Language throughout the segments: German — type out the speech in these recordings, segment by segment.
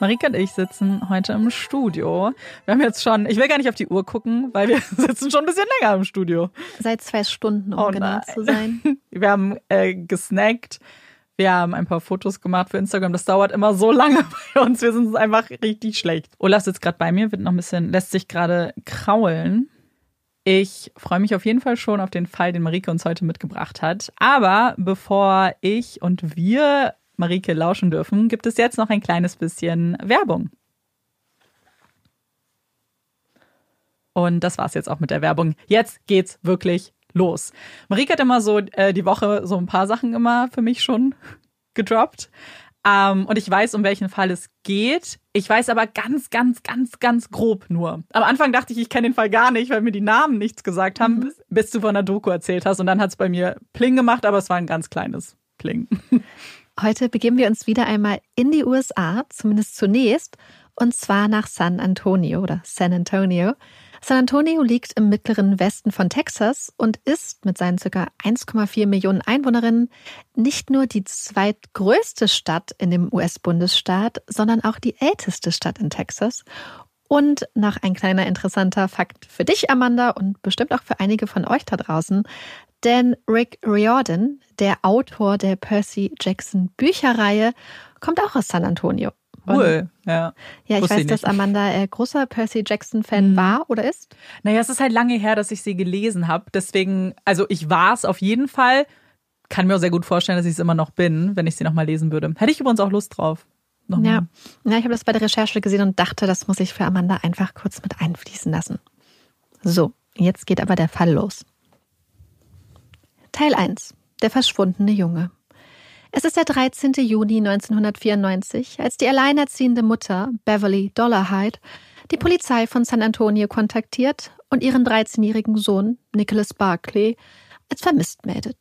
Marika und ich sitzen heute im Studio. Wir haben jetzt schon, ich will gar nicht auf die Uhr gucken, weil wir sitzen schon ein bisschen länger im Studio. Seit zwei Stunden, um oh genau zu sein. Wir haben äh, gesnackt. Wir haben ein paar Fotos gemacht für Instagram. Das dauert immer so lange bei uns. Wir sind einfach richtig schlecht. Olaf sitzt gerade bei mir, wird noch ein bisschen, lässt sich gerade kraulen. Ich freue mich auf jeden Fall schon auf den Fall, den Marike uns heute mitgebracht hat. Aber bevor ich und wir Marike lauschen dürfen, gibt es jetzt noch ein kleines bisschen Werbung. Und das war's jetzt auch mit der Werbung. Jetzt geht's wirklich los. Marike hat immer so äh, die Woche so ein paar Sachen immer für mich schon gedroppt. Ähm, und ich weiß, um welchen Fall es geht. Ich weiß aber ganz, ganz, ganz, ganz grob nur. Am Anfang dachte ich, ich kenne den Fall gar nicht, weil mir die Namen nichts gesagt haben, mhm. bis, bis, du von der Doku erzählt hast. Und dann hat es bei mir Pling gemacht, aber es war ein ganz kleines Pling. Heute begeben wir uns wieder einmal in die USA, zumindest zunächst, und zwar nach San Antonio oder San Antonio. San Antonio liegt im mittleren Westen von Texas und ist mit seinen ca. 1,4 Millionen Einwohnerinnen nicht nur die zweitgrößte Stadt in dem US-Bundesstaat, sondern auch die älteste Stadt in Texas Und noch ein kleiner interessanter Fakt für dich, Amanda, und bestimmt auch für einige von euch da draußen. Denn Rick Riordan, der Autor der Percy Jackson Bücherreihe, kommt auch aus San Antonio. Cool, ja. Ja, ich Wusste weiß, ich dass. Amanda äh, großer Percy Jackson-Fan Mhm. war oder ist. Naja, es ist halt lange her, dass ich sie gelesen habe. Deswegen, also ich war es auf jeden Fall. Kann mir auch sehr gut vorstellen, dass ich es immer noch bin, wenn ich sie nochmal lesen würde. Hätte ich übrigens auch Lust drauf. Nochmal. Ja. ja, ich habe das bei der Recherche gesehen und dachte, das muss ich für Amanda einfach kurz mit einfließen lassen. So, jetzt geht aber der Fall los. Teil 1. Der verschwundene Junge. Es ist der 13. Juni 1994, als die alleinerziehende Mutter, Beverly Dollarhide, die Polizei von San Antonio kontaktiert und ihren 13-jährigen Sohn, Nicholas Barclay, als vermisst meldet.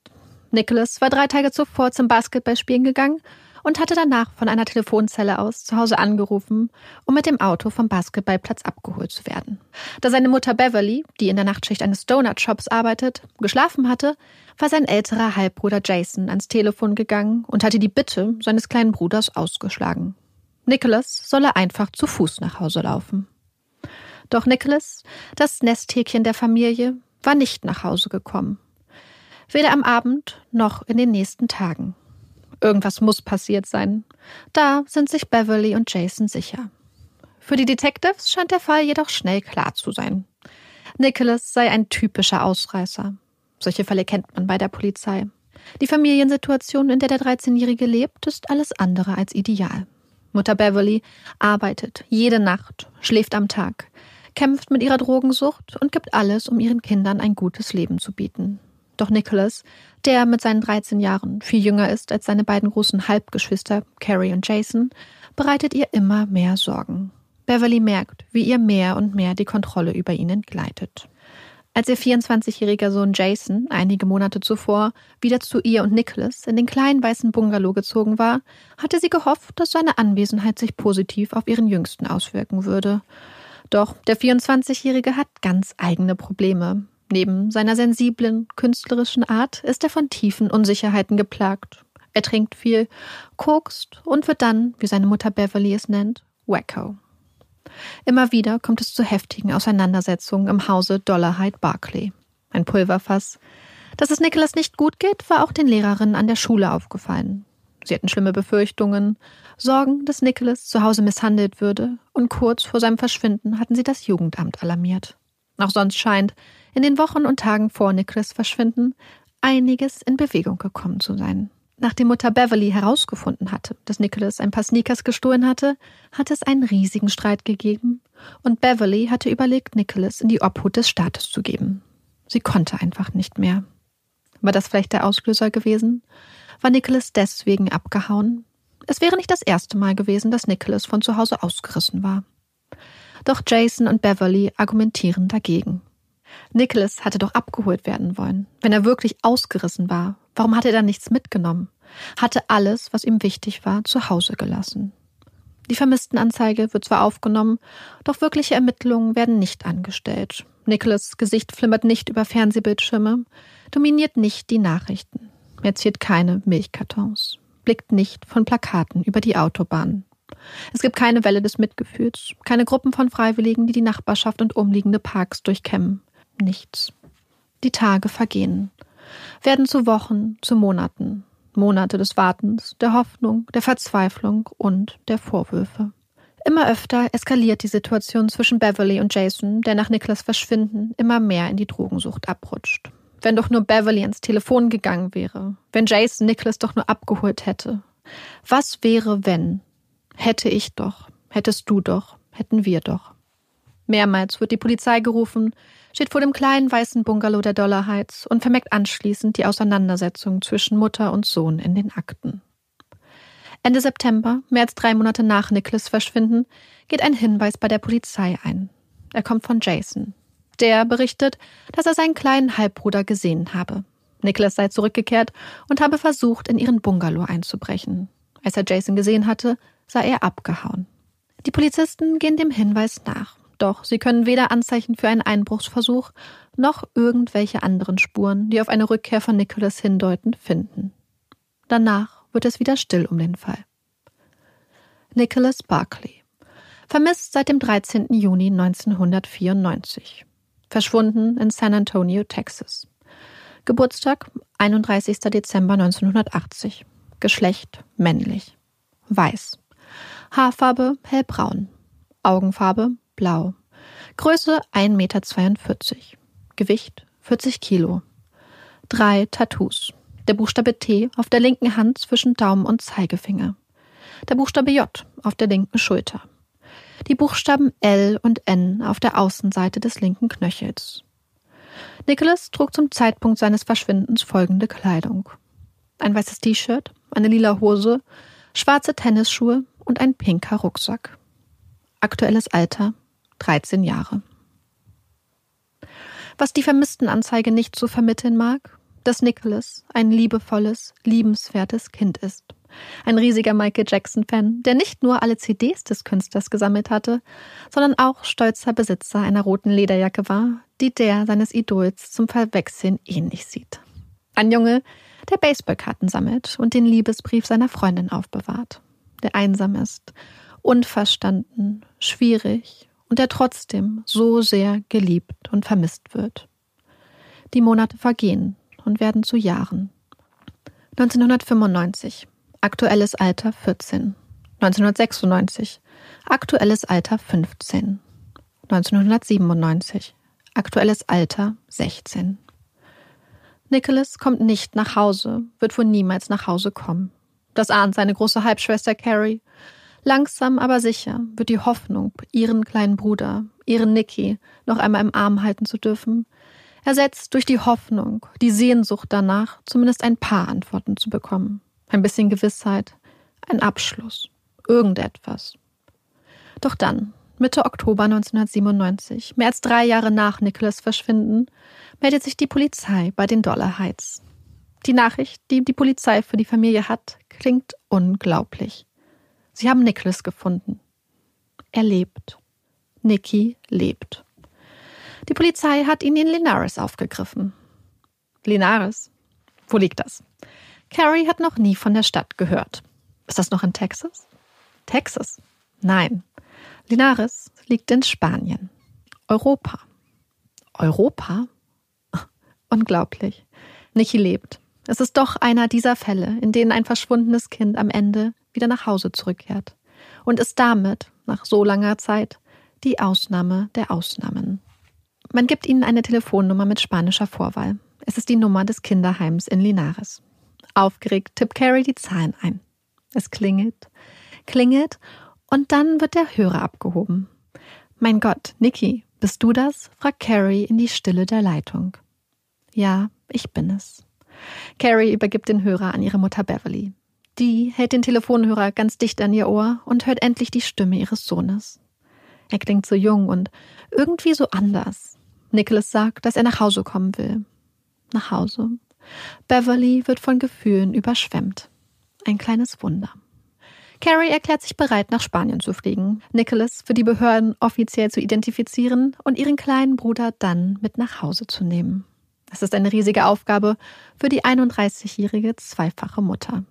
Nicholas war drei Tage zuvor zum Basketballspielen gegangen und hatte danach von einer Telefonzelle aus zu Hause angerufen, um mit dem Auto vom Basketballplatz abgeholt zu werden. Da seine Mutter Beverly, die in der Nachtschicht eines Donut-Shops arbeitet, geschlafen hatte, war sein älterer Halbbruder Jason ans Telefon gegangen und hatte die Bitte seines kleinen Bruders ausgeschlagen. Nicholas solle einfach zu Fuß nach Hause laufen. Doch Nicholas, das Nesthäkchen der Familie, war nicht nach Hause gekommen. Weder am Abend noch in den nächsten Tagen. Irgendwas muss passiert sein. Da sind sich Beverly und Jason sicher. Für die Detectives scheint der Fall jedoch schnell klar zu sein. Nicholas sei ein typischer Ausreißer. Solche Fälle kennt man bei der Polizei. Die Familiensituation, in der der 13-Jährige lebt, ist alles andere als ideal. Mutter Beverly arbeitet jede Nacht, schläft am Tag, kämpft mit ihrer Drogensucht und gibt alles, um ihren Kindern ein gutes Leben zu bieten. Doch Nicholas, der mit seinen 13 Jahren viel jünger ist als seine beiden großen Halbgeschwister Carrie und Jason, bereitet ihr immer mehr Sorgen. Beverly merkt, wie ihr mehr und mehr die Kontrolle über ihn entgleitet. Als ihr 24-jähriger Sohn Jason einige Monate zuvor wieder zu ihr und Nicholas in den kleinen weißen Bungalow gezogen war, hatte sie gehofft, dass seine Anwesenheit sich positiv auf ihren Jüngsten auswirken würde. Doch der 24-jährige hat ganz eigene Probleme. Neben seiner sensiblen, künstlerischen Art ist er von tiefen Unsicherheiten geplagt. Er trinkt viel, kokst und wird dann, wie seine Mutter Beverly es nennt, wacko. Immer wieder kommt es zu heftigen Auseinandersetzungen im Hause Dollarhide Barclay. Ein Pulverfass. Dass es Nicholas nicht gut geht, war auch den Lehrerinnen an der Schule aufgefallen. Sie hatten schlimme Befürchtungen, Sorgen, dass Nicholas zu Hause misshandelt würde, und kurz vor seinem Verschwinden hatten sie das Jugendamt alarmiert. Auch sonst scheint, in den Wochen und Tagen vor Nicholas Verschwinden, einiges in Bewegung gekommen zu sein. Nachdem Mutter Beverly herausgefunden hatte, dass Nicholas ein paar Sneakers gestohlen hatte, hatte es einen riesigen Streit gegeben und Beverly hatte überlegt, Nicholas in die Obhut des Staates zu geben. Sie konnte einfach nicht mehr. War das vielleicht der Auslöser gewesen? War Nicholas deswegen abgehauen? Es wäre nicht das erste Mal gewesen, dass Nicholas von zu Hause ausgerissen war. Doch Jason und Beverly argumentieren dagegen. Nicholas hatte doch abgeholt werden wollen. Wenn er wirklich ausgerissen war, warum hat er dann nichts mitgenommen? Hatte alles, was ihm wichtig war, zu Hause gelassen. Die Vermisstenanzeige wird zwar aufgenommen, doch wirkliche Ermittlungen werden nicht angestellt. Nicholas Gesicht flimmert nicht über Fernsehbildschirme, dominiert nicht die Nachrichten. Er zieht keine Milchkartons, blickt nicht von Plakaten über die Autobahn. Es gibt keine Welle des Mitgefühls, keine Gruppen von Freiwilligen, die die Nachbarschaft und umliegende Parks durchkämmen. Nichts. Die Tage vergehen, werden zu Wochen, zu Monaten. Monate des Wartens, der Hoffnung, der Verzweiflung und der Vorwürfe. Immer öfter eskaliert die Situation zwischen Beverly und Jason, der nach Niklas Verschwinden immer mehr in die Drogensucht abrutscht. Wenn doch nur Beverly ans Telefon gegangen wäre, wenn Jason Niklas doch nur abgeholt hätte. Was wäre, wenn? Hätte ich doch, hättest du doch, hätten wir doch. Mehrmals wird die Polizei gerufen, steht vor dem kleinen weißen Bungalow der Dollarheids und vermerkt anschließend die Auseinandersetzung zwischen Mutter und Sohn in den Akten. Ende September, mehr als drei Monate nach Nicholas Verschwinden, geht ein Hinweis bei der Polizei ein. Er kommt von Jason. Der berichtet, dass er seinen kleinen Halbbruder gesehen habe. Nicholas sei zurückgekehrt und habe versucht, in ihren Bungalow einzubrechen. Als er Jason gesehen hatte, sei er abgehauen. Die Polizisten gehen dem Hinweis nach. Doch sie können weder Anzeichen für einen Einbruchsversuch noch irgendwelche anderen Spuren, die auf eine Rückkehr von Nicholas hindeuten, finden. Danach wird es wieder still um den Fall. Nicholas Barclay. Vermisst seit dem 13. Juni 1994. Verschwunden in San Antonio, Texas. Geburtstag 31. Dezember 1980. Geschlecht männlich. Weiß. Haarfarbe hellbraun. Augenfarbe blau. Größe 1,42 Meter. Gewicht 40 Kilo. Drei Tattoos. Der Buchstabe T auf der linken Hand zwischen Daumen und Zeigefinger. Der Buchstabe J auf der linken Schulter. Die Buchstaben L und N auf der Außenseite des linken Knöchels. Nicholas trug zum Zeitpunkt seines Verschwindens folgende Kleidung. Ein weißes T-Shirt, eine lila Hose, schwarze Tennisschuhe und ein pinker Rucksack. Aktuelles Alter 13 Jahre. Was die Vermisstenanzeige nicht zu vermitteln mag, dass Nicholas ein liebevolles, liebenswertes Kind ist. Ein riesiger Michael Jackson-Fan, der nicht nur alle CDs des Künstlers gesammelt hatte, sondern auch stolzer Besitzer einer roten Lederjacke war, die der seines Idols zum Verwechseln ähnlich sieht. Ein Junge, der Baseballkarten sammelt und den Liebesbrief seiner Freundin aufbewahrt, der einsam ist, unverstanden, schwierig und der trotzdem so sehr geliebt und vermisst wird. Die Monate vergehen und werden zu Jahren. 1995 aktuelles Alter 14. 1996 aktuelles Alter 15. 1997 aktuelles Alter 16. Nicholas kommt nicht nach Hause, wird wohl niemals nach Hause kommen. Das ahnt seine große Halbschwester Carrie. Langsam aber sicher wird die Hoffnung, ihren kleinen Bruder, ihren Nicky, noch einmal im Arm halten zu dürfen, ersetzt durch die Hoffnung, die Sehnsucht danach, zumindest ein paar Antworten zu bekommen. Ein bisschen Gewissheit, ein Abschluss, irgendetwas. Doch dann, Mitte Oktober 1997, mehr als drei Jahre nach Nicholas Verschwinden, meldet sich die Polizei bei den Dollar Heights. Die Nachricht, die die Polizei für die Familie hat, klingt unglaublich. Sie haben Nicholas gefunden. Er lebt. Nicky lebt. Die Polizei hat ihn in Linares aufgegriffen. Linares? Wo liegt das? Carrie hat noch nie von der Stadt gehört. Ist das noch in Texas? Texas? Nein. Linares liegt in Spanien. Europa. Europa? Unglaublich. Nicky lebt. Es ist doch einer dieser Fälle, in denen ein verschwundenes Kind am Ende wieder nach Hause zurückkehrt und ist damit, nach so langer Zeit, die Ausnahme der Ausnahmen. Man gibt ihnen eine Telefonnummer mit spanischer Vorwahl. Es ist die Nummer des Kinderheims in Linares. Aufgeregt tippt Carrie die Zahlen ein. Es klingelt, klingelt und dann wird der Hörer abgehoben. Mein Gott, Niki, bist du das? fragt Carrie in die Stille der Leitung. Ja, ich bin es. Carrie übergibt den Hörer an ihre Mutter Beverly. Die hält den Telefonhörer ganz dicht an ihr Ohr und hört endlich die Stimme ihres Sohnes. Er klingt so jung und irgendwie so anders. Nicholas sagt, dass er nach Hause kommen will. Nach Hause. Beverly wird von Gefühlen überschwemmt. Ein kleines Wunder. Carrie erklärt sich bereit, nach Spanien zu fliegen, Nicholas für die Behörden offiziell zu identifizieren und ihren kleinen Bruder dann mit nach Hause zu nehmen. Es ist eine riesige Aufgabe für die 31-jährige zweifache Mutter.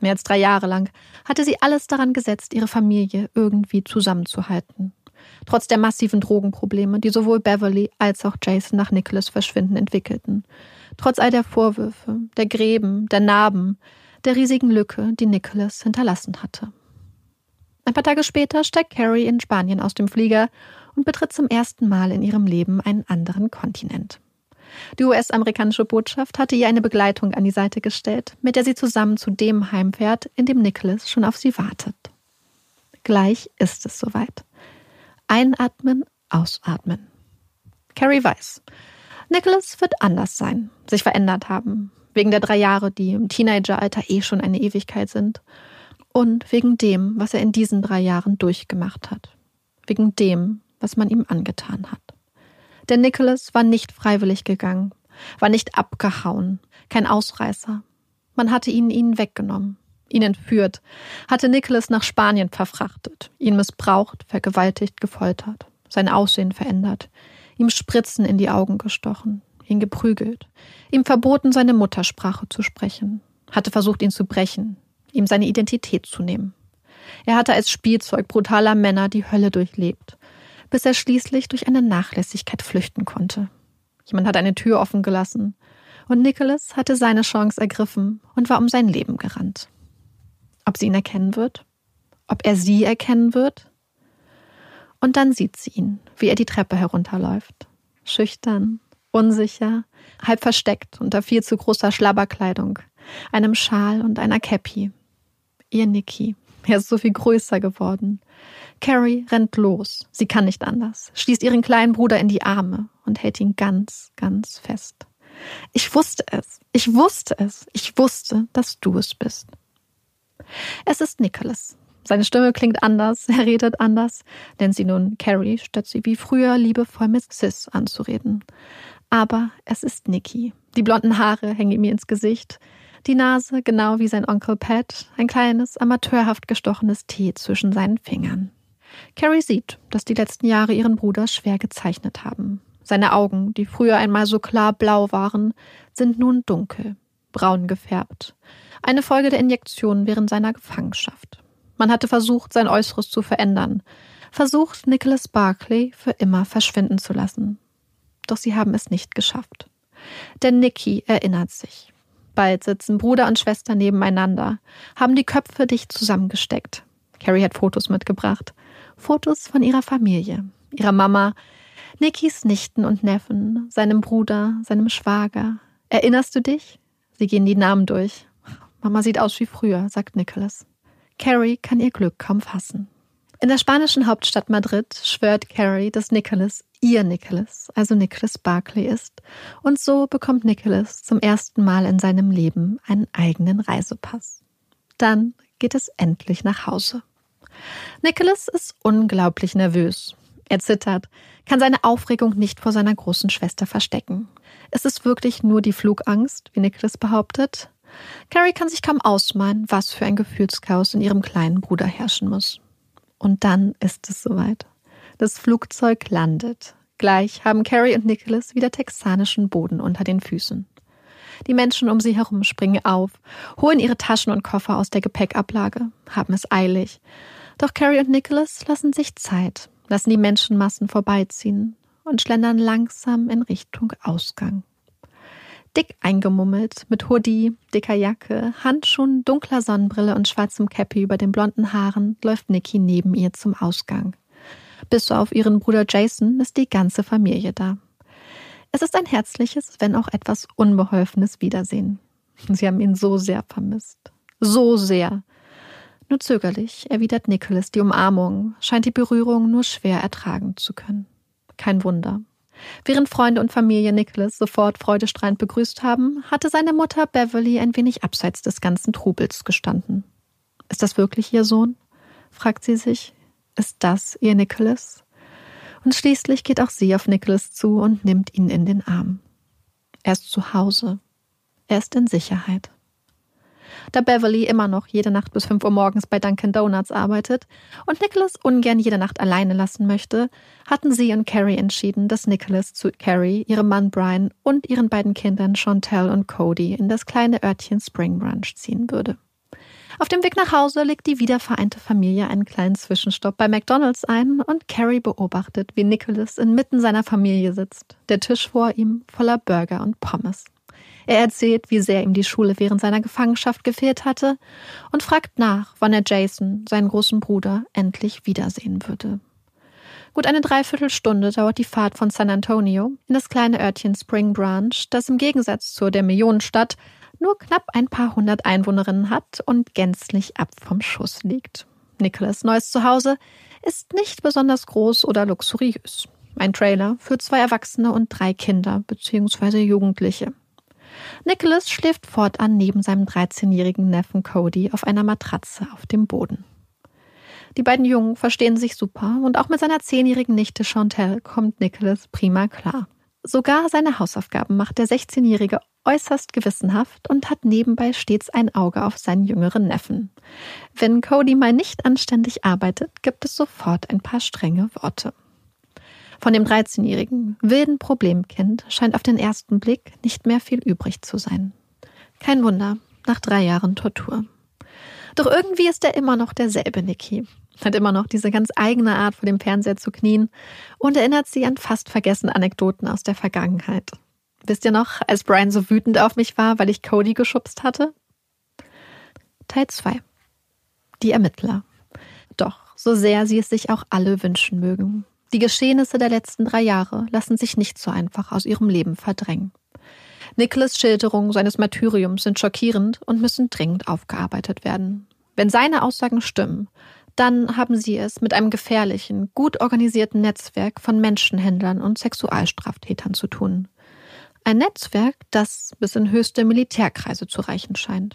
Mehr als drei Jahre lang hatte sie alles daran gesetzt, ihre Familie irgendwie zusammenzuhalten. Trotz der massiven Drogenprobleme, die sowohl Beverly als auch Jason nach Nicholas Verschwinden entwickelten. Trotz all der Vorwürfe, der Gräben, der Narben, der riesigen Lücke, die Nicholas hinterlassen hatte. Ein paar Tage später steigt Carrie in Spanien aus dem Flieger und betritt zum ersten Mal in ihrem Leben einen anderen Kontinent. Die US-amerikanische Botschaft hatte ihr eine Begleitung an die Seite gestellt, mit der sie zusammen zu dem heimfährt, in dem Nicholas schon auf sie wartet. Gleich ist es soweit. Einatmen, ausatmen. Carrie weiß, Nicholas wird anders sein, sich verändert haben, wegen der drei Jahre, die im Teenageralter eh schon eine Ewigkeit sind, und wegen dem, was er in diesen drei Jahren durchgemacht hat, wegen dem, was man ihm angetan hat. Denn Nicholas war nicht freiwillig gegangen, war nicht abgehauen, kein Ausreißer. Man hatte ihn ihnen weggenommen, ihn entführt, hatte Nicholas nach Spanien verfrachtet, ihn missbraucht, vergewaltigt, gefoltert, sein Aussehen verändert, ihm Spritzen in die Augen gestochen, ihn geprügelt, ihm verboten, seine Muttersprache zu sprechen, hatte versucht, ihn zu brechen, ihm seine Identität zu nehmen. Er hatte als Spielzeug brutaler Männer die Hölle durchlebt, bis er schließlich durch eine Nachlässigkeit flüchten konnte. Jemand hat eine Tür offen gelassen, und Nicholas hatte seine Chance ergriffen und war um sein Leben gerannt. Ob sie ihn erkennen wird? Ob er sie erkennen wird? Und dann sieht sie ihn, wie er die Treppe herunterläuft. Schüchtern, unsicher, halb versteckt unter viel zu großer Schlabberkleidung, einem Schal und einer Cappy. Ihr Nicky. Er ist so viel größer geworden. Carrie rennt los. Sie kann nicht anders, schließt ihren kleinen Bruder in die Arme und hält ihn ganz, ganz fest. Ich wusste es. Ich wusste es. Ich wusste, dass du es bist. Es ist Nicholas. Seine Stimme klingt anders, er redet anders, nennt sie nun Carrie, statt sie wie früher liebevoll mit Sis anzureden. Aber es ist Nicky. Die blonden Haare hängen ihm ins Gesicht, die Nase genau wie sein Onkel Pat, ein kleines, amateurhaft gestochenes T zwischen seinen Fingern. Carrie sieht, dass die letzten Jahre ihren Bruder schwer gezeichnet haben. Seine Augen, die früher einmal so klar blau waren, sind nun dunkel, braun gefärbt. Eine Folge der Injektion während seiner Gefangenschaft. Man hatte versucht, sein Äußeres zu verändern, versucht, Nicholas Barclay für immer verschwinden zu lassen. Doch sie haben es nicht geschafft. Denn Nicky erinnert sich. Bald sitzen Bruder und Schwester nebeneinander, haben die Köpfe dicht zusammengesteckt. Carrie hat Fotos mitgebracht. Fotos von ihrer Familie, ihrer Mama, Nickys Nichten und Neffen, seinem Bruder, seinem Schwager. Erinnerst du dich? Sie gehen die Namen durch. Mama sieht aus wie früher, sagt Nicholas. Carrie kann ihr Glück kaum fassen. In der spanischen Hauptstadt Madrid schwört Carrie, dass Nicholas ihr Nicholas, also Nicholas Barclay ist, und so bekommt Nicholas zum ersten Mal in seinem Leben einen eigenen Reisepass. Dann geht es endlich nach Hause. Nicholas ist unglaublich nervös. Er zittert, kann seine Aufregung nicht vor seiner großen Schwester verstecken. Es ist wirklich nur die Flugangst, wie Nicholas behauptet. Carrie kann sich kaum ausmalen, was für ein Gefühlschaos in ihrem kleinen Bruder herrschen muss. Und dann ist es soweit. Das Flugzeug landet. Gleich haben Carrie und Nicholas wieder texanischen Boden unter den Füßen. Die Menschen um sie herum springen auf, holen ihre Taschen und Koffer aus der Gepäckablage, haben es eilig. Doch Carrie und Nicholas lassen sich Zeit, lassen die Menschenmassen vorbeiziehen und schlendern langsam in Richtung Ausgang. Dick eingemummelt, mit Hoodie, dicker Jacke, Handschuhen, dunkler Sonnenbrille und schwarzem Cappy über den blonden Haaren läuft Nikki neben ihr zum Ausgang. Bis auf ihren Bruder Jason ist die ganze Familie da. Es ist ein herzliches, wenn auch etwas unbeholfenes Wiedersehen. Sie haben ihn so sehr vermisst. So sehr. Nur zögerlich erwidert Nicholas die Umarmung, scheint die Berührung nur schwer ertragen zu können. Kein Wunder. Während Freunde und Familie Nicholas sofort freudestrahlend begrüßt haben, hatte seine Mutter Beverly ein wenig abseits des ganzen Trubels gestanden. Ist das wirklich ihr Sohn? fragt sie sich. Ist das ihr Nicholas? Und schließlich geht auch sie auf Nicholas zu und nimmt ihn in den Arm. Er ist zu Hause. Er ist in Sicherheit. Da Beverly immer noch jede Nacht bis 5 Uhr morgens bei Dunkin' Donuts arbeitet und Nicholas ungern jede Nacht alleine lassen möchte, hatten sie und Carrie entschieden, dass Nicholas zu Carrie, ihrem Mann Brian und ihren beiden Kindern Chantel und Cody in das kleine Örtchen Spring Branch ziehen würde. Auf dem Weg nach Hause legt die wiedervereinte Familie einen kleinen Zwischenstopp bei McDonalds ein und Carrie beobachtet, wie Nicholas inmitten seiner Familie sitzt, der Tisch vor ihm voller Burger und Pommes. Er erzählt, wie sehr ihm die Schule während seiner Gefangenschaft gefehlt hatte und fragt nach, wann er Jason, seinen großen Bruder, endlich wiedersehen würde. Gut eine Dreiviertelstunde dauert die Fahrt von San Antonio in das kleine Örtchen Spring Branch, das im Gegensatz zur der Millionenstadt nur knapp ein paar hundert Einwohnerinnen hat und gänzlich ab vom Schuss liegt. Nicholas neues Zuhause ist nicht besonders groß oder luxuriös. Ein Trailer für zwei Erwachsene und drei Kinder bzw. Jugendliche. Nicholas schläft fortan neben seinem 13-jährigen Neffen Cody auf einer Matratze auf dem Boden. Die beiden Jungen verstehen sich super und auch mit seiner zehnjährigen Nichte Chantel kommt Nicholas prima klar. Sogar seine Hausaufgaben macht der 16-Jährige äußerst gewissenhaft und hat nebenbei stets ein Auge auf seinen jüngeren Neffen. Wenn Cody mal nicht anständig arbeitet, gibt es sofort ein paar strenge Worte. Von dem 13-jährigen, wilden Problemkind scheint auf den ersten Blick nicht mehr viel übrig zu sein. Kein Wunder, nach drei Jahren Tortur. Doch irgendwie ist er immer noch derselbe Nicky. Hat immer noch diese ganz eigene Art, vor dem Fernseher zu knien und erinnert sie an fast vergessene Anekdoten aus der Vergangenheit. Wisst ihr noch, als Brian so wütend auf mich war, weil ich Cody geschubst hatte? Teil 2. Die Ermittler. Doch, so sehr sie es sich auch alle wünschen mögen. Die Geschehnisse der letzten drei Jahre lassen sich nicht so einfach aus ihrem Leben verdrängen. Nicholas Schilderungen seines Martyriums sind schockierend und müssen dringend aufgearbeitet werden. Wenn seine Aussagen stimmen, dann haben sie es mit einem gefährlichen, gut organisierten Netzwerk von Menschenhändlern und Sexualstraftätern zu tun. Ein Netzwerk, das bis in höchste Militärkreise zu reichen scheint.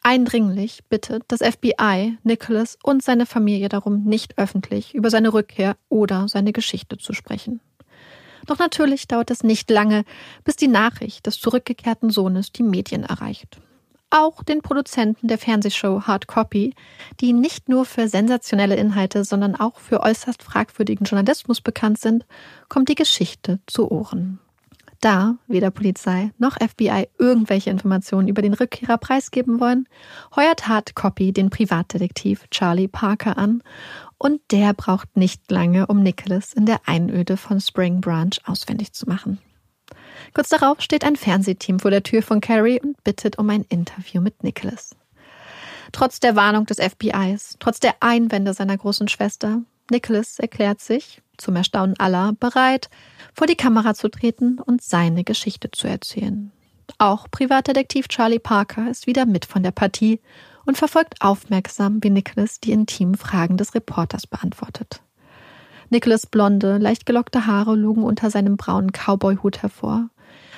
Eindringlich bittet das FBI Nicholas und seine Familie darum, nicht öffentlich über seine Rückkehr oder seine Geschichte zu sprechen. Doch natürlich dauert es nicht lange, bis die Nachricht des zurückgekehrten Sohnes die Medien erreicht. Auch den Produzenten der Fernsehshow Hard Copy, die nicht nur für sensationelle Inhalte, sondern auch für äußerst fragwürdigen Journalismus bekannt sind, kommt die Geschichte zu Ohren. Da weder Polizei noch FBI irgendwelche Informationen über den Rückkehrer preisgeben wollen, heuert Hardcopy den Privatdetektiv Charlie Parker an und der braucht nicht lange, um Nicholas in der Einöde von Spring Branch auswendig zu machen. Kurz darauf steht ein Fernsehteam vor der Tür von Carrie und bittet um ein Interview mit Nicholas. Trotz der Warnung des FBIs, trotz der Einwände seiner großen Schwester, Nicholas erklärt sich, zum Erstaunen aller, bereit, vor die Kamera zu treten und seine Geschichte zu erzählen. Auch Privatdetektiv Charlie Parker ist wieder mit von der Partie und verfolgt aufmerksam, wie Nicholas die intimen Fragen des Reporters beantwortet. Nicholas blonde, leicht gelockte Haare lugen unter seinem braunen Cowboyhut hervor.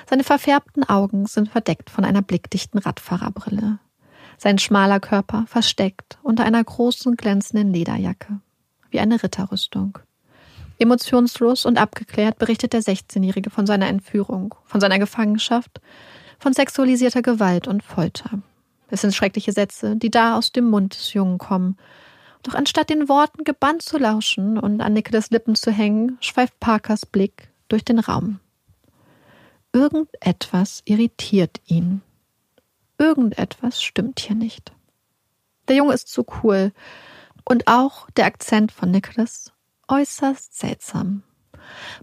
Seine verfärbten Augen sind verdeckt von einer blickdichten Radfahrerbrille. Sein schmaler Körper versteckt unter einer großen glänzenden Lederjacke, wie eine Ritterrüstung. Emotionslos und abgeklärt berichtet der 16-Jährige von seiner Entführung, von seiner Gefangenschaft, von sexualisierter Gewalt und Folter. Es sind schreckliche Sätze, die da aus dem Mund des Jungen kommen. Doch anstatt den Worten gebannt zu lauschen und an Nicholas Lippen zu hängen, schweift Parkers Blick durch den Raum. Irgendetwas irritiert ihn. Irgendetwas stimmt hier nicht. Der Junge ist zu cool. Und auch der Akzent von Nicholas äußerst seltsam.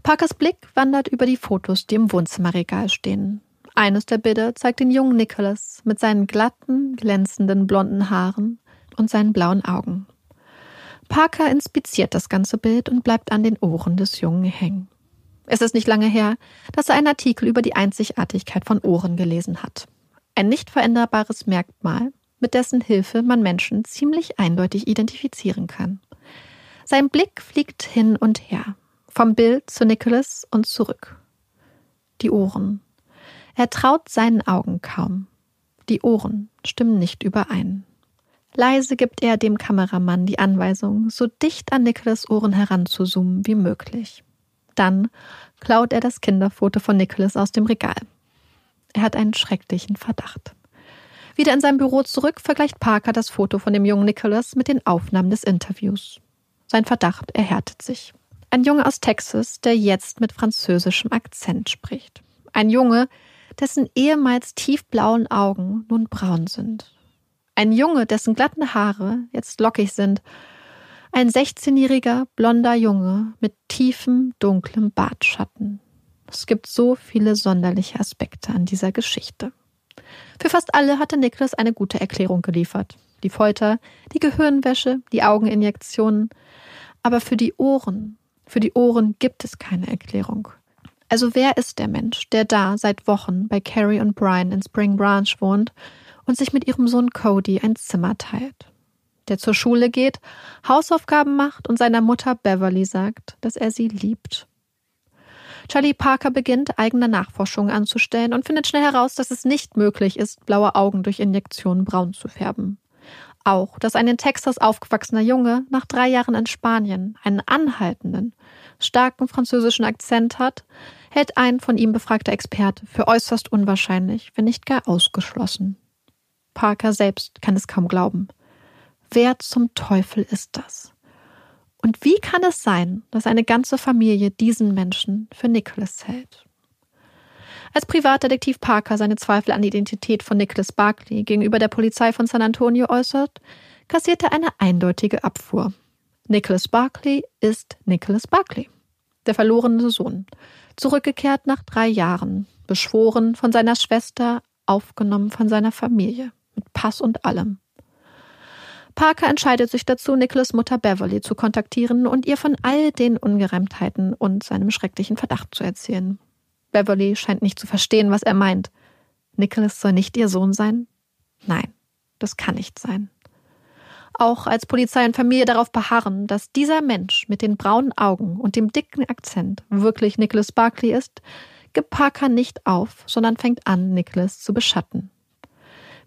Parkers Blick wandert über die Fotos, die im Wohnzimmerregal stehen. Eines der Bilder zeigt den jungen Nicholas mit seinen glatten, glänzenden blonden Haaren und seinen blauen Augen. Parker inspiziert das ganze Bild und bleibt an den Ohren des Jungen hängen. Es ist nicht lange her, dass er einen Artikel über die Einzigartigkeit von Ohren gelesen hat. Ein nicht veränderbares Merkmal, mit dessen Hilfe man Menschen ziemlich eindeutig identifizieren kann. Sein Blick fliegt hin und her, vom Bild zu Nicholas und zurück. Die Ohren. Er traut seinen Augen kaum. Die Ohren stimmen nicht überein. Leise gibt er dem Kameramann die Anweisung, so dicht an Nicholas Ohren heranzuzoomen wie möglich. Dann klaut er das Kinderfoto von Nicholas aus dem Regal. Er hat einen schrecklichen Verdacht. Wieder in seinem Büro zurück vergleicht Parker das Foto von dem jungen Nicholas mit den Aufnahmen des Interviews. Sein Verdacht erhärtet sich. Ein Junge aus Texas, der jetzt mit französischem Akzent spricht. Ein Junge, dessen ehemals tiefblauen Augen nun braun sind. Ein Junge, dessen glatten Haare jetzt lockig sind. Ein 16-jähriger blonder Junge mit tiefem, dunklem Bartschatten. Es gibt so viele sonderliche Aspekte an dieser Geschichte. Für fast alle hatte Niklas eine gute Erklärung geliefert die Folter, die Gehirnwäsche, die Augeninjektionen. Aber für die Ohren, für die Ohren gibt es keine Erklärung. Also wer ist der Mensch, der da seit Wochen bei Carrie und Brian in Spring Branch wohnt und sich mit ihrem Sohn Cody ein Zimmer teilt? Der zur Schule geht, Hausaufgaben macht und seiner Mutter Beverly sagt, dass er sie liebt. Charlie Parker beginnt, eigene Nachforschungen anzustellen und findet schnell heraus, dass es nicht möglich ist, blaue Augen durch Injektionen braun zu färben. Auch, dass ein in Texas aufgewachsener Junge nach drei Jahren in Spanien einen anhaltenden, starken französischen Akzent hat, hält ein von ihm befragter Experte für äußerst unwahrscheinlich, wenn nicht gar ausgeschlossen. Parker selbst kann es kaum glauben. Wer zum Teufel ist das? Und wie kann es sein, dass eine ganze Familie diesen Menschen für Nicholas hält? Als Privatdetektiv Parker seine Zweifel an die Identität von Nicholas Barkley gegenüber der Polizei von San Antonio äußert, kassiert er eine eindeutige Abfuhr. Nicholas Barkley ist Nicholas Barkley, der verlorene Sohn, zurückgekehrt nach drei Jahren, beschworen von seiner Schwester, aufgenommen von seiner Familie, mit Pass und allem. Parker entscheidet sich dazu, Nicholas Mutter Beverly zu kontaktieren und ihr von all den Ungereimtheiten und seinem schrecklichen Verdacht zu erzählen. Beverly scheint nicht zu verstehen, was er meint. Nicholas soll nicht ihr Sohn sein? Nein, das kann nicht sein. Auch als Polizei und Familie darauf beharren, dass dieser Mensch mit den braunen Augen und dem dicken Akzent wirklich Nicholas Barkley ist, gibt Parker nicht auf, sondern fängt an, Nicholas zu beschatten.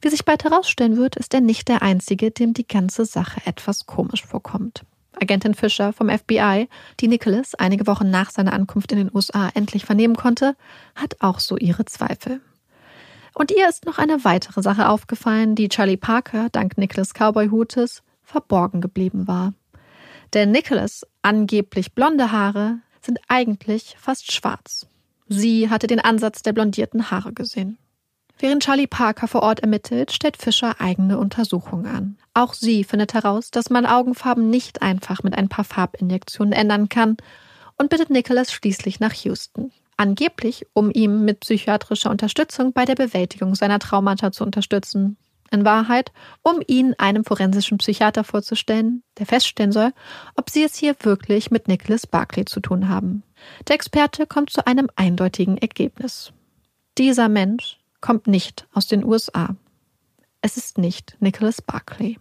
Wie sich bald herausstellen wird, ist er nicht der Einzige, dem die ganze Sache etwas komisch vorkommt. Agentin Fischer vom FBI, die Nicholas einige Wochen nach seiner Ankunft in den USA endlich vernehmen konnte, hat auch so ihre Zweifel. Und ihr ist noch eine weitere Sache aufgefallen, die Charlie Parker dank Nicholas Cowboy-Hutes verborgen geblieben war. Denn Nicholas angeblich blonde Haare sind eigentlich fast schwarz. Sie hatte den Ansatz der blondierten Haare gesehen. Während Charlie Parker vor Ort ermittelt, stellt Fischer eigene Untersuchungen an. Auch sie findet heraus, dass man Augenfarben nicht einfach mit ein paar Farbinjektionen ändern kann und bittet Nicholas schließlich nach Houston. Angeblich, um ihm mit psychiatrischer Unterstützung bei der Bewältigung seiner Traumata zu unterstützen. In Wahrheit, um ihn einem forensischen Psychiater vorzustellen, der feststellen soll, ob sie es hier wirklich mit Nicholas Barclay zu tun haben. Der Experte kommt zu einem eindeutigen Ergebnis. Dieser Mensch kommt nicht aus den USA. Es ist nicht Nicholas Barclay.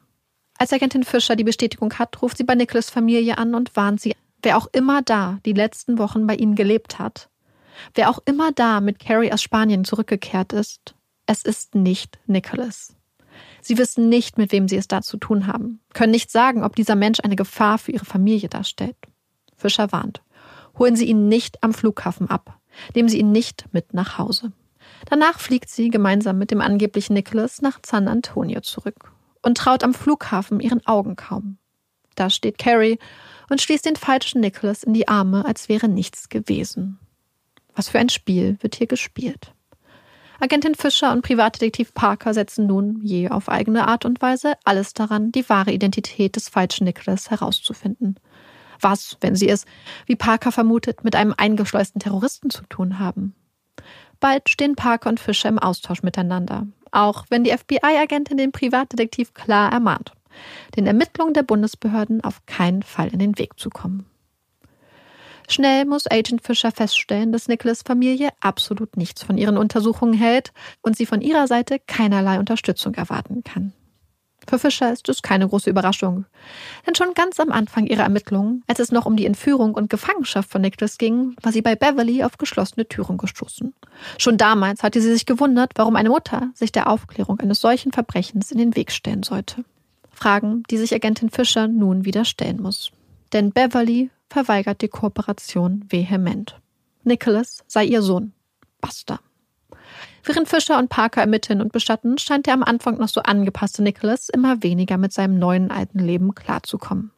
Als Agentin Fischer die Bestätigung hat, ruft sie bei Nicholas Familie an und warnt sie, wer auch immer da die letzten Wochen bei ihnen gelebt hat, wer auch immer da mit Carrie aus Spanien zurückgekehrt ist, es ist nicht Nicholas. Sie wissen nicht, mit wem sie es da zu tun haben, können nicht sagen, ob dieser Mensch eine Gefahr für ihre Familie darstellt. Fischer warnt. Holen Sie ihn nicht am Flughafen ab. Nehmen Sie ihn nicht mit nach Hause. Danach fliegt sie gemeinsam mit dem angeblichen Nicholas nach San Antonio zurück und traut am Flughafen ihren Augen kaum. Da steht Carrie und schließt den falschen Nicholas in die Arme, als wäre nichts gewesen. Was für ein Spiel wird hier gespielt? Agentin Fischer und Privatdetektiv Parker setzen nun, je auf eigene Art und Weise, alles daran, die wahre Identität des falschen Nicholas herauszufinden. Was, wenn sie es, wie Parker vermutet, mit einem eingeschleusten Terroristen zu tun haben? Bald stehen Parker und Fischer im Austausch miteinander, auch wenn die FBI-Agentin den Privatdetektiv klar ermahnt, den Ermittlungen der Bundesbehörden auf keinen Fall in den Weg zu kommen. Schnell muss Agent Fischer feststellen, dass Nicholas Familie absolut nichts von ihren Untersuchungen hält und sie von ihrer Seite keinerlei Unterstützung erwarten kann. Für Fischer ist es keine große Überraschung. Denn schon ganz am Anfang ihrer Ermittlungen, als es noch um die Entführung und Gefangenschaft von Nicholas ging, war sie bei Beverly auf geschlossene Türen gestoßen. Schon damals hatte sie sich gewundert, warum eine Mutter sich der Aufklärung eines solchen Verbrechens in den Weg stellen sollte. Fragen, die sich Agentin Fischer nun wieder stellen muss. Denn Beverly verweigert die Kooperation vehement. Nicholas sei ihr Sohn. Basta. Während Fischer und Parker ermitteln und bestatten, scheint der am Anfang noch so angepasste Nicholas immer weniger mit seinem neuen alten Leben klarzukommen.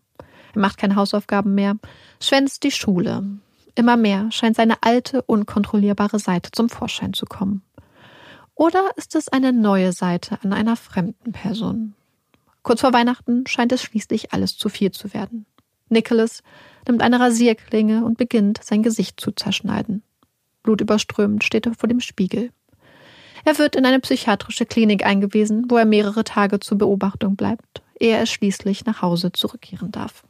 Er macht keine Hausaufgaben mehr, schwänzt die Schule. Immer mehr scheint seine alte, unkontrollierbare Seite zum Vorschein zu kommen. Oder ist es eine neue Seite an einer fremden Person? Kurz vor Weihnachten scheint es schließlich alles zu viel zu werden. Nicholas nimmt eine Rasierklinge und beginnt, sein Gesicht zu zerschneiden. Blutüberströmend steht er vor dem Spiegel. Er wird in eine psychiatrische Klinik eingewiesen, wo er mehrere Tage zur Beobachtung bleibt, ehe er schließlich nach Hause zurückkehren darf.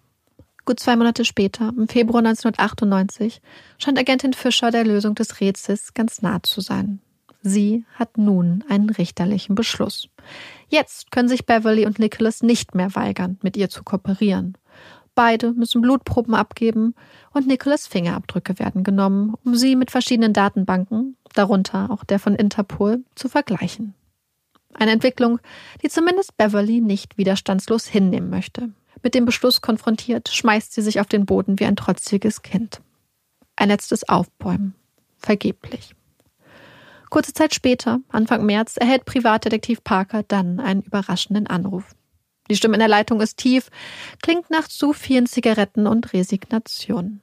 Gut zwei Monate später, im Februar 1998, scheint Agentin Fischer der Lösung des Rätsels ganz nah zu sein. Sie hat nun einen richterlichen Beschluss. Jetzt können sich Beverly und Nicholas nicht mehr weigern, mit ihr zu kooperieren. Beide müssen Blutproben abgeben und Nicholas Fingerabdrücke werden genommen, um sie mit verschiedenen Datenbanken, darunter auch der von Interpol, zu vergleichen. Eine Entwicklung, die zumindest Beverly nicht widerstandslos hinnehmen möchte. Mit dem Beschluss konfrontiert, schmeißt sie sich auf den Boden wie ein trotziges Kind. Ein letztes Aufbäumen. Vergeblich. Kurze Zeit später, Anfang März, erhält Privatdetektiv Parker dann einen überraschenden Anruf. Die Stimme in der Leitung ist tief, klingt nach zu vielen Zigaretten und Resignation.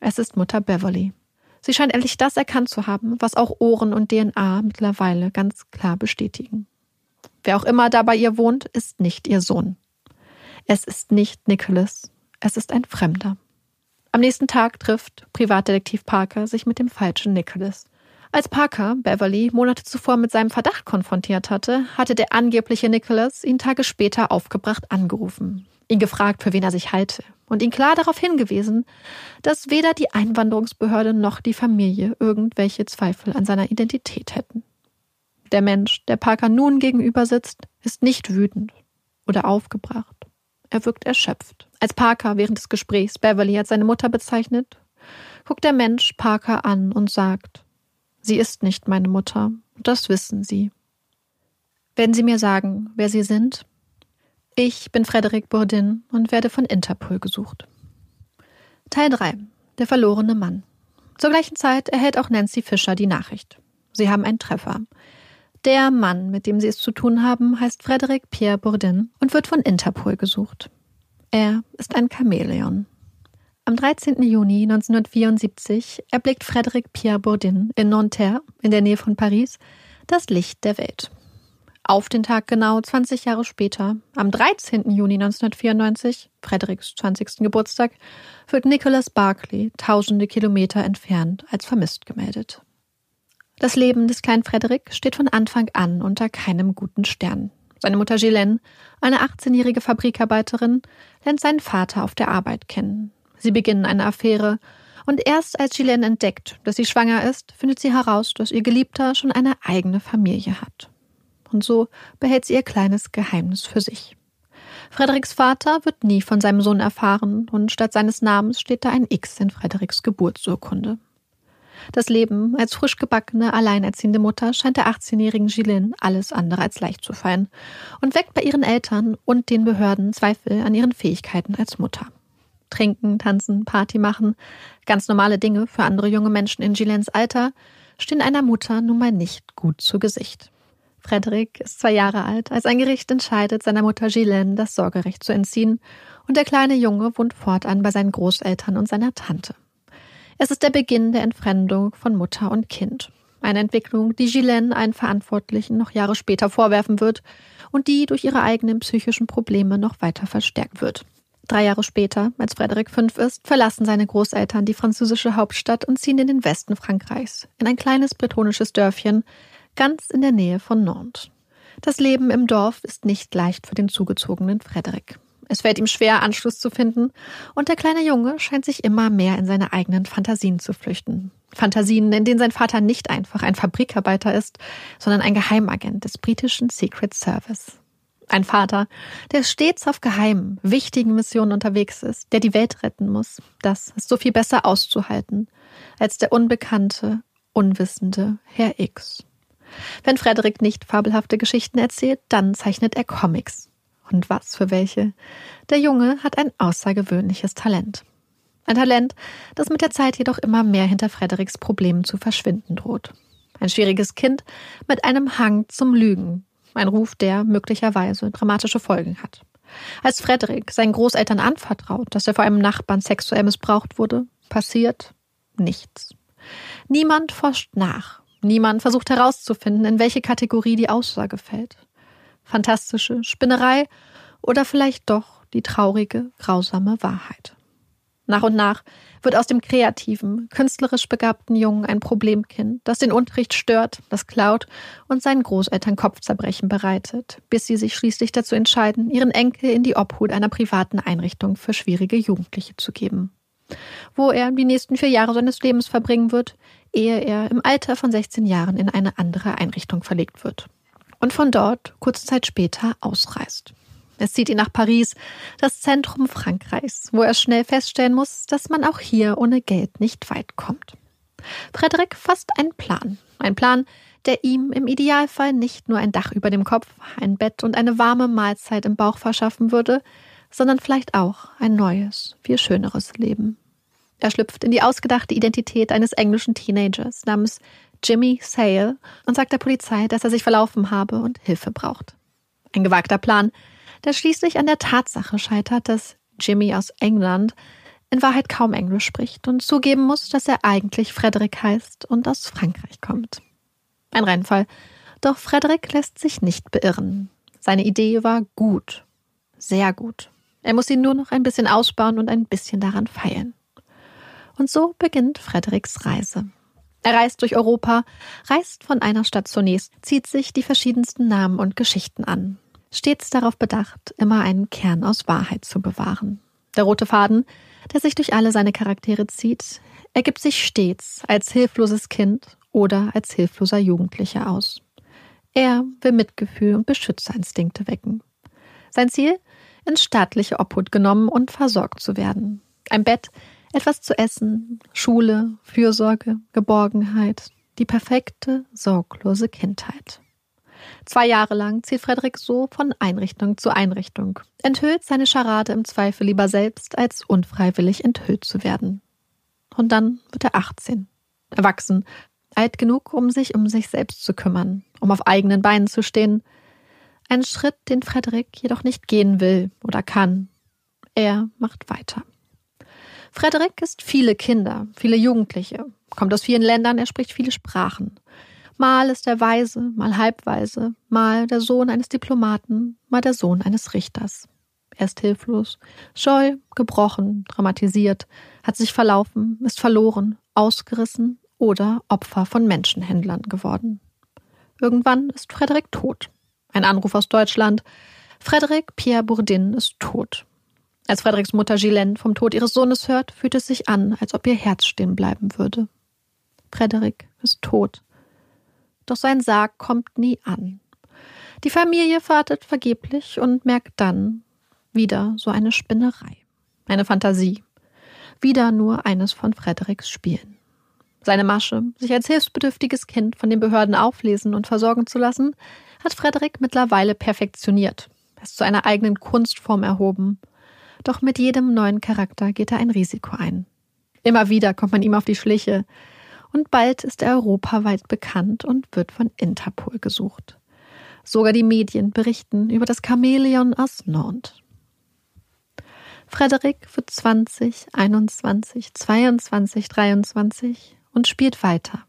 Es ist Mutter Beverly. Sie scheint endlich das erkannt zu haben, was auch Ohren und DNA mittlerweile ganz klar bestätigen. Wer auch immer da bei ihr wohnt, ist nicht ihr Sohn. Es ist nicht Nicholas, es ist ein Fremder. Am nächsten Tag trifft Privatdetektiv Parker sich mit dem falschen Nicholas. Als Parker Beverly Monate zuvor mit seinem Verdacht konfrontiert hatte, hatte der angebliche Nicholas ihn Tage später aufgebracht angerufen, ihn gefragt, für wen er sich halte und ihn klar darauf hingewiesen, dass weder die Einwanderungsbehörde noch die Familie irgendwelche Zweifel an seiner Identität hätten. Der Mensch, der Parker nun gegenüber sitzt, ist nicht wütend oder aufgebracht. Er wirkt erschöpft. Als Parker während des Gesprächs Beverly als seine Mutter bezeichnet, guckt der Mensch Parker an und sagt, Sie ist nicht meine Mutter, das wissen Sie. Werden Sie mir sagen, wer Sie sind? Ich bin Frederik Bourdin und werde von Interpol gesucht. Teil 3. Der verlorene Mann. Zur gleichen Zeit erhält auch Nancy Fischer die Nachricht. Sie haben einen Treffer. Der Mann, mit dem sie es zu tun haben, heißt Frederik Pierre Bourdin und wird von Interpol gesucht. Er ist ein Chamäleon. Am 13. Juni 1974 erblickt Frederik Pierre Bourdin in Nanterre, in der Nähe von Paris, das Licht der Welt. Auf den Tag genau 20 Jahre später, am 13. Juni 1994, Frederiks 20. Geburtstag, wird Nicholas Barclay tausende Kilometer entfernt als vermisst gemeldet. Das Leben des kleinen Frederik steht von Anfang an unter keinem guten Stern. Seine Mutter Ghislaine, eine 18-jährige Fabrikarbeiterin, lernt seinen Vater auf der Arbeit kennen. Sie beginnen eine Affäre und erst als Ghislaine entdeckt, dass sie schwanger ist, findet sie heraus, dass ihr Geliebter schon eine eigene Familie hat und so behält sie ihr kleines Geheimnis für sich. Frederiks Vater wird nie von seinem Sohn erfahren und statt seines Namens steht da ein X in Frederiks Geburtsurkunde. Das Leben als frisch gebackene, alleinerziehende Mutter scheint der 18-jährigen Gilin alles andere als leicht zu fallen und weckt bei ihren Eltern und den Behörden Zweifel an ihren Fähigkeiten als Mutter. Trinken, tanzen, Party machen, ganz normale Dinge für andere junge Menschen in Gilens Alter, stehen einer Mutter nun mal nicht gut zu Gesicht. Frederik ist zwei Jahre alt, als ein Gericht entscheidet, seiner Mutter Ghislaine das Sorgerecht zu entziehen, und der kleine Junge wohnt fortan bei seinen Großeltern und seiner Tante. Es ist der Beginn der Entfremdung von Mutter und Kind. Eine Entwicklung, die Ghislaine einen Verantwortlichen noch Jahre später vorwerfen wird und die durch ihre eigenen psychischen Probleme noch weiter verstärkt wird. Drei Jahre später, als Frederik fünf ist, verlassen seine Großeltern die französische Hauptstadt und ziehen in den Westen Frankreichs, in ein kleines bretonisches Dörfchen, ganz in der Nähe von Nantes. Das Leben im Dorf ist nicht leicht für den zugezogenen Frederik. Es fällt ihm schwer, Anschluss zu finden, und der kleine Junge scheint sich immer mehr in seine eigenen Fantasien zu flüchten. Fantasien, in denen sein Vater nicht einfach ein Fabrikarbeiter ist, sondern ein Geheimagent des britischen Secret Service. Ein Vater, der stets auf geheimen, wichtigen Missionen unterwegs ist, der die Welt retten muss. Das ist so viel besser auszuhalten als der unbekannte, unwissende Herr X. Wenn Frederik nicht fabelhafte Geschichten erzählt, dann zeichnet er Comics. Und was für welche. Der Junge hat ein außergewöhnliches Talent. Ein Talent, das mit der Zeit jedoch immer mehr hinter Frederiks Problemen zu verschwinden droht. Ein schwieriges Kind mit einem Hang zum Lügen. Ein Ruf, der möglicherweise dramatische Folgen hat. Als Frederik seinen Großeltern anvertraut, dass er vor einem Nachbarn sexuell missbraucht wurde, passiert nichts. Niemand forscht nach, Niemand versucht herauszufinden, in welche Kategorie die Aussage fällt. Fantastische Spinnerei oder vielleicht doch die traurige, grausame Wahrheit. Nach und nach wird aus dem kreativen, künstlerisch begabten Jungen ein Problemkind, das den Unterricht stört, das klaut und seinen Großeltern Kopfzerbrechen bereitet, bis sie sich schließlich dazu entscheiden, ihren Enkel in die Obhut einer privaten Einrichtung für schwierige Jugendliche zu geben. Wo er die nächsten vier Jahre seines Lebens verbringen wird, ehe er im Alter von 16 Jahren in eine andere Einrichtung verlegt wird. Und von dort kurze Zeit später ausreist. Es zieht ihn nach Paris, das Zentrum Frankreichs, wo er schnell feststellen muss, dass man auch hier ohne Geld nicht weit kommt. Frederik fasst einen Plan. Ein Plan, der ihm im Idealfall nicht nur ein Dach über dem Kopf, ein Bett und eine warme Mahlzeit im Bauch verschaffen würde, sondern vielleicht auch ein neues, viel schöneres Leben. Er schlüpft in die ausgedachte Identität eines englischen Teenagers namens Jimmy Sale und sagt der Polizei, dass er sich verlaufen habe und Hilfe braucht. Ein gewagter Plan, der schließlich an der Tatsache scheitert, dass Jimmy aus England in Wahrheit kaum Englisch spricht und zugeben muss, dass er eigentlich Frederik heißt und aus Frankreich kommt. Ein Reinfall. Doch Frederik lässt sich nicht beirren. Seine Idee war gut. Sehr gut. Er muss sie nur noch ein bisschen ausbauen und ein bisschen daran feilen. Und so beginnt Frederiks Reise. Er reist durch Europa, reist von einer Stadt zur nächsten, zieht sich die verschiedensten Namen und Geschichten an. Stets darauf bedacht, immer einen Kern aus Wahrheit zu bewahren. Der rote Faden, der sich durch alle seine Charaktere zieht, ergibt sich stets als hilfloses Kind oder als hilfloser Jugendlicher aus. Er will Mitgefühl und Beschützerinstinkte wecken. Sein Ziel? In staatliche Obhut genommen und versorgt zu werden. Ein Bett, etwas zu essen, Schule, Fürsorge, Geborgenheit, die perfekte, sorglose Kindheit. Zwei Jahre lang zieht Frederik so von Einrichtung zu Einrichtung, enthüllt seine Scharade im Zweifel lieber selbst, als unfreiwillig enthüllt zu werden. Und dann wird er 18, erwachsen, alt genug, um sich um sich selbst zu kümmern, um auf eigenen Beinen zu stehen. Ein Schritt, den Frederik jedoch nicht gehen will oder kann. Er macht weiter. Frederik ist viele Kinder, viele Jugendliche, kommt aus vielen Ländern, er spricht viele Sprachen. Mal ist er weise, mal halbweise, mal der Sohn eines Diplomaten, mal der Sohn eines Richters. Er ist hilflos, scheu, gebrochen, dramatisiert, hat sich verlaufen, ist verloren, ausgerissen oder Opfer von Menschenhändlern geworden. Irgendwann ist Frederik tot. Ein Anruf aus Deutschland. Frederik Pierre Bourdin ist tot. Als Frederiks Mutter Gilene vom Tod ihres Sohnes hört, fühlt es sich an, als ob ihr Herz stehen bleiben würde. Frederik ist tot. Doch sein Sarg kommt nie an. Die Familie wartet vergeblich und merkt dann wieder so eine Spinnerei, eine Fantasie, wieder nur eines von Frederiks Spielen. Seine Masche, sich als hilfsbedürftiges Kind von den Behörden auflesen und versorgen zu lassen, hat Frederik mittlerweile perfektioniert, es zu einer eigenen Kunstform erhoben doch mit jedem neuen Charakter geht er ein Risiko ein. Immer wieder kommt man ihm auf die Schliche. Und bald ist er europaweit bekannt und wird von Interpol gesucht. Sogar die Medien berichten über das Chamäleon aus Nantes. Frederik wird 20, 21, 22, 23 und spielt weiter,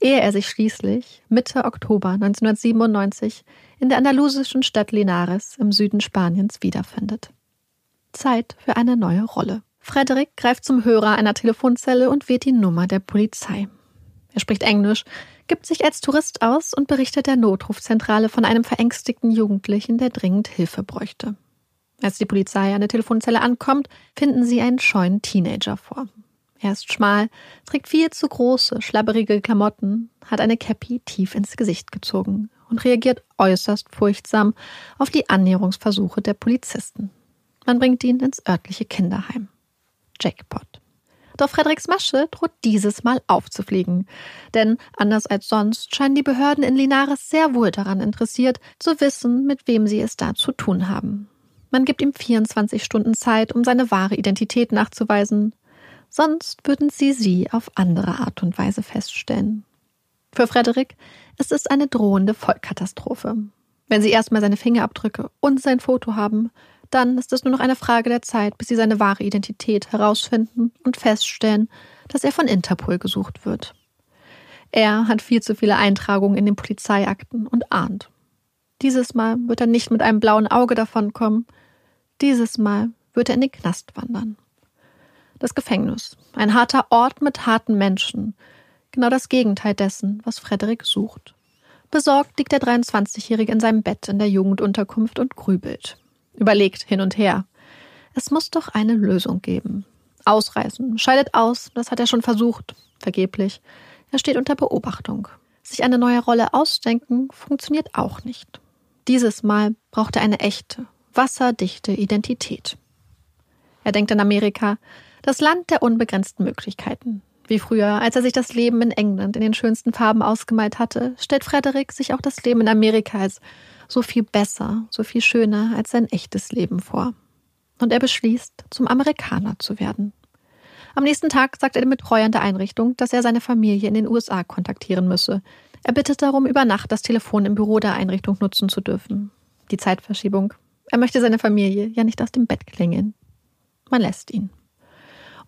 ehe er sich schließlich Mitte Oktober 1997 in der andalusischen Stadt Linares im Süden Spaniens wiederfindet. Zeit für eine neue Rolle. Frederik greift zum Hörer einer Telefonzelle und wählt die Nummer der Polizei. Er spricht Englisch, gibt sich als Tourist aus und berichtet der Notrufzentrale von einem verängstigten Jugendlichen, der dringend Hilfe bräuchte. Als die Polizei an der Telefonzelle ankommt, finden sie einen scheuen Teenager vor. Er ist schmal, trägt viel zu große, schlabberige Klamotten, hat eine Cappy tief ins Gesicht gezogen und reagiert äußerst furchtsam auf die Annäherungsversuche der Polizisten. Man bringt ihn ins örtliche Kinderheim. Jackpot. Doch Frederiks Masche droht dieses Mal aufzufliegen. Denn anders als sonst scheinen die Behörden in Linares sehr wohl daran interessiert, zu wissen, mit wem sie es da zu tun haben. Man gibt ihm 24 Stunden Zeit, um seine wahre Identität nachzuweisen. Sonst würden sie sie auf andere Art und Weise feststellen. Für Frederik ist es eine drohende Vollkatastrophe. Wenn sie erstmal seine Fingerabdrücke und sein Foto haben, dann ist es nur noch eine Frage der Zeit, bis sie seine wahre Identität herausfinden und feststellen, dass er von Interpol gesucht wird. Er hat viel zu viele Eintragungen in den Polizeiakten und ahnt. Dieses Mal wird er nicht mit einem blauen Auge davonkommen. Dieses Mal wird er in den Knast wandern. Das Gefängnis. Ein harter Ort mit harten Menschen. Genau das Gegenteil dessen, was Frederik sucht. Besorgt liegt der 23-Jährige in seinem Bett in der Jugendunterkunft und grübelt überlegt hin und her. Es muss doch eine Lösung geben. Ausreißen, scheidet aus, das hat er schon versucht, vergeblich. Er steht unter Beobachtung. Sich eine neue Rolle ausdenken funktioniert auch nicht. Dieses Mal braucht er eine echte, wasserdichte Identität. Er denkt an Amerika, das Land der unbegrenzten Möglichkeiten. Wie früher, als er sich das Leben in England in den schönsten Farben ausgemalt hatte, stellt Frederick sich auch das Leben in Amerika als so viel besser, so viel schöner als sein echtes Leben vor. Und er beschließt, zum Amerikaner zu werden. Am nächsten Tag sagt er dem Betreuer der Einrichtung, dass er seine Familie in den USA kontaktieren müsse. Er bittet darum, über Nacht das Telefon im Büro der Einrichtung nutzen zu dürfen. Die Zeitverschiebung. Er möchte seine Familie ja nicht aus dem Bett klingeln. Man lässt ihn.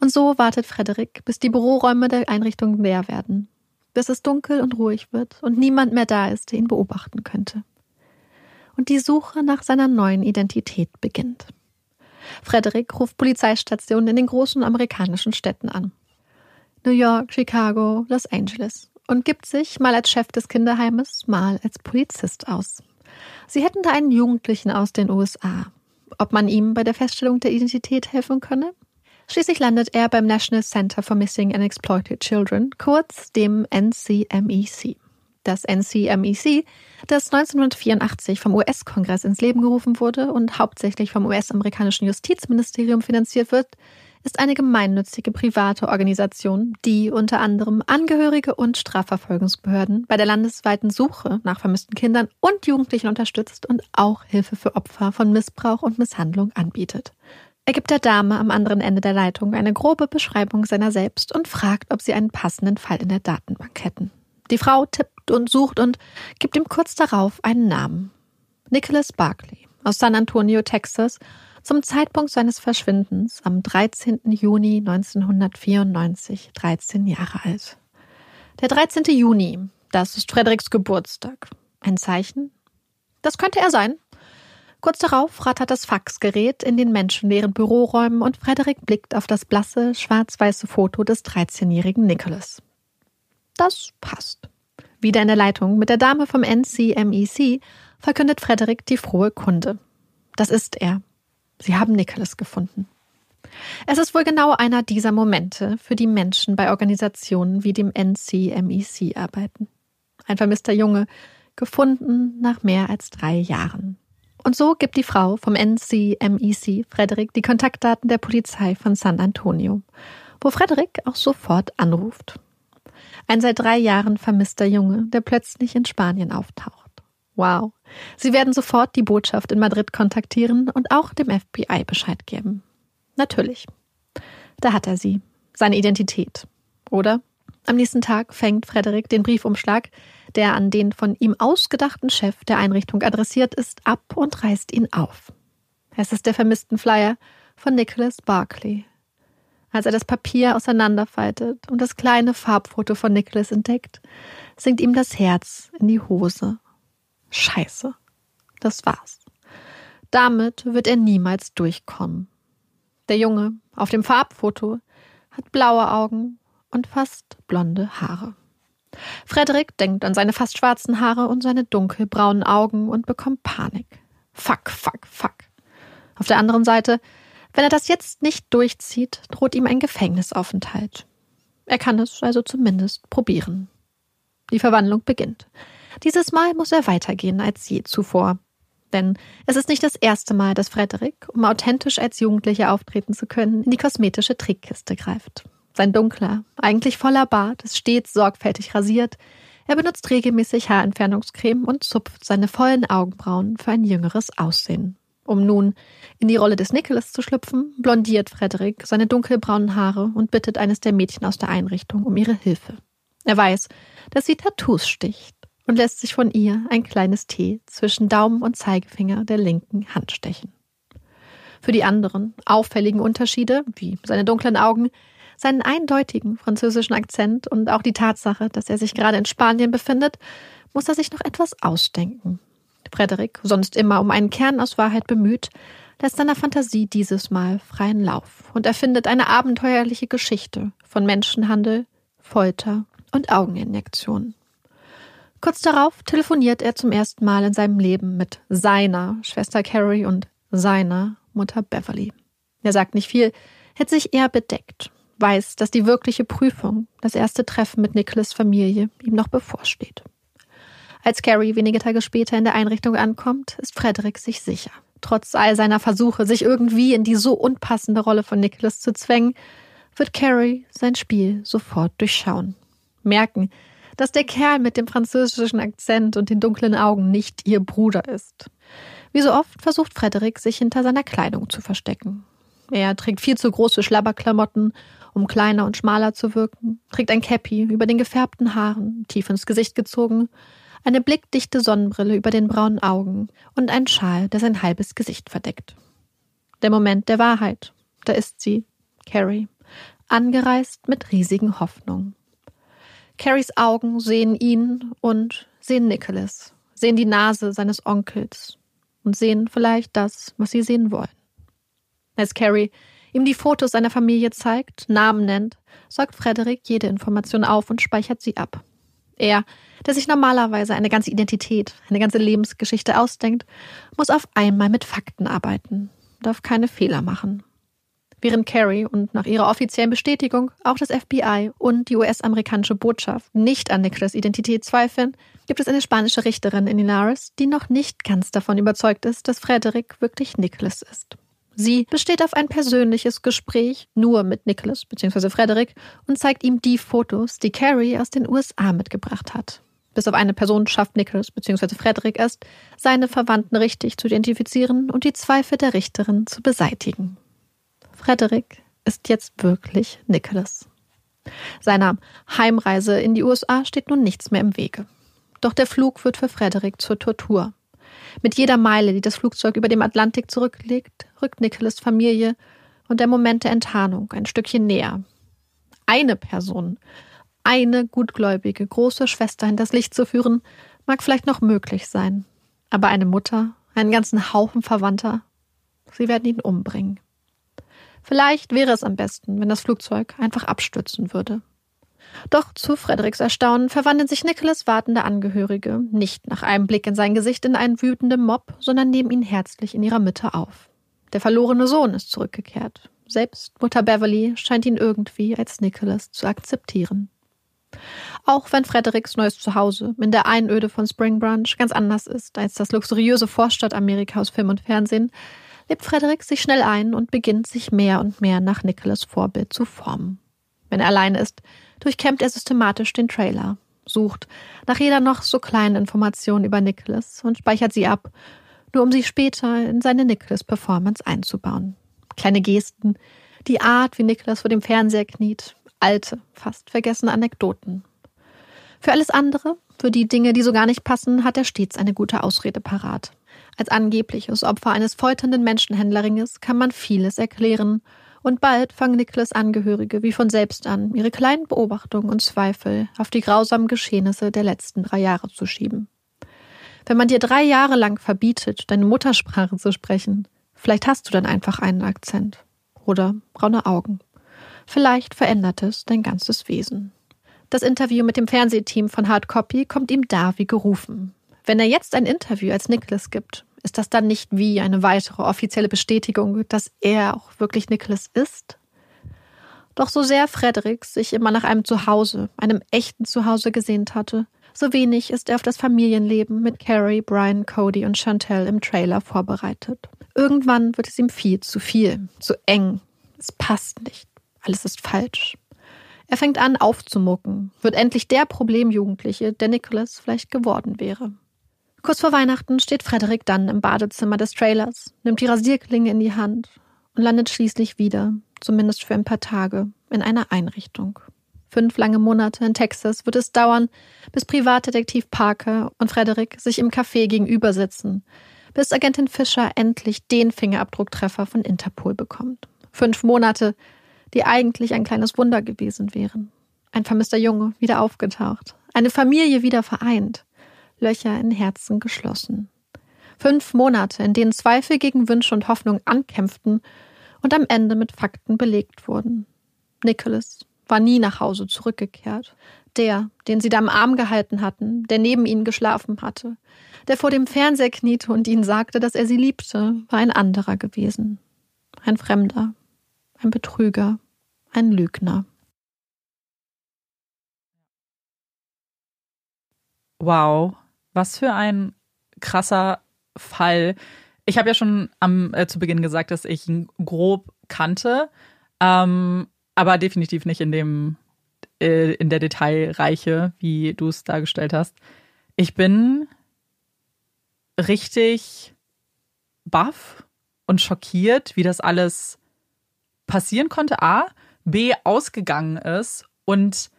Und so wartet Frederik, bis die Büroräume der Einrichtung leer werden, bis es dunkel und ruhig wird und niemand mehr da ist, der ihn beobachten könnte. Und die Suche nach seiner neuen Identität beginnt. Frederik ruft Polizeistationen in den großen amerikanischen Städten an. New York, Chicago, Los Angeles und gibt sich mal als Chef des Kinderheimes, mal als Polizist aus. Sie hätten da einen Jugendlichen aus den USA. Ob man ihm bei der Feststellung der Identität helfen könne? Schließlich landet er beim National Center for Missing and Exploited Children, kurz dem NCMEC. Das NCMEC, das 1984 vom US-Kongress ins Leben gerufen wurde und hauptsächlich vom US-amerikanischen Justizministerium finanziert wird, ist eine gemeinnützige private Organisation, die unter anderem Angehörige und Strafverfolgungsbehörden bei der landesweiten Suche nach vermissten Kindern und Jugendlichen unterstützt und auch Hilfe für Opfer von Missbrauch und Misshandlung anbietet. Er gibt der Dame am anderen Ende der Leitung eine grobe Beschreibung seiner selbst und fragt, ob sie einen passenden Fall in der Datenbank hätten. Die Frau tippt und sucht und gibt ihm kurz darauf einen Namen. Nicholas Barkley aus San Antonio, Texas zum Zeitpunkt seines Verschwindens am 13. Juni 1994 13 Jahre alt. Der 13. Juni, das ist Frederiks Geburtstag. Ein Zeichen? Das könnte er sein. Kurz darauf rattert das Faxgerät in den menschenleeren Büroräumen und Frederik blickt auf das blasse, schwarz-weiße Foto des 13-jährigen Nicholas. Das passt. Wieder in der Leitung mit der Dame vom NCMEC verkündet Frederik die frohe Kunde. Das ist er, Sie haben Nicholas gefunden. Es ist wohl genau einer dieser Momente, für die Menschen bei Organisationen wie dem NCMEC arbeiten. Ein vermisster Junge, gefunden nach mehr als drei Jahren. Und so gibt die Frau vom NCMEC Frederik die Kontaktdaten der Polizei von San Antonio, wo Frederik auch sofort anruft. Ein seit drei Jahren vermisster Junge, der plötzlich in Spanien auftaucht. Wow. Sie werden sofort die Botschaft in Madrid kontaktieren und auch dem FBI Bescheid geben. Natürlich. Da hat er sie. Seine Identität. Oder? Am nächsten Tag fängt Frederik den Briefumschlag, der an den von ihm ausgedachten Chef der Einrichtung adressiert ist, ab und reißt ihn auf. Es ist der vermissten Flyer von Nicholas Barclay. Als er das Papier auseinanderfaltet und das kleine Farbfoto von Nicholas entdeckt, sinkt ihm das Herz in die Hose Scheiße. Das war's. Damit wird er niemals durchkommen. Der Junge auf dem Farbfoto hat blaue Augen und fast blonde Haare. Frederik denkt an seine fast schwarzen Haare und seine dunkelbraunen Augen und bekommt Panik. Fuck, fuck, fuck. Auf der anderen Seite, wenn er das jetzt nicht durchzieht, droht ihm ein Gefängnisaufenthalt. Er kann es also zumindest probieren. Die Verwandlung beginnt. Dieses Mal muss er weitergehen als je zuvor. Denn es ist nicht das erste Mal, dass Frederik, um authentisch als Jugendlicher auftreten zu können, in die kosmetische Trickkiste greift. Sein dunkler, eigentlich voller Bart ist stets sorgfältig rasiert. Er benutzt regelmäßig Haarentfernungscreme und zupft seine vollen Augenbrauen für ein jüngeres Aussehen. Um nun in die Rolle des Nicholas zu schlüpfen, blondiert Frederik seine dunkelbraunen Haare und bittet eines der Mädchen aus der Einrichtung um ihre Hilfe. Er weiß, dass sie Tattoos sticht und lässt sich von ihr ein kleines T zwischen Daumen und Zeigefinger der linken Hand stechen. Für die anderen auffälligen Unterschiede, wie seine dunklen Augen, seinen eindeutigen französischen Akzent und auch die Tatsache, dass er sich gerade in Spanien befindet, muss er sich noch etwas ausdenken. Frederik, sonst immer um einen Kern aus Wahrheit bemüht, lässt seiner Fantasie dieses Mal freien Lauf und erfindet eine abenteuerliche Geschichte von Menschenhandel, Folter und Augeninjektionen. Kurz darauf telefoniert er zum ersten Mal in seinem Leben mit seiner Schwester Carrie und seiner Mutter Beverly. Er sagt nicht viel, hält sich eher bedeckt, weiß, dass die wirkliche Prüfung, das erste Treffen mit Nicholas Familie, ihm noch bevorsteht. Als Carrie wenige Tage später in der Einrichtung ankommt, ist Frederick sich sicher. Trotz all seiner Versuche, sich irgendwie in die so unpassende Rolle von Nicholas zu zwängen, wird Carrie sein Spiel sofort durchschauen. Merken, dass der Kerl mit dem französischen Akzent und den dunklen Augen nicht ihr Bruder ist. Wie so oft versucht Frederik, sich hinter seiner Kleidung zu verstecken. Er trägt viel zu große Schlabberklamotten, um kleiner und schmaler zu wirken, trägt ein Käppi über den gefärbten Haaren, tief ins Gesicht gezogen, eine blickdichte Sonnenbrille über den braunen Augen und ein Schal, der sein halbes Gesicht verdeckt. Der Moment der Wahrheit. Da ist sie, Carrie, angereist mit riesigen Hoffnungen. Carries Augen sehen ihn und sehen Nicholas, sehen die Nase seines Onkels und sehen vielleicht das, was sie sehen wollen. Als Carrie ihm die Fotos seiner Familie zeigt, Namen nennt, sorgt Frederick jede Information auf und speichert sie ab. Er, der sich normalerweise eine ganze Identität, eine ganze Lebensgeschichte ausdenkt, muss auf einmal mit Fakten arbeiten, darf keine Fehler machen. Während Carrie und nach ihrer offiziellen Bestätigung auch das FBI und die US-amerikanische Botschaft nicht an Nicholas Identität zweifeln, gibt es eine spanische Richterin in Linares, die noch nicht ganz davon überzeugt ist, dass Frederick wirklich Nicholas ist. Sie besteht auf ein persönliches Gespräch nur mit Nicholas bzw. Frederick und zeigt ihm die Fotos, die Carrie aus den USA mitgebracht hat. Bis auf eine Person schafft Nicholas bzw. Frederick es, seine Verwandten richtig zu identifizieren und die Zweifel der Richterin zu beseitigen. Frederik ist jetzt wirklich Nicholas. Seiner Heimreise in die USA steht nun nichts mehr im Wege. Doch der Flug wird für Frederik zur Tortur. Mit jeder Meile, die das Flugzeug über dem Atlantik zurücklegt, rückt Nicholas Familie und der Moment der Enttarnung ein Stückchen näher. Eine Person, eine gutgläubige große Schwester hinters Licht zu führen, mag vielleicht noch möglich sein. Aber eine Mutter, einen ganzen Haufen Verwandter, sie werden ihn umbringen. Vielleicht wäre es am besten, wenn das Flugzeug einfach abstürzen würde. Doch zu Frederiks Erstaunen verwandeln sich Nicholas wartende Angehörige nicht nach einem Blick in sein Gesicht in einen wütenden Mob, sondern nehmen ihn herzlich in ihrer Mitte auf. Der verlorene Sohn ist zurückgekehrt. Selbst Mutter Beverly scheint ihn irgendwie als Nicholas zu akzeptieren. Auch wenn Frederiks neues Zuhause in der Einöde von Spring Branch ganz anders ist als das luxuriöse Vorstadt Amerika aus Film und Fernsehen, lebt Frederik sich schnell ein und beginnt sich mehr und mehr nach Nicholas Vorbild zu formen. Wenn er allein ist, durchkämmt er systematisch den Trailer, sucht nach jeder noch so kleinen Information über Nicholas und speichert sie ab, nur um sie später in seine Nicholas-Performance einzubauen. Kleine Gesten, die Art, wie Nicholas vor dem Fernseher kniet, alte, fast vergessene Anekdoten. Für alles andere, für die Dinge, die so gar nicht passen, hat er stets eine gute Ausrede parat. Als angebliches Opfer eines folternden Menschenhändlerringes kann man vieles erklären, und bald fangen Niklas Angehörige wie von selbst an, ihre kleinen Beobachtungen und Zweifel auf die grausamen Geschehnisse der letzten drei Jahre zu schieben. Wenn man dir drei Jahre lang verbietet, deine Muttersprache zu sprechen, vielleicht hast du dann einfach einen Akzent oder braune Augen. Vielleicht verändert es dein ganzes Wesen. Das Interview mit dem Fernsehteam von Hardcopy kommt ihm da wie gerufen. Wenn er jetzt ein Interview als Nicholas gibt, ist das dann nicht wie eine weitere offizielle Bestätigung, dass er auch wirklich Nicholas ist? Doch so sehr Frederik sich immer nach einem Zuhause, einem echten Zuhause gesehnt hatte, so wenig ist er auf das Familienleben mit Carrie, Brian, Cody und Chantel im Trailer vorbereitet. Irgendwann wird es ihm viel zu viel, zu eng. Es passt nicht. Alles ist falsch. Er fängt an aufzumucken, wird endlich der Problemjugendliche, der Nicholas vielleicht geworden wäre. Kurz vor Weihnachten steht Frederik dann im Badezimmer des Trailers, nimmt die Rasierklinge in die Hand und landet schließlich wieder, zumindest für ein paar Tage, in einer Einrichtung. Fünf lange Monate in Texas wird es dauern, bis Privatdetektiv Parker und Frederik sich im Café gegenüber sitzen, bis Agentin Fischer endlich den Fingerabdrucktreffer von Interpol bekommt. Fünf Monate, die eigentlich ein kleines Wunder gewesen wären. Ein vermisster Junge wieder aufgetaucht, eine Familie wieder vereint. Löcher in Herzen geschlossen. Fünf Monate, in denen Zweifel gegen Wünsche und Hoffnung ankämpften und am Ende mit Fakten belegt wurden. Nicholas war nie nach Hause zurückgekehrt. Der, den sie da im Arm gehalten hatten, der neben ihnen geschlafen hatte, der vor dem Fernseher kniete und ihnen sagte, dass er sie liebte, war ein anderer gewesen. Ein Fremder, ein Betrüger, ein Lügner. Wow, was für ein krasser Fall. Ich habe ja schon am, äh, zu Beginn gesagt, dass ich ihn grob kannte, ähm, aber definitiv nicht in dem äh, in der Detailreiche, wie du es dargestellt hast. Ich bin richtig baff und schockiert, wie das alles passieren konnte. A, B ausgegangen ist und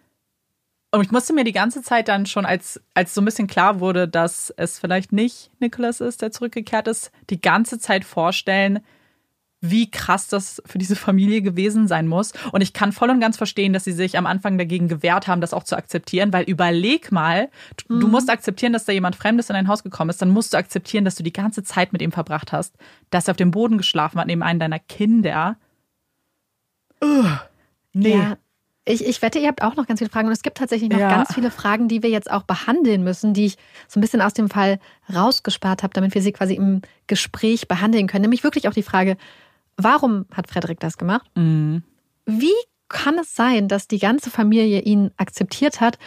und ich musste mir die ganze Zeit dann schon, als, als so ein bisschen klar wurde, dass es vielleicht nicht Nicholas ist, der zurückgekehrt ist, die ganze Zeit vorstellen, wie krass das für diese Familie gewesen sein muss. Und ich kann voll und ganz verstehen, dass sie sich am Anfang dagegen gewehrt haben, das auch zu akzeptieren, weil überleg mal, mhm. du musst akzeptieren, dass da jemand Fremdes in dein Haus gekommen ist, dann musst du akzeptieren, dass du die ganze Zeit mit ihm verbracht hast, dass er auf dem Boden geschlafen hat, neben einem deiner Kinder. Ugh. Nee. Ja. Ich, ich wette, ihr habt auch noch ganz viele Fragen und es gibt tatsächlich noch ja. ganz viele Fragen, die wir jetzt auch behandeln müssen, die ich so ein bisschen aus dem Fall rausgespart habe, damit wir sie quasi im Gespräch behandeln können. Nämlich wirklich auch die Frage, Warum hat Frederik das gemacht? Mhm. Wie kann es sein, dass die ganze Familie ihn akzeptiert hat?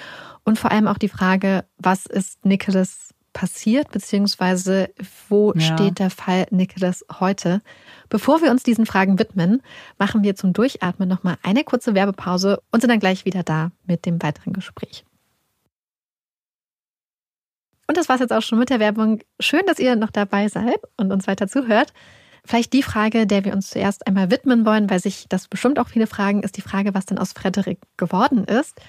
Und vor allem auch die Frage, was ist Nicholas passiert, beziehungsweise wo ja. steht der Fall Nicholas heute? Bevor wir uns diesen Fragen widmen, machen wir zum Durchatmen nochmal eine kurze Werbepause und sind dann gleich wieder da mit dem weiteren Gespräch. Und das war es jetzt auch schon mit der Werbung. Schön, dass ihr noch dabei seid und uns weiter zuhört. Vielleicht die Frage, der wir uns zuerst einmal widmen wollen, weil sich das bestimmt auch viele fragen, ist die Frage, was denn aus Frederik geworden ist.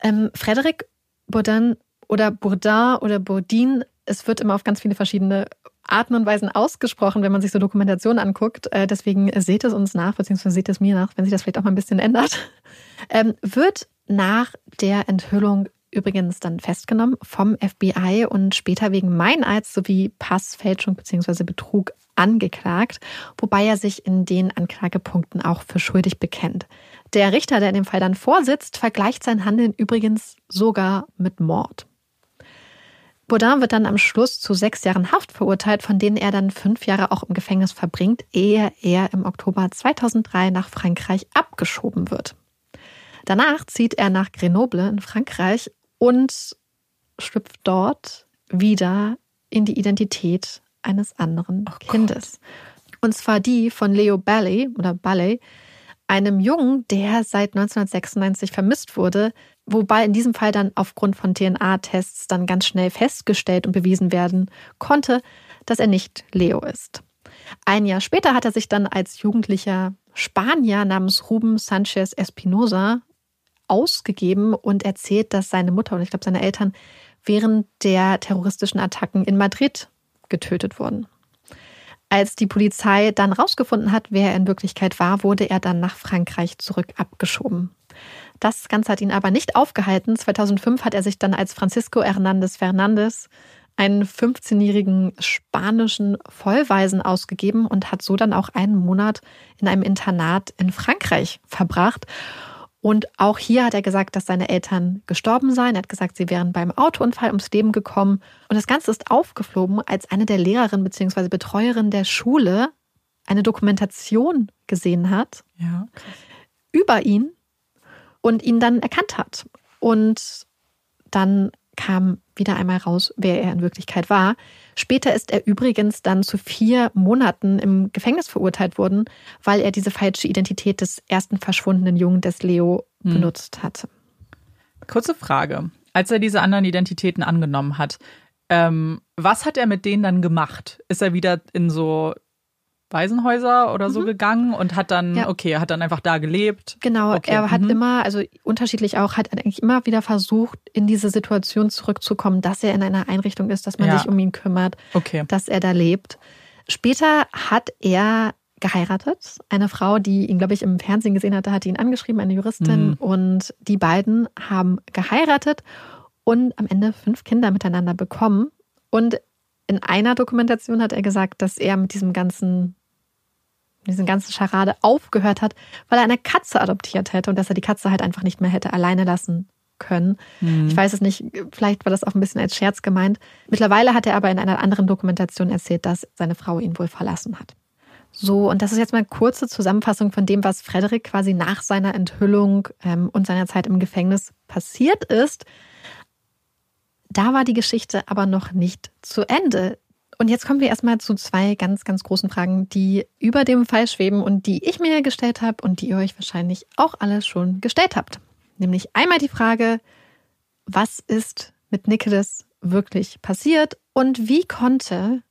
Ähm, Frederik Bourdin oder Bourdin oder Bourdin, es wird immer auf ganz viele verschiedene Arten und Weisen ausgesprochen, wenn man sich so Dokumentationen anguckt. Äh, deswegen seht es uns nach, beziehungsweise seht es mir nach, wenn sich das vielleicht auch mal ein bisschen ändert. Ähm, wird nach der Enthüllung übrigens dann festgenommen vom FBI und später wegen Meineids sowie Passfälschung bzw. Betrug angeklagt, wobei er sich in den Anklagepunkten auch für schuldig bekennt. Der Richter, der in dem Fall dann vorsitzt, vergleicht sein Handeln übrigens sogar mit Mord. Baudin wird dann am Schluss zu sechs Jahren Haft verurteilt, von denen er dann fünf Jahre auch im Gefängnis verbringt, ehe er im Oktober 2003 nach Frankreich abgeschoben wird. Danach zieht er nach Grenoble in Frankreich und schlüpft dort wieder in die Identität eines anderen oh Kindes. Und zwar die von Leo Ballet oder Ballet, einem Jungen, der seit 1996 vermisst wurde, wobei in diesem Fall dann aufgrund von DNA-Tests dann ganz schnell festgestellt und bewiesen werden konnte, dass er nicht Leo ist. Ein Jahr später hat er sich dann als jugendlicher Spanier namens Ruben Sanchez Espinosa ausgegeben und erzählt, dass seine Mutter und ich glaube seine Eltern während der terroristischen Attacken in Madrid getötet wurden. Als die Polizei dann rausgefunden hat, wer er in Wirklichkeit war, wurde er dann nach Frankreich zurück abgeschoben. Das Ganze hat ihn aber nicht aufgehalten. 2005 hat er sich dann als Francisco Hernández Fernández, einen 15-jährigen spanischen Vollweisen, ausgegeben und hat so dann auch einen Monat in einem Internat in Frankreich verbracht. Und auch hier hat er gesagt, dass seine Eltern gestorben seien. Er hat gesagt, sie wären beim Autounfall ums Leben gekommen. Und das Ganze ist aufgeflogen, als eine der Lehrerinnen bzw. Betreuerin der Schule eine Dokumentation gesehen hat ja. über ihn und ihn dann erkannt hat. Und dann kam wieder einmal raus, wer er in Wirklichkeit war. Später ist er übrigens dann zu vier Monaten im Gefängnis verurteilt worden, weil er diese falsche Identität des ersten verschwundenen Jungen des Leo hm. benutzt hatte. Kurze Frage. Als er diese anderen Identitäten angenommen hat, ähm, was hat er mit denen dann gemacht? Ist er wieder in so Waisenhäuser oder so mhm. gegangen und hat dann, ja. okay, er hat dann einfach da gelebt. Genau, okay. er hat mhm. immer, also unterschiedlich auch, hat eigentlich immer wieder versucht, in diese Situation zurückzukommen, dass er in einer Einrichtung ist, dass man ja. sich um ihn kümmert, okay. dass er da lebt. Später hat er geheiratet. Eine Frau, die ihn, glaube ich, im Fernsehen gesehen hatte, hat ihn angeschrieben, eine Juristin. Mhm. Und die beiden haben geheiratet und am Ende fünf Kinder miteinander bekommen. Und in einer Dokumentation hat er gesagt, dass er mit diesem ganzen, diesen ganzen Scharade aufgehört hat, weil er eine Katze adoptiert hätte und dass er die Katze halt einfach nicht mehr hätte alleine lassen können. Mhm. Ich weiß es nicht, vielleicht war das auch ein bisschen als Scherz gemeint. Mittlerweile hat er aber in einer anderen Dokumentation erzählt, dass seine Frau ihn wohl verlassen hat. So, und das ist jetzt mal eine kurze Zusammenfassung von dem, was Frederik quasi nach seiner Enthüllung ähm, und seiner Zeit im Gefängnis passiert ist. Da war die Geschichte aber noch nicht zu Ende. Und jetzt kommen wir erstmal zu zwei ganz, ganz großen Fragen, die über dem Fall schweben und die ich mir gestellt habe und die ihr euch wahrscheinlich auch alle schon gestellt habt. Nämlich einmal die Frage, was ist mit Nicholas wirklich passiert und wie konnte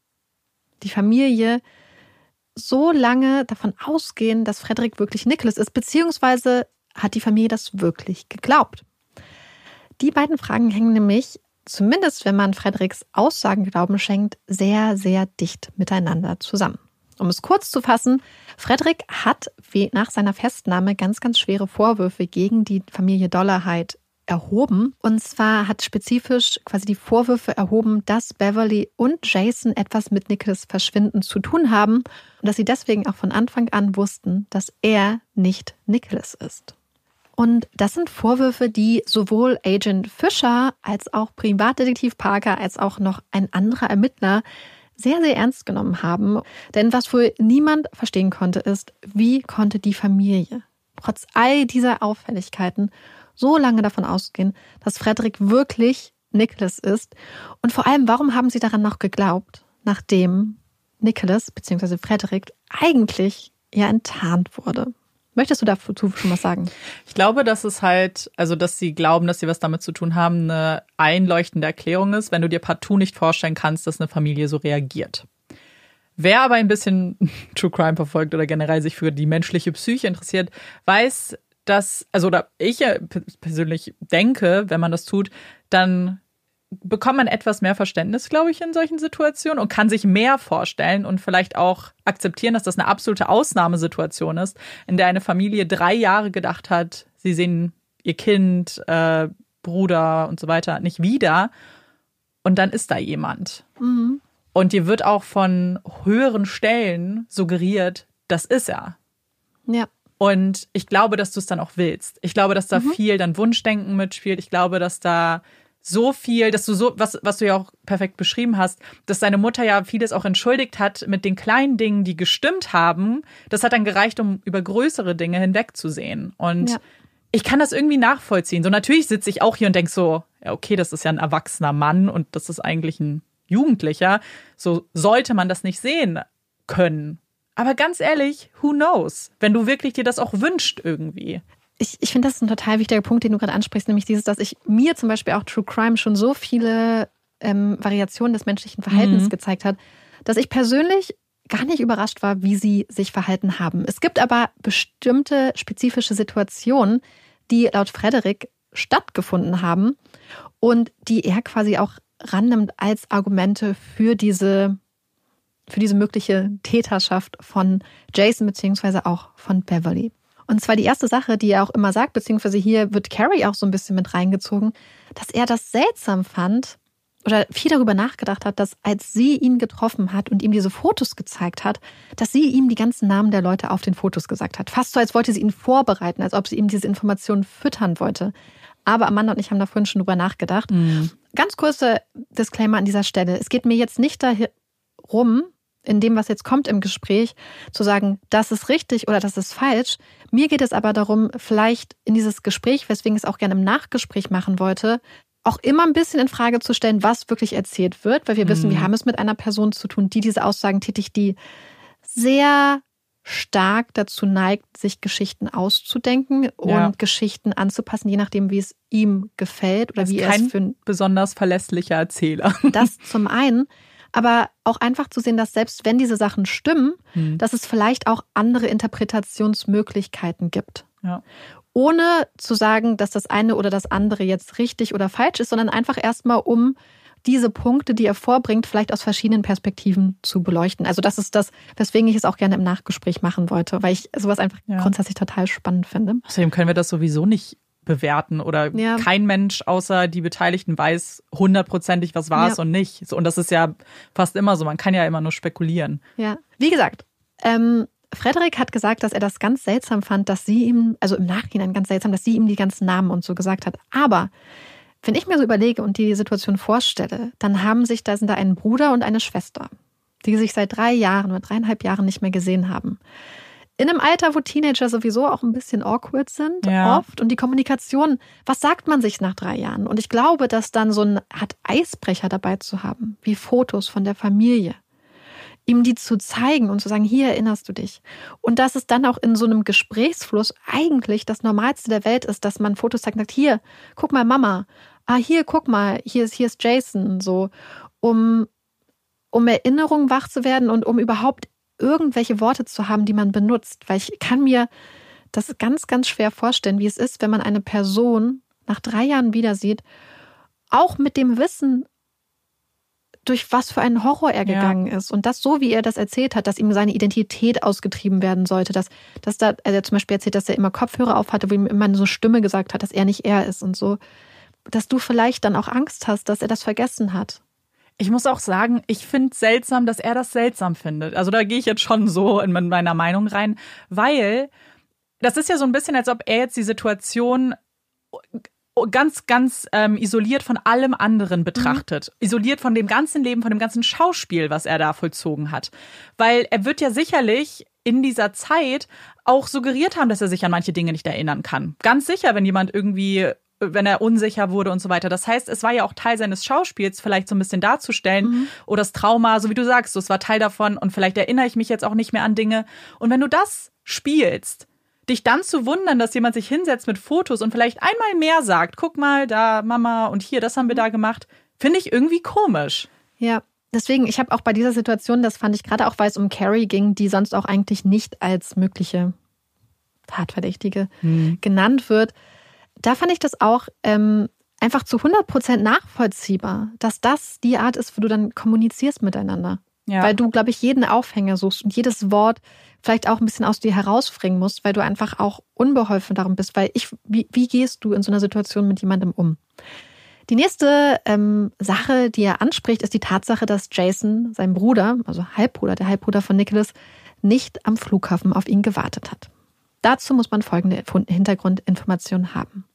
die Familie so lange davon ausgehen, dass Frederik wirklich Nicholas ist, beziehungsweise hat die Familie das wirklich geglaubt? Die beiden Fragen hängen nämlich zumindest wenn man Frederiks Aussagen Glauben schenkt, sehr, sehr dicht miteinander zusammen. Um es kurz zu fassen, Frederick hat nach seiner Festnahme ganz, ganz schwere Vorwürfe gegen die Familie Dollarhide erhoben. Und zwar hat spezifisch quasi die Vorwürfe erhoben, dass Beverly und Jason etwas mit Nicholas Verschwinden zu tun haben und dass sie deswegen auch von Anfang an wussten, dass er nicht Nicholas ist. Und das sind Vorwürfe, die sowohl Agent Fischer als auch Privatdetektiv Parker als auch noch ein anderer Ermittler sehr, sehr ernst genommen haben. Denn was wohl niemand verstehen konnte, ist, wie konnte die Familie trotz all dieser Auffälligkeiten so lange davon ausgehen, dass Frederik wirklich Nicholas ist? Und vor allem, warum haben sie daran noch geglaubt, nachdem Nicholas bzw. Frederik eigentlich ja enttarnt wurde? Möchtest du dazu schon was sagen? Ich glaube, dass es halt, also dass sie glauben, dass sie was damit zu tun haben, eine einleuchtende Erklärung ist, wenn du dir partout nicht vorstellen kannst, dass eine Familie so reagiert. Wer aber ein bisschen True Crime verfolgt oder generell sich für die menschliche Psyche interessiert, weiß, dass, also oder ich persönlich denke, wenn man das tut, dann bekommt man etwas mehr Verständnis, glaube ich, in solchen Situationen und kann sich mehr vorstellen und vielleicht auch akzeptieren, dass das eine absolute Ausnahmesituation ist, in der eine Familie drei Jahre gedacht hat, sie sehen ihr Kind, äh, Bruder und so weiter nicht wieder und dann ist da jemand. Mhm. Und dir wird auch von höheren Stellen suggeriert, das ist er. Ja. Und ich glaube, dass du es dann auch willst. Ich glaube, dass da mhm. viel dann Wunschdenken mitspielt. Ich glaube, dass da so viel, dass du so, was, was du ja auch perfekt beschrieben hast, dass deine Mutter ja vieles auch entschuldigt hat mit den kleinen Dingen, die gestimmt haben. Das hat dann gereicht, um über größere Dinge hinwegzusehen. Und ja. ich kann das irgendwie nachvollziehen. So natürlich sitze ich auch hier und denke so, ja, okay, das ist ja ein erwachsener Mann und das ist eigentlich ein Jugendlicher. So sollte man das nicht sehen können. Aber ganz ehrlich, who knows? Wenn du wirklich dir das auch wünscht irgendwie ich, ich finde, das ist ein total wichtiger Punkt, den du gerade ansprichst, nämlich dieses, dass ich mir zum Beispiel auch True Crime schon so viele ähm, Variationen des menschlichen Verhaltens mhm. gezeigt hat, dass ich persönlich gar nicht überrascht war, wie sie sich verhalten haben. Es gibt aber bestimmte spezifische Situationen, die laut Frederik stattgefunden haben und die er quasi auch rannimmt als Argumente für diese, für diese mögliche Täterschaft von Jason beziehungsweise auch von Beverly. Und zwar die erste Sache, die er auch immer sagt, beziehungsweise hier wird Carrie auch so ein bisschen mit reingezogen, dass er das seltsam fand oder viel darüber nachgedacht hat, dass als sie ihn getroffen hat und ihm diese Fotos gezeigt hat, dass sie ihm die ganzen Namen der Leute auf den Fotos gesagt hat. Fast so, als wollte sie ihn vorbereiten, als ob sie ihm diese Informationen füttern wollte. Aber Amanda und ich haben da vorhin schon drüber nachgedacht. Mhm. Ganz kurzer Disclaimer an dieser Stelle. Es geht mir jetzt nicht darum, in dem, was jetzt kommt im Gespräch, zu sagen, das ist richtig oder das ist falsch. Mir geht es aber darum, vielleicht in dieses Gespräch, weswegen ich es auch gerne im Nachgespräch machen wollte, auch immer ein bisschen in Frage zu stellen, was wirklich erzählt wird, weil wir mhm. wissen, wir mhm. haben es mit einer Person zu tun, die diese Aussagen tätigt, die sehr stark dazu neigt, sich Geschichten auszudenken und ja. Geschichten anzupassen, je nachdem, wie es ihm gefällt oder wie er es für ein besonders verlässlicher Erzähler. Das zum einen aber auch einfach zu sehen, dass selbst wenn diese Sachen stimmen, hm. dass es vielleicht auch andere Interpretationsmöglichkeiten gibt. Ja. Ohne zu sagen, dass das eine oder das andere jetzt richtig oder falsch ist, sondern einfach erstmal um diese Punkte, die er vorbringt, vielleicht aus verschiedenen Perspektiven zu beleuchten. Also das ist das, weswegen ich es auch gerne im Nachgespräch machen wollte, weil ich sowas einfach ja. grundsätzlich total spannend finde. Außerdem können wir das sowieso nicht bewerten oder ja. kein Mensch außer die Beteiligten weiß hundertprozentig, was war es ja. und nicht. und das ist ja fast immer so. Man kann ja immer nur spekulieren. Ja, wie gesagt, ähm, Frederik hat gesagt, dass er das ganz seltsam fand, dass sie ihm, also im Nachhinein ganz seltsam, dass sie ihm die ganzen Namen und so gesagt hat. Aber wenn ich mir so überlege und die Situation vorstelle, dann haben sich, da sind da ein Bruder und eine Schwester, die sich seit drei Jahren oder dreieinhalb Jahren nicht mehr gesehen haben in einem Alter, wo Teenager sowieso auch ein bisschen awkward sind, ja. oft. Und die Kommunikation, was sagt man sich nach drei Jahren? Und ich glaube, dass dann so ein Art Eisbrecher dabei zu haben, wie Fotos von der Familie, ihm die zu zeigen und zu sagen, hier erinnerst du dich. Und dass es dann auch in so einem Gesprächsfluss eigentlich das Normalste der Welt ist, dass man Fotos zeigt, sagt, hier, guck mal, Mama, ah, hier, guck mal, hier ist, hier ist Jason, so, um, um Erinnerungen wach zu werden und um überhaupt irgendwelche Worte zu haben, die man benutzt. Weil ich kann mir das ganz, ganz schwer vorstellen, wie es ist, wenn man eine Person nach drei Jahren wieder sieht, auch mit dem Wissen, durch was für einen Horror er gegangen ja. ist. Und das so, wie er das erzählt hat, dass ihm seine Identität ausgetrieben werden sollte, dass, dass da, also er zum Beispiel erzählt, dass er immer Kopfhörer auf hatte, wo ihm immer so Stimme gesagt hat, dass er nicht er ist und so, dass du vielleicht dann auch Angst hast, dass er das vergessen hat. Ich muss auch sagen, ich finde seltsam, dass er das seltsam findet. Also da gehe ich jetzt schon so in meiner Meinung rein, weil das ist ja so ein bisschen, als ob er jetzt die Situation ganz, ganz ähm, isoliert von allem anderen betrachtet. Mhm. Isoliert von dem ganzen Leben, von dem ganzen Schauspiel, was er da vollzogen hat. Weil er wird ja sicherlich in dieser Zeit auch suggeriert haben, dass er sich an manche Dinge nicht erinnern kann. Ganz sicher, wenn jemand irgendwie wenn er unsicher wurde und so weiter. Das heißt, es war ja auch Teil seines Schauspiels, vielleicht so ein bisschen darzustellen. Mhm. Oder das Trauma, so wie du sagst, so, es war Teil davon und vielleicht erinnere ich mich jetzt auch nicht mehr an Dinge. Und wenn du das spielst, dich dann zu wundern, dass jemand sich hinsetzt mit Fotos und vielleicht einmal mehr sagt, guck mal, da Mama und hier, das haben wir da gemacht, finde ich irgendwie komisch. Ja, deswegen, ich habe auch bei dieser Situation, das fand ich gerade auch, weil es um Carrie ging, die sonst auch eigentlich nicht als mögliche Tatverdächtige hm. genannt wird, da fand ich das auch ähm, einfach zu 100 Prozent nachvollziehbar, dass das die Art ist, wo du dann kommunizierst miteinander. Ja. Weil du, glaube ich, jeden Aufhänger suchst und jedes Wort vielleicht auch ein bisschen aus dir herausbringen musst, weil du einfach auch unbeholfen darum bist. Weil ich, wie, wie gehst du in so einer Situation mit jemandem um? Die nächste ähm, Sache, die er anspricht, ist die Tatsache, dass Jason, sein Bruder, also Halbbruder, der Halbbruder von Nicholas, nicht am Flughafen auf ihn gewartet hat. Dazu muss man folgende Hintergrundinformationen haben.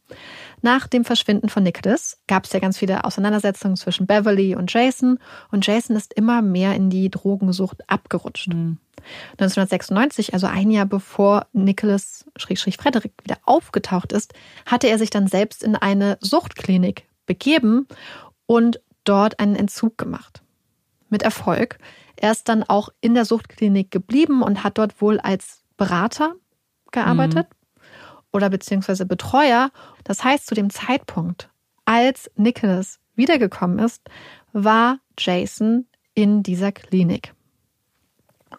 Nach dem Verschwinden von Nicholas gab es ja ganz viele Auseinandersetzungen zwischen Beverly und Jason und Jason ist immer mehr in die Drogensucht abgerutscht. Mhm. 1996, also ein Jahr bevor Nicholas Frederick wieder aufgetaucht ist, hatte er sich dann selbst in eine Suchtklinik begeben und dort einen Entzug gemacht. Mit Erfolg. Er ist dann auch in der Suchtklinik geblieben und hat dort wohl als Berater gearbeitet. Mhm oder beziehungsweise Betreuer. Das heißt, zu dem Zeitpunkt, als Nicholas wiedergekommen ist, war Jason in dieser Klinik.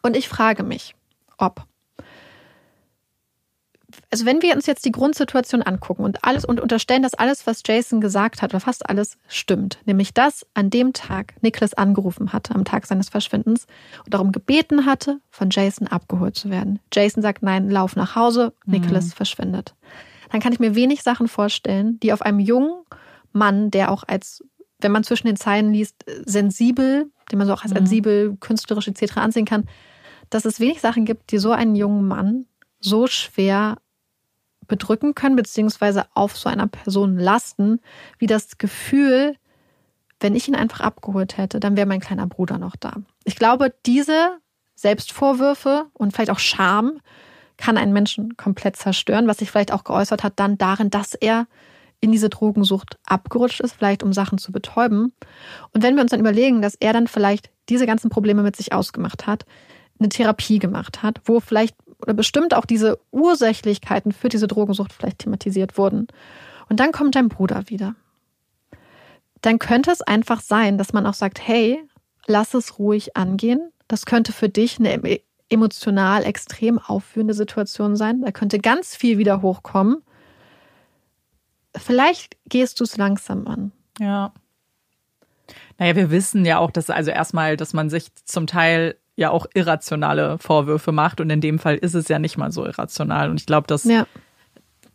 Und ich frage mich, ob also wenn wir uns jetzt die Grundsituation angucken und alles und unterstellen, dass alles, was Jason gesagt hat, oder fast alles stimmt, nämlich dass an dem Tag Nicholas angerufen hatte, am Tag seines Verschwindens und darum gebeten hatte, von Jason abgeholt zu werden. Jason sagt, nein, lauf nach Hause, Nicholas mhm. verschwindet. Dann kann ich mir wenig Sachen vorstellen, die auf einem jungen Mann, der auch als, wenn man zwischen den Zeilen liest, sensibel, den man so auch als mhm. sensibel, künstlerisch etc. ansehen kann, dass es wenig Sachen gibt, die so einen jungen Mann so schwer bedrücken können, beziehungsweise auf so einer Person lasten, wie das Gefühl, wenn ich ihn einfach abgeholt hätte, dann wäre mein kleiner Bruder noch da. Ich glaube, diese Selbstvorwürfe und vielleicht auch Scham kann einen Menschen komplett zerstören, was sich vielleicht auch geäußert hat dann darin, dass er in diese Drogensucht abgerutscht ist, vielleicht um Sachen zu betäuben. Und wenn wir uns dann überlegen, dass er dann vielleicht diese ganzen Probleme mit sich ausgemacht hat, eine Therapie gemacht hat, wo vielleicht oder bestimmt auch diese Ursächlichkeiten für diese Drogensucht vielleicht thematisiert wurden. Und dann kommt dein Bruder wieder. Dann könnte es einfach sein, dass man auch sagt, hey, lass es ruhig angehen. Das könnte für dich eine emotional extrem aufführende Situation sein. Da könnte ganz viel wieder hochkommen. Vielleicht gehst du es langsam an. Ja. Naja, wir wissen ja auch, dass also erstmal, dass man sich zum Teil ja auch irrationale Vorwürfe macht. Und in dem Fall ist es ja nicht mal so irrational. Und ich glaube, dass ja.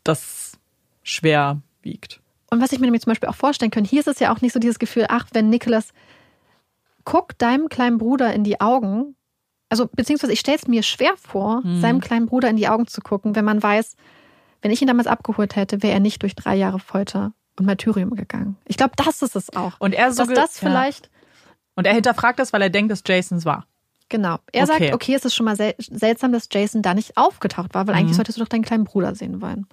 das schwer wiegt. Und was ich mir nämlich zum Beispiel auch vorstellen kann, hier ist es ja auch nicht so dieses Gefühl, ach, wenn Nicholas, guck deinem kleinen Bruder in die Augen, also beziehungsweise ich stelle es mir schwer vor, mhm. seinem kleinen Bruder in die Augen zu gucken, wenn man weiß, wenn ich ihn damals abgeholt hätte, wäre er nicht durch drei Jahre Folter und Martyrium gegangen. Ich glaube, das ist es auch. Und er so dass das vielleicht. Ja. Und er hinterfragt das, weil er denkt, dass Jasons war. Genau. Er okay. sagt, okay, es ist schon mal sel seltsam, dass Jason da nicht aufgetaucht war, weil mhm. eigentlich solltest du doch deinen kleinen Bruder sehen wollen.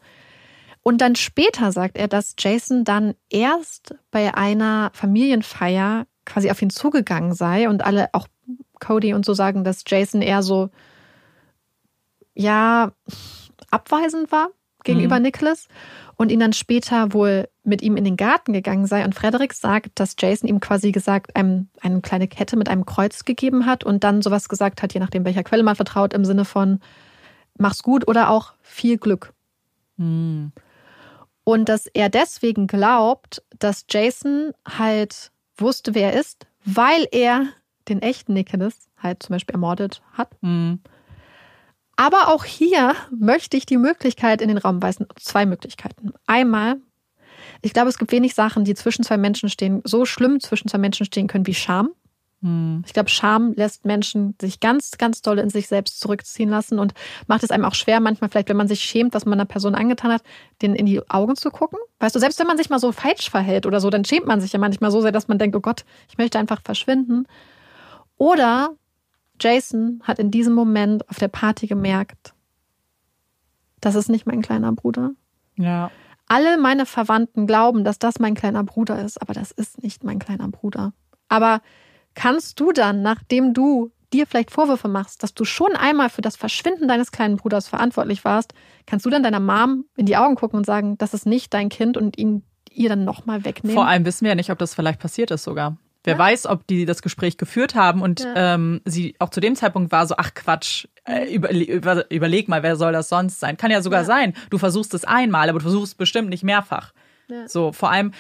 Und dann später sagt er, dass Jason dann erst bei einer Familienfeier quasi auf ihn zugegangen sei und alle, auch Cody und so sagen, dass Jason eher so, ja, abweisend war gegenüber mhm. Nicholas und ihn dann später wohl mit ihm in den Garten gegangen sei. Und Frederik sagt, dass Jason ihm quasi gesagt, einem eine kleine Kette mit einem Kreuz gegeben hat und dann sowas gesagt hat, je nachdem welcher Quelle man vertraut, im Sinne von mach's gut oder auch viel Glück. Mhm. Und dass er deswegen glaubt, dass Jason halt wusste, wer er ist, weil er den echten Nicholas halt zum Beispiel ermordet hat. Mhm. Aber auch hier möchte ich die Möglichkeit in den Raum weisen. Zwei Möglichkeiten. Einmal, ich glaube, es gibt wenig Sachen, die zwischen zwei Menschen stehen, so schlimm zwischen zwei Menschen stehen können wie Scham. Mhm. Ich glaube, Scham lässt Menschen sich ganz, ganz doll in sich selbst zurückziehen lassen und macht es einem auch schwer, manchmal vielleicht, wenn man sich schämt, was man einer Person angetan hat, denen in die Augen zu gucken. Weißt du, selbst wenn man sich mal so falsch verhält oder so, dann schämt man sich ja manchmal so sehr, dass man denkt, oh Gott, ich möchte einfach verschwinden. Oder Jason hat in diesem Moment auf der Party gemerkt, das ist nicht mein kleiner Bruder. Ja. Alle meine Verwandten glauben, dass das mein kleiner Bruder ist, aber das ist nicht mein kleiner Bruder. Aber kannst du dann, nachdem du dir vielleicht Vorwürfe machst, dass du schon einmal für das Verschwinden deines kleinen Bruders verantwortlich warst, kannst du dann deiner Mom in die Augen gucken und sagen, das ist nicht dein Kind und ihn ihr dann nochmal wegnehmen? Vor allem wissen wir ja nicht, ob das vielleicht passiert ist sogar. Wer Ja. weiß, ob die das Gespräch geführt haben und Ja. ähm, sie auch zu dem Zeitpunkt war so, ach Quatsch, äh, überle über, überleg mal, wer soll das sonst sein? Kann ja sogar Ja. sein. Du versuchst es einmal, aber du versuchst bestimmt nicht mehrfach. So, vor allem,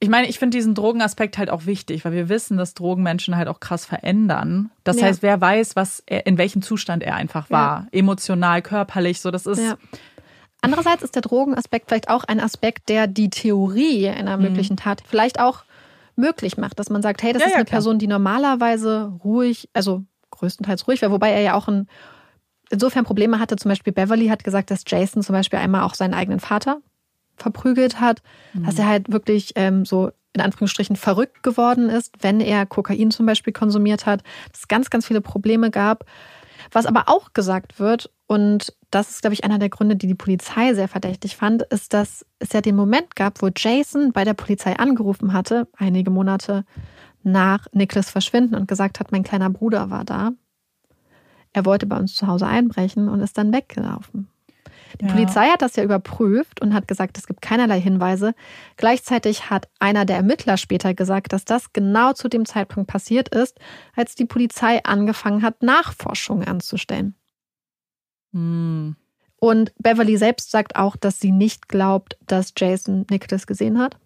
ich meine, ich finde diesen Drogenaspekt halt auch wichtig, weil wir wissen, dass Drogen Menschen halt auch krass verändern. Das heißt, wer weiß, was er, in welchem Zustand er einfach war. Emotional, körperlich, so, das ist. Ja. Andererseits ist der Drogenaspekt vielleicht auch ein Aspekt, der die Theorie einer Mhm. möglichen Tat vielleicht auch möglich macht, dass man sagt, hey, das Ja, ist ja, eine klar. Person, die normalerweise ruhig, also größtenteils ruhig wäre, wobei er ja auch ein, insofern Probleme hatte. Zum Beispiel Beverly hat gesagt, dass Jason zum Beispiel einmal auch seinen eigenen Vater verprügelt hat, dass er halt wirklich ähm, so in Anführungsstrichen verrückt geworden ist, wenn er Kokain zum Beispiel konsumiert hat, dass es ganz, ganz viele Probleme gab. Was aber auch gesagt wird, und das ist, glaube ich, einer der Gründe, die die Polizei sehr verdächtig fand, ist, dass es ja den Moment gab, wo Jason bei der Polizei angerufen hatte, einige Monate nach Nicholas Verschwinden und gesagt hat, mein kleiner Bruder war da. Er wollte bei uns zu Hause einbrechen und ist dann weggelaufen. Die Ja. Polizei hat das ja überprüft und hat gesagt, es gibt keinerlei Hinweise. Gleichzeitig hat einer der Ermittler später gesagt, dass das genau zu dem Zeitpunkt passiert ist, als die Polizei angefangen hat, Nachforschungen anzustellen. Hm. Und Beverly selbst sagt auch, dass sie nicht glaubt, dass Jason Nicholas gesehen hat,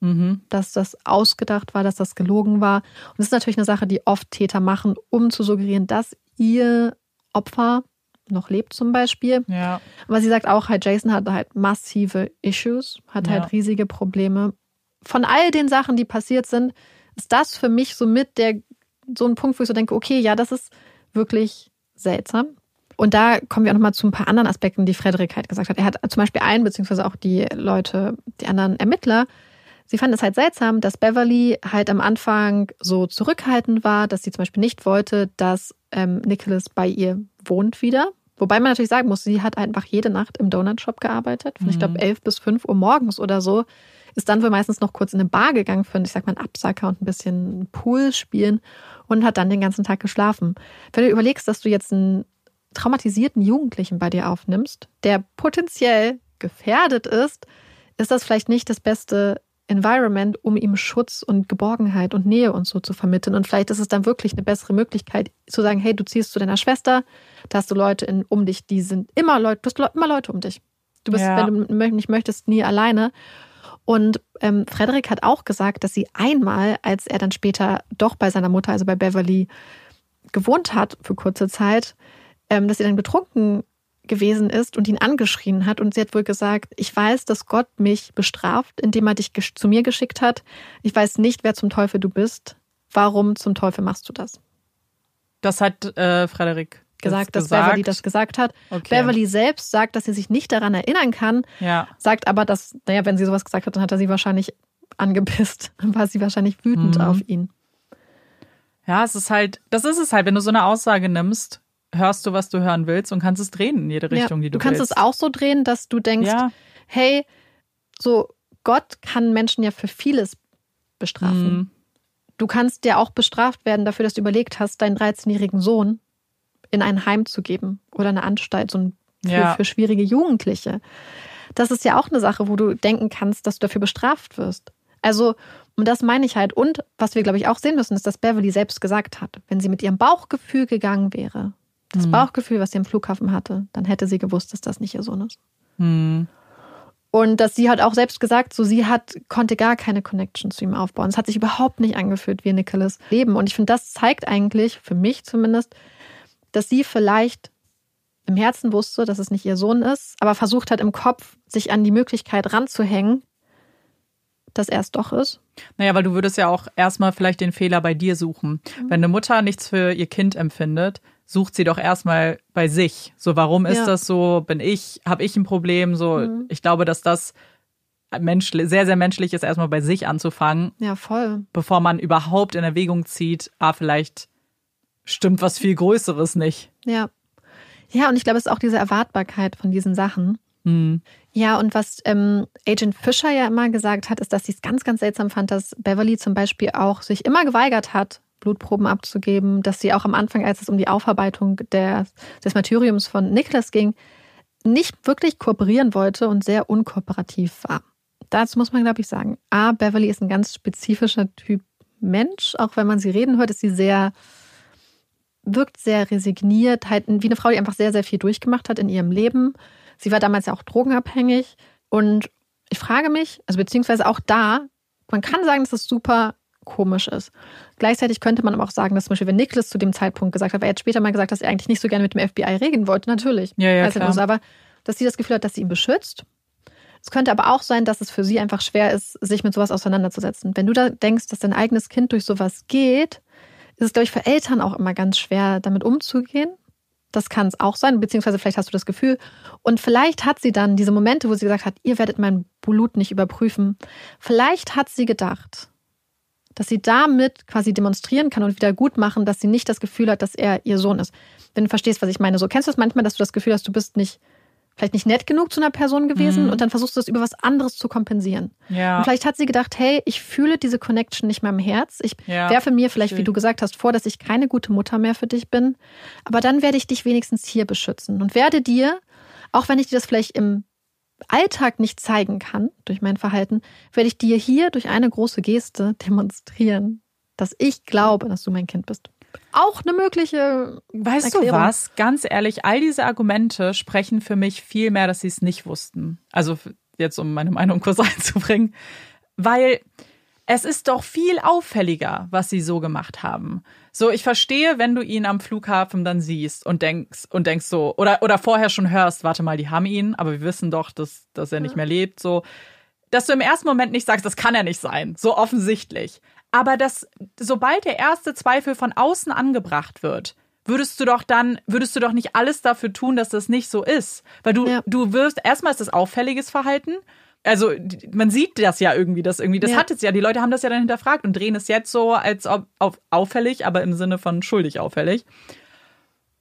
Mhm. dass das ausgedacht war, dass das gelogen war. Und das ist natürlich eine Sache, die oft Täter machen, um zu suggerieren, dass ihr Opfer noch lebt zum Beispiel. Ja. Aber sie sagt auch, halt, Jason hat halt massive Issues, hat Ja. halt riesige Probleme. Von all den Sachen, die passiert sind, ist das für mich so mit der, so ein Punkt, wo ich so denke, okay, ja, das ist wirklich seltsam. Und da kommen wir auch nochmal zu ein paar anderen Aspekten, die Frederik halt gesagt hat. Er hat zum Beispiel einen, beziehungsweise auch die Leute, die anderen Ermittler, sie fanden es halt seltsam, dass Beverly halt am Anfang so zurückhaltend war, dass sie zum Beispiel nicht wollte, dass ähm, Nicholas bei ihr wohnt wieder. Wobei man natürlich sagen muss, sie hat einfach jede Nacht im Donut-Shop gearbeitet. Von, Ich glaube, Mhm. 11 bis 5 Uhr morgens oder so. Ist dann wohl meistens noch kurz in eine Bar gegangen für, ich sag mal, einen Absacker und ein bisschen Pool spielen und hat dann den ganzen Tag geschlafen. Wenn du überlegst, dass du jetzt einen traumatisierten Jugendlichen bei dir aufnimmst, der potenziell gefährdet ist, ist das vielleicht nicht das beste Environment, um ihm Schutz und Geborgenheit und Nähe und so zu vermitteln. Und vielleicht ist es dann wirklich eine bessere Möglichkeit, zu sagen, hey, du ziehst zu deiner Schwester, da hast du Leute in, um dich, die sind immer Leute, du hast immer Leute um dich. Du bist, Ja. wenn du nicht möchtest, nie alleine. Und ähm, Frederik hat auch gesagt, dass sie einmal, als er dann später doch bei seiner Mutter, also bei Beverly, gewohnt hat für kurze Zeit, ähm, dass sie dann betrunken gewesen ist und ihn angeschrien hat. Und sie hat wohl gesagt, ich weiß, dass Gott mich bestraft, indem er dich zu mir geschickt hat. Ich weiß nicht, wer zum Teufel du bist. Warum zum Teufel machst du das? Das hat äh, Frederik Gesagt, dass Beverly das gesagt hat. Okay. Beverly selbst sagt, dass sie sich nicht daran erinnern kann, Ja. sagt aber, dass, naja, wenn sie sowas gesagt hat, dann hat er sie wahrscheinlich angepisst. Dann war sie wahrscheinlich wütend Mhm. auf ihn. Ja, es ist halt, das ist es halt, wenn du so eine Aussage nimmst, hörst du, was du hören willst und kannst es drehen in jede Richtung, ja, die du, du kannst willst. es auch so drehen, dass du denkst, Ja. hey, so Gott kann Menschen ja für vieles bestrafen. Mhm. Du kannst ja auch bestraft werden dafür, dass du überlegt hast, deinen 13-jährigen Sohn in ein Heim zu geben oder eine Anstalt so ein- für, Ja. für schwierige Jugendliche. Das ist ja auch eine Sache, wo du denken kannst, dass du dafür bestraft wirst. Also, und das meine ich halt. Und was wir, glaube ich, auch sehen müssen, ist, dass Beverly selbst gesagt hat, wenn sie mit ihrem Bauchgefühl gegangen wäre, das Mhm. Bauchgefühl, was sie am Flughafen hatte, dann hätte sie gewusst, dass das nicht ihr Sohn ist. Mhm. Und dass sie hat auch selbst gesagt, so sie hat, konnte gar keine Connection zu ihm aufbauen. Es hat sich überhaupt nicht angefühlt wie Nicholas Leben. Und ich finde, das zeigt eigentlich, für mich zumindest, dass sie vielleicht im Herzen wusste, dass es nicht ihr Sohn ist, aber versucht hat im Kopf, sich an die Möglichkeit ranzuhängen, dass er es doch ist. Naja, weil du würdest ja auch erstmal vielleicht den Fehler bei dir suchen. Mhm. Wenn eine Mutter nichts für ihr Kind empfindet, sucht sie doch erstmal bei sich. So, warum ist ja. das so? Bin ich, habe ich ein Problem? So, mhm. ich glaube, dass das menschlich, sehr, sehr menschlich ist, erstmal bei sich anzufangen. Ja, voll. Bevor man überhaupt in Erwägung zieht, ah, vielleicht stimmt was viel Größeres nicht. Ja. Ja, und ich glaube, es ist auch diese Erwartbarkeit von diesen Sachen. Mhm. Ja, und was ähm, Agent Fischer ja immer gesagt hat, ist, dass sie es ganz, ganz seltsam fand, dass Beverly zum Beispiel auch sich immer geweigert hat, Blutproben abzugeben, dass sie auch am Anfang, als es um die Aufarbeitung der, des Martyriums von Nicholas ging, nicht wirklich kooperieren wollte und sehr unkooperativ war. Dazu muss man, glaube ich, sagen, A, Beverly ist ein ganz spezifischer Typ Mensch. Auch wenn man sie reden hört, ist sie sehr wirkt sehr resigniert, halt wie eine Frau, die einfach sehr, sehr viel durchgemacht hat in ihrem Leben. Sie war damals ja auch drogenabhängig. Und ich frage mich, also beziehungsweise auch da, man kann sagen, dass es super komisch ist. Gleichzeitig könnte man aber auch sagen, dass zum Beispiel, wenn Nicholas zu dem Zeitpunkt gesagt hat, weil er hat später mal gesagt, dass er eigentlich nicht so gerne mit dem FBI reden wollte, natürlich. Ja, ja, klar. Nicht, aber dass sie das Gefühl hat, dass sie ihn beschützt. Es könnte aber auch sein, dass es für sie einfach schwer ist, sich mit sowas auseinanderzusetzen. Wenn du da denkst, dass dein eigenes Kind durch sowas geht, ist es, glaube ich, für Eltern auch immer ganz schwer, damit umzugehen. Das kann es auch sein, beziehungsweise vielleicht hast du das Gefühl. Und vielleicht hat sie dann diese Momente, wo sie gesagt hat, ihr werdet mein Blut nicht überprüfen. Vielleicht hat sie gedacht, dass sie damit quasi demonstrieren kann und wieder gut machen, dass sie nicht das Gefühl hat, dass er ihr Sohn ist. Wenn du verstehst, was ich meine. So kennst du es manchmal, dass du das Gefühl hast, du bist nicht vielleicht nicht nett genug zu einer Person gewesen mhm. und dann versuchst du es über was anderes zu kompensieren. Ja. Und vielleicht hat sie gedacht, hey, ich fühle diese Connection nicht mehr im Herz. Ich ja. werfe mir vielleicht, wie du gesagt hast, vor, dass ich keine gute Mutter mehr für dich bin. Aber dann werde ich dich wenigstens hier beschützen und werde dir, auch wenn ich dir das vielleicht im Alltag nicht zeigen kann durch mein Verhalten, werde ich dir hier durch eine große Geste demonstrieren, dass ich glaube, dass du mein Kind bist auch eine mögliche. Weißt Erklärung. du was? Ganz ehrlich, all diese Argumente sprechen für mich viel mehr, dass sie es nicht wussten. Also jetzt, um meine Meinung kurz einzubringen. Weil es ist doch viel auffälliger, was sie so gemacht haben. So, ich verstehe, wenn du ihn am Flughafen dann siehst und denkst und denkst so oder oder vorher schon hörst, warte mal, die haben ihn, aber wir wissen doch, dass dass er nicht mehr lebt, so dass du im ersten Moment nicht sagst, das kann er nicht sein, so offensichtlich. Aber dass, sobald der erste Zweifel von außen angebracht wird, würdest du doch dann, würdest du doch nicht alles dafür tun, dass das nicht so ist. Weil du, ja. du wirst, erstmal ist das auffälliges Verhalten. Also man sieht das ja irgendwie, das irgendwie, das ja. hat es ja, die Leute haben das ja dann hinterfragt und drehen es jetzt so als ob auf auffällig, aber im Sinne von schuldig auffällig.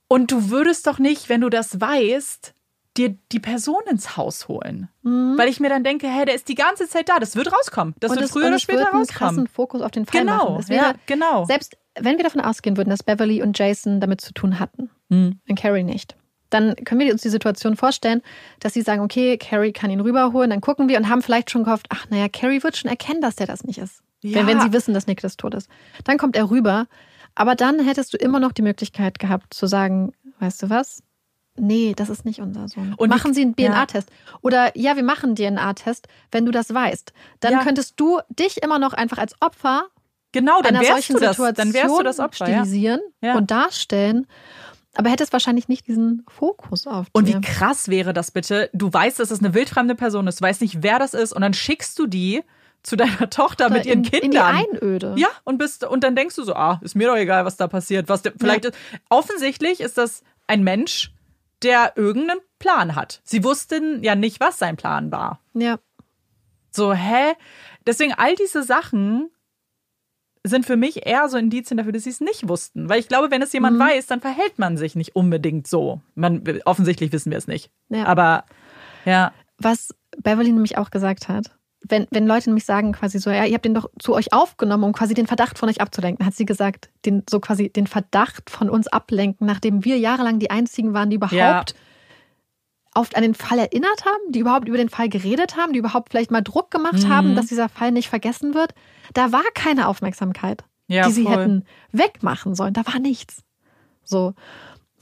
Und du würdest doch nicht, wenn du das weißt, dir die Person ins Haus holen. Mhm. Weil ich mir dann denke, hey, der ist die ganze Zeit da, das wird rauskommen. Das und wird das, früher oder später wird rauskommen. krassen Fokus auf den Fall genau, machen. Wäre, ja, genau. Selbst wenn wir davon ausgehen würden, dass Beverly und Jason damit zu tun hatten mhm. und Carrie nicht, dann können wir uns die Situation vorstellen, dass sie sagen, okay, Carrie kann ihn rüberholen, dann gucken wir und haben vielleicht schon gehofft, ach naja, Carrie wird schon erkennen, dass der das nicht ist. Ja. Wenn, wenn sie wissen, dass Nick das tot ist. Dann kommt er rüber, aber dann hättest du immer noch die Möglichkeit gehabt zu sagen, weißt du was, Nee, das ist nicht unser Sohn. Und machen Sie einen DNA-Test. Ja. Oder ja, wir machen einen DNA-Test, wenn du das weißt. Dann ja. könntest du dich immer noch einfach als Opfer genau, dann einer solchen das, Situation dann das Opfer, stilisieren ja. und darstellen. Aber hättest wahrscheinlich nicht diesen Fokus auf dir. Und wie krass wäre das bitte? Du weißt, dass es eine wildfremde Person ist, du weißt nicht, wer das ist, und dann schickst du die zu deiner Tochter Oder mit ihren in, Kindern. In die Einöde. Ja, und bist und dann denkst du so, ah, ist mir doch egal, was da passiert. Was vielleicht ja. ist, offensichtlich ist das ein Mensch, der irgendeinen Plan hat. Sie wussten ja nicht, was sein Plan war. Ja. So, hä? Deswegen all diese Sachen sind für mich eher so Indizien dafür, dass sie es nicht wussten. Weil ich glaube, wenn es jemand mhm. weiß, dann verhält man sich nicht unbedingt so. Man, offensichtlich wissen wir es nicht. Ja. Aber ja. Was Beverly nämlich auch gesagt hat, wenn, wenn Leute nämlich sagen quasi so, ja, ihr habt den doch zu euch aufgenommen, um quasi den Verdacht von euch abzulenken, hat sie gesagt, den, so quasi den Verdacht von uns ablenken, nachdem wir jahrelang die einzigen waren, die überhaupt ja. oft an den Fall erinnert haben, die überhaupt über den Fall geredet haben, die überhaupt vielleicht mal Druck gemacht mhm. haben, dass dieser Fall nicht vergessen wird. Da war keine Aufmerksamkeit, ja, die sie voll. hätten wegmachen sollen. Da war nichts. So.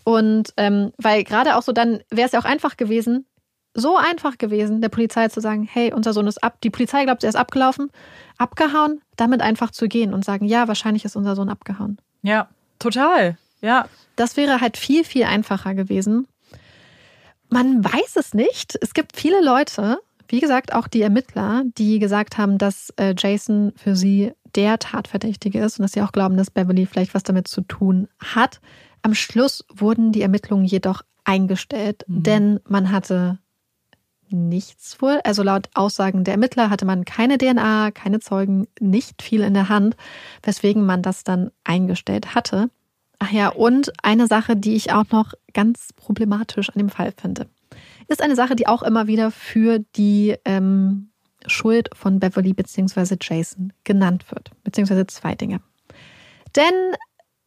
Und ähm, weil gerade auch so, dann wäre es ja auch einfach gewesen, so einfach gewesen, der Polizei zu sagen, hey, unser Sohn ist ab. Die Polizei glaubt, er ist abgelaufen, abgehauen, damit einfach zu gehen und sagen, ja, wahrscheinlich ist unser Sohn abgehauen. Ja, total. Ja. Das wäre halt viel, viel einfacher gewesen. Man weiß es nicht. Es gibt viele Leute, wie gesagt, auch die Ermittler, die gesagt haben, dass äh, Jason für sie der Tatverdächtige ist und dass sie auch glauben, dass Beverly vielleicht was damit zu tun hat. Am Schluss wurden die Ermittlungen jedoch eingestellt, mhm. denn man hatte nichts wohl. Also laut Aussagen der Ermittler hatte man keine DNA, keine Zeugen, nicht viel in der Hand, weswegen man das dann eingestellt hatte. Ach ja, und eine Sache, die ich auch noch ganz problematisch an dem Fall finde, ist eine Sache, die auch immer wieder für die ähm, Schuld von Beverly bzw. Jason genannt wird, beziehungsweise zwei Dinge. Denn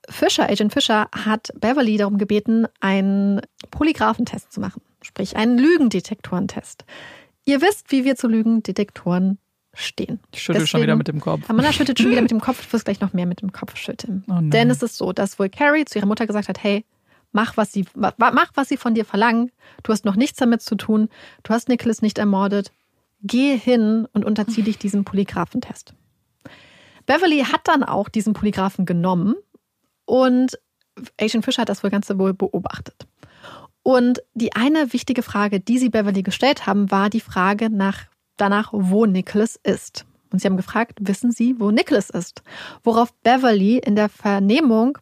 Fischer, Agent Fischer, hat Beverly darum gebeten, einen Polygraphentest zu machen, sprich einen Lügendetektorentest. Ihr wisst, wie wir zu Lügendetektoren stehen. Ich schüttel Deswegen, schon wieder mit dem Kopf. Amanda schüttelt schon wieder mit dem Kopf. Du wirst gleich noch mehr mit dem Kopf schütteln. Oh Denn es ist so, dass wohl Carrie zu ihrer Mutter gesagt hat, hey, mach was, sie, mach, was sie von dir verlangen. Du hast noch nichts damit zu tun. Du hast Nicholas nicht ermordet. Geh hin und unterzieh dich diesem Polygraphentest. Beverly hat dann auch diesen Polygraphen genommen und Agent Fischer hat das wohl Ganze wohl beobachtet. Und die eine wichtige Frage, die sie Beverly gestellt haben, war die Frage nach, danach, wo Nicholas ist. Und sie haben gefragt, wissen Sie, wo Nicholas ist? Worauf Beverly in der Vernehmung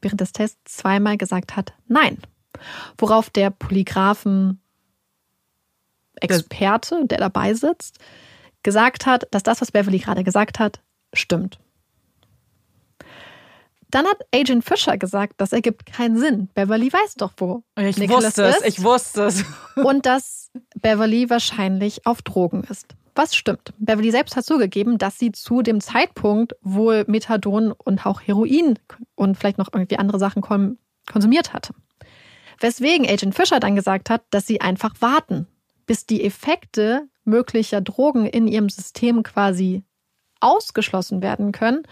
während des Tests zweimal gesagt hat, nein. Worauf der Polygraphen Experte, der dabei sitzt, gesagt hat, dass das, was Beverly gerade gesagt hat, stimmt. Dann hat Agent Fisher gesagt, das ergibt keinen Sinn. Beverly weiß doch, wo. Ich Nicholas wusste es, ich wusste es. Und dass Beverly wahrscheinlich auf Drogen ist. Was stimmt? Beverly selbst hat zugegeben, dass sie zu dem Zeitpunkt wohl Methadon und auch Heroin und vielleicht noch irgendwie andere Sachen konsumiert hatte. Weswegen Agent Fisher dann gesagt hat, dass sie einfach warten, bis die Effekte möglicher Drogen in ihrem System quasi ausgeschlossen werden können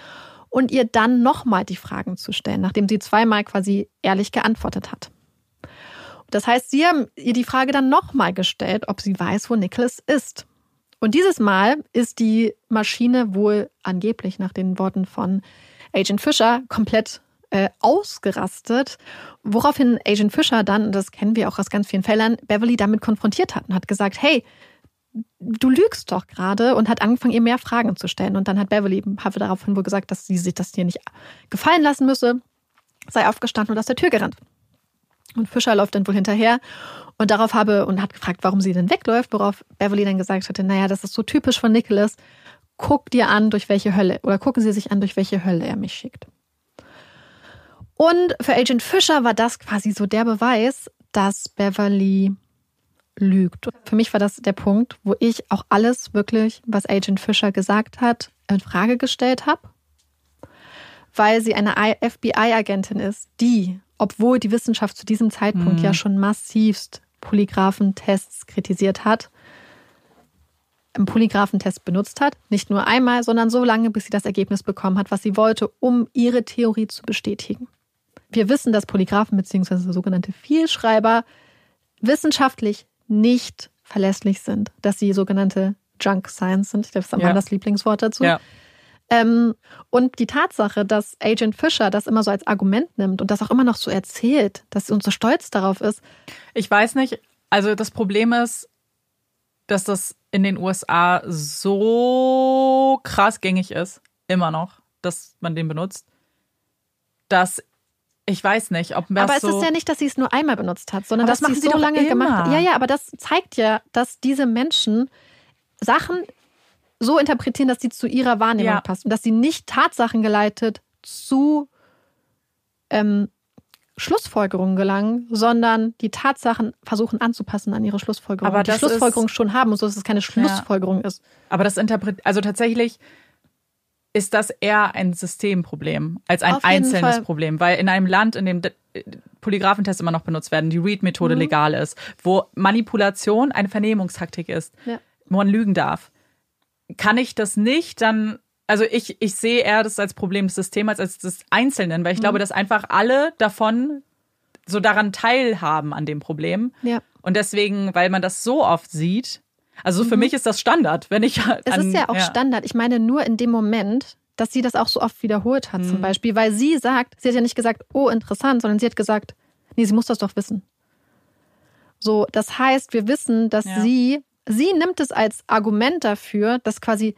und ihr dann nochmal die Fragen zu stellen, nachdem sie zweimal quasi ehrlich geantwortet hat. Das heißt, sie haben ihr die Frage dann nochmal gestellt, ob sie weiß, wo Nicholas ist. Und dieses Mal ist die Maschine wohl angeblich nach den Worten von Agent Fischer komplett äh, ausgerastet, woraufhin Agent Fischer dann, das kennen wir auch aus ganz vielen Fällen, Beverly damit konfrontiert hat und hat gesagt, hey, du lügst doch gerade und hat angefangen, ihr mehr Fragen zu stellen. Und dann hat Beverly Have daraufhin wohl gesagt, dass sie sich das hier nicht gefallen lassen müsse, sei aufgestanden und aus der Tür gerannt. Und Fischer läuft dann wohl hinterher und darauf habe und hat gefragt, warum sie denn wegläuft, worauf Beverly dann gesagt hatte, naja, das ist so typisch von Nicholas. Guck dir an, durch welche Hölle, oder gucken Sie sich an, durch welche Hölle er mich schickt. Und für Agent Fischer war das quasi so der Beweis, dass Beverly lügt. Für mich war das der Punkt, wo ich auch alles wirklich, was Agent Fischer gesagt hat, in Frage gestellt habe, weil sie eine FBI-Agentin ist, die, obwohl die Wissenschaft zu diesem Zeitpunkt mhm. ja schon massivst Polygraphentests kritisiert hat, einen Polygraphentest benutzt hat. Nicht nur einmal, sondern so lange, bis sie das Ergebnis bekommen hat, was sie wollte, um ihre Theorie zu bestätigen. Wir wissen, dass Polygraphen bzw. sogenannte Vielschreiber wissenschaftlich nicht verlässlich sind, dass sie sogenannte Junk Science sind. Das ist ja. das Lieblingswort dazu. Ja. Ähm, und die Tatsache, dass Agent Fisher das immer so als Argument nimmt und das auch immer noch so erzählt, dass sie uns so stolz darauf ist. Ich weiß nicht, also das Problem ist, dass das in den USA so krass gängig ist, immer noch, dass man den benutzt, dass ich weiß nicht, ob das Aber es so ist ja nicht, dass sie es nur einmal benutzt hat, sondern dass sie es so lange immer. gemacht hat. Ja, ja, aber das zeigt ja, dass diese Menschen Sachen so interpretieren, dass sie zu ihrer Wahrnehmung ja. passen. Und dass sie nicht Tatsachen geleitet zu ähm, Schlussfolgerungen gelangen, sondern die Tatsachen versuchen anzupassen an ihre Schlussfolgerungen. Aber die Schlussfolgerung schon haben, so dass es keine Schlussfolgerung ja. ist. Aber das interpretiert, also tatsächlich ist das eher ein Systemproblem als ein einzelnes Fall. Problem, weil in einem Land, in dem Polygraphentests immer noch benutzt werden, die Read-Methode mhm. legal ist, wo Manipulation eine Vernehmungstaktik ist, ja. wo man lügen darf, kann ich das nicht dann also ich, ich sehe eher das als Problem des Systems als des Einzelnen, weil ich mhm. glaube, dass einfach alle davon so daran teilhaben an dem Problem. Ja. Und deswegen, weil man das so oft sieht, also für mhm. mich ist das Standard, wenn ich. An, es ist ja auch ja. Standard. Ich meine nur in dem Moment, dass sie das auch so oft wiederholt hat, mhm. zum Beispiel, weil sie sagt, sie hat ja nicht gesagt, oh, interessant, sondern sie hat gesagt, nee, sie muss das doch wissen. So, das heißt, wir wissen, dass ja. sie, sie nimmt es als Argument dafür, dass quasi,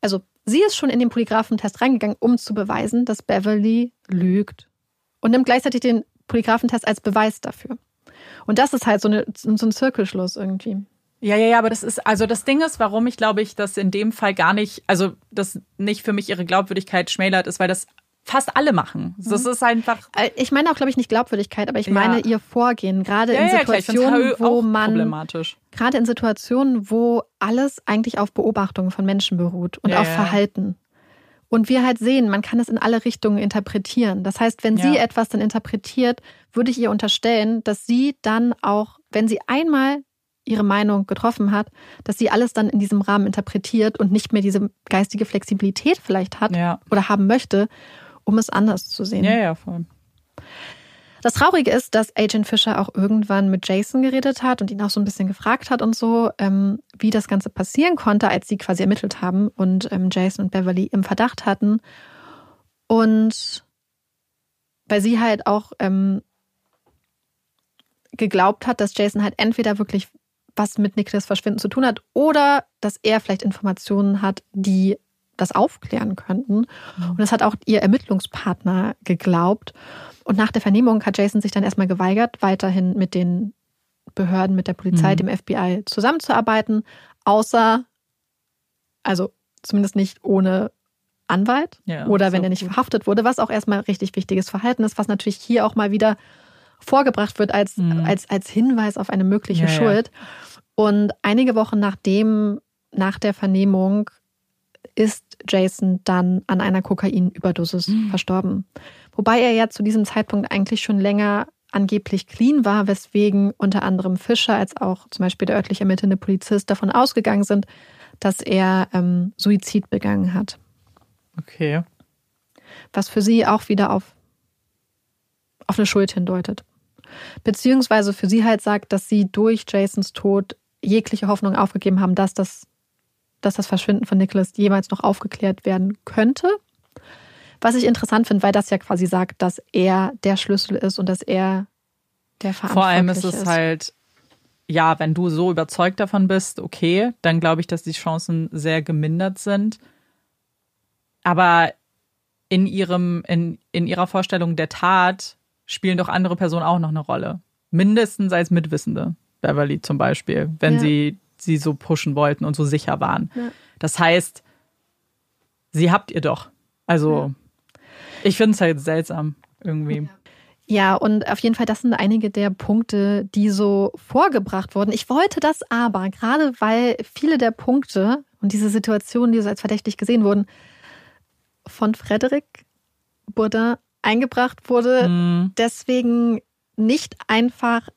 also sie ist schon in den Polygraphentest reingegangen, um zu beweisen, dass Beverly lügt. Und nimmt gleichzeitig den Polygraphentest als Beweis dafür. Und das ist halt so, eine, so ein Zirkelschluss irgendwie. Ja, ja, ja, aber das ist, also das Ding ist, warum ich glaube ich, dass in dem Fall gar nicht, also das nicht für mich ihre Glaubwürdigkeit schmälert, ist, weil das fast alle machen. Das mhm. ist einfach. Äh, ich meine auch, glaube ich, nicht Glaubwürdigkeit, aber ich meine ihr Vorgehen. Gerade ja, in Situationen, ja, wo man. Gerade in Situationen, wo alles eigentlich auf Beobachtungen von Menschen beruht und ja, auf Verhalten. Und wir halt sehen, man kann es in alle Richtungen interpretieren. Das heißt, wenn sie etwas dann interpretiert, würde ich ihr unterstellen, dass sie dann auch, wenn sie einmal ihre Meinung getroffen hat, dass sie alles dann in diesem Rahmen interpretiert und nicht mehr diese geistige Flexibilität vielleicht hat oder haben möchte um es anders zu sehen. Ja, ja, voll. Das Traurige ist, dass Agent Fischer auch irgendwann mit Jason geredet hat und ihn auch so ein bisschen gefragt hat und so, ähm, wie das Ganze passieren konnte, als sie quasi ermittelt haben und ähm, Jason und Beverly im Verdacht hatten. Und weil sie halt auch ähm, geglaubt hat, dass Jason halt entweder wirklich was mit Nicholas Verschwinden zu tun hat oder dass er vielleicht Informationen hat, die das aufklären könnten. Mhm. Und das hat auch ihr Ermittlungspartner geglaubt. Und nach der Vernehmung hat Jason sich dann erstmal geweigert, weiterhin mit den Behörden, mit der Polizei, mhm. dem FBI zusammenzuarbeiten, außer, also zumindest nicht ohne Anwalt ja, oder wenn er nicht gut. verhaftet wurde, was auch erstmal richtig wichtiges Verhalten ist, was natürlich hier auch mal wieder vorgebracht wird als, mhm. als, als Hinweis auf eine mögliche ja, Schuld. Ja. Und einige Wochen nachdem, nach der Vernehmung, ist Jason dann an einer Kokainüberdosis mhm. verstorben. Wobei er ja zu diesem Zeitpunkt eigentlich schon länger angeblich clean war, weswegen unter anderem Fischer als auch zum Beispiel der örtlich ermittelnde Polizist davon ausgegangen sind, dass er ähm, Suizid begangen hat. Okay. Was für sie auch wieder auf, auf eine Schuld hindeutet. Beziehungsweise für sie halt sagt, dass sie durch Jasons Tod jegliche Hoffnung aufgegeben haben, dass das dass das Verschwinden von Nicholas jemals noch aufgeklärt werden könnte. Was ich interessant finde, weil das ja quasi sagt, dass er der Schlüssel ist und dass er der Verantwortliche ist. Vor allem ist es halt, ja, wenn du so überzeugt davon bist, okay, dann glaube ich, dass die Chancen sehr gemindert sind. Aber in ihrem, in, in ihrer Vorstellung der Tat spielen doch andere Personen auch noch eine Rolle. Mindestens als Mitwissende. Beverly zum Beispiel, wenn ja. sie sie so pushen wollten und so sicher waren. Ja. Das heißt, sie habt ihr doch. Also, ja. ich finde es halt seltsam irgendwie. Ja, und auf jeden Fall, das sind einige der Punkte, die so vorgebracht wurden. Ich wollte das aber, gerade weil viele der Punkte und diese Situationen, die so als verdächtig gesehen wurden, von Frederik Bourdin eingebracht wurde, mhm. deswegen nicht einfach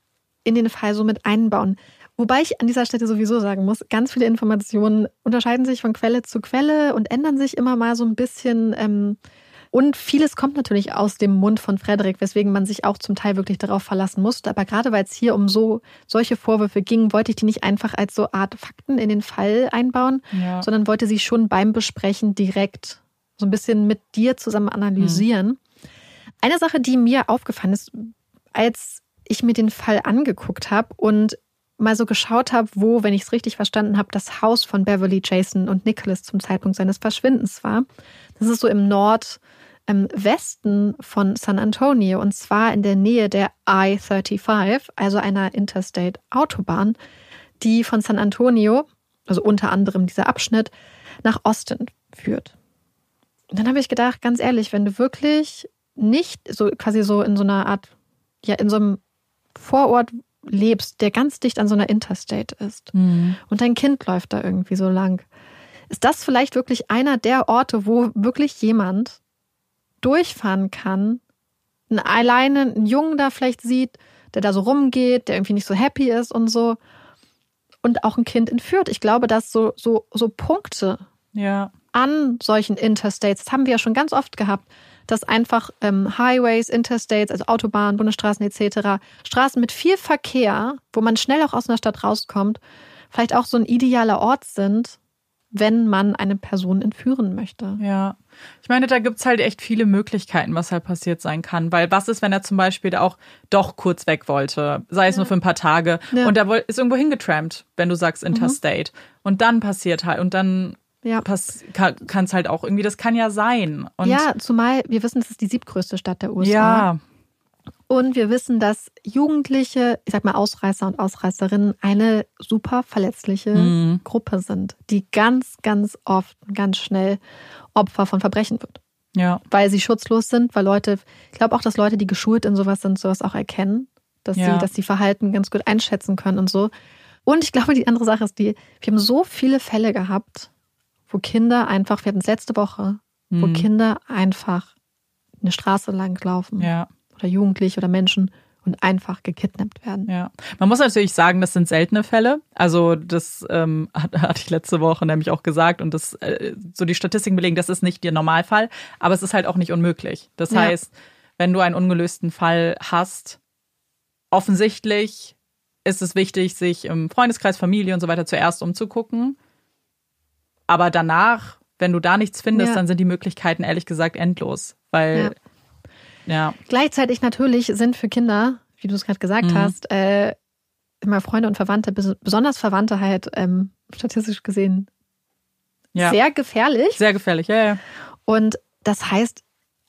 in den Fall so mit einbauen. Wobei ich an dieser Stelle sowieso sagen muss, ganz viele Informationen unterscheiden sich von Quelle zu Quelle und ändern sich immer mal so ein bisschen. Ähm, und vieles kommt natürlich aus dem Mund von Frederik, weswegen man sich auch zum Teil wirklich darauf verlassen musste. Aber gerade weil es hier um so solche Vorwürfe ging, wollte ich die nicht einfach als so Art Fakten in den Fall einbauen, ja. sondern wollte sie schon beim Besprechen direkt so ein bisschen mit dir zusammen analysieren. Mhm. Eine Sache, die mir aufgefallen ist, als ich mir den Fall angeguckt habe und mal so geschaut habe, wo, wenn ich es richtig verstanden habe, das Haus von Beverly, Jason und Nicholas zum Zeitpunkt seines Verschwindens war. Das ist so im Nordwesten ähm, von San Antonio und zwar in der Nähe der I-35, also einer Interstate-Autobahn, die von San Antonio, also unter anderem dieser Abschnitt, nach Austin führt. Und dann habe ich gedacht, ganz ehrlich, wenn du wirklich nicht so quasi so in so einer Art, ja, in so einem Vorort lebst, der ganz dicht an so einer Interstate ist mhm. und dein Kind läuft da irgendwie so lang, ist das vielleicht wirklich einer der Orte, wo wirklich jemand durchfahren kann, einen alleine einen Jungen da vielleicht sieht, der da so rumgeht, der irgendwie nicht so happy ist und so und auch ein Kind entführt. Ich glaube, dass so so so Punkte ja. an solchen Interstates, das haben wir ja schon ganz oft gehabt, dass einfach ähm, Highways, Interstates, also Autobahnen, Bundesstraßen etc., Straßen mit viel Verkehr, wo man schnell auch aus einer Stadt rauskommt, vielleicht auch so ein idealer Ort sind, wenn man eine Person entführen möchte. Ja. Ich meine, da gibt's halt echt viele Möglichkeiten, was halt passiert sein kann. Weil was ist, wenn er zum Beispiel auch doch kurz weg wollte, sei es ja. nur für ein paar Tage, ja. und er ist irgendwo hingetrampt, wenn du sagst Interstate. Mhm. Und dann passiert halt, und dann ja. kann es halt auch irgendwie, das kann ja sein. Und ja, zumal wir wissen, es ist die siebtgrößte Stadt der USA. Ja. Und wir wissen, dass Jugendliche, ich sag mal Ausreißer und Ausreißerinnen, eine super verletzliche mhm. Gruppe sind, die ganz, ganz oft, ganz schnell Opfer von Verbrechen wird. Ja. Weil sie schutzlos sind, weil Leute, ich glaube auch, dass Leute, die geschult in sowas sind, sowas auch erkennen, dass ja. sie, dass sie Verhalten ganz gut einschätzen können und so. Und ich glaube, die andere Sache ist die, wir haben so viele Fälle gehabt, wo Kinder einfach, wir hatten es letzte Woche, mhm. wo Kinder einfach eine Straße lang laufen. Ja oder Jugendliche oder Menschen und einfach gekidnappt werden. Ja, man muss natürlich sagen, das sind seltene Fälle. Also das ähm, hatte ich letzte Woche nämlich auch gesagt und das äh, so die Statistiken belegen, das ist nicht der Normalfall, aber es ist halt auch nicht unmöglich. Das ja. heißt, wenn du einen ungelösten Fall hast, offensichtlich ist es wichtig, sich im Freundeskreis, Familie und so weiter zuerst umzugucken. Aber danach, wenn du da nichts findest, ja. dann sind die Möglichkeiten ehrlich gesagt endlos, weil ja ja. Gleichzeitig natürlich sind für Kinder, wie du es gerade gesagt mhm. hast, äh, immer Freunde und Verwandte, besonders Verwandte halt ähm, statistisch gesehen ja. sehr gefährlich. Sehr gefährlich, ja, ja. Und das heißt,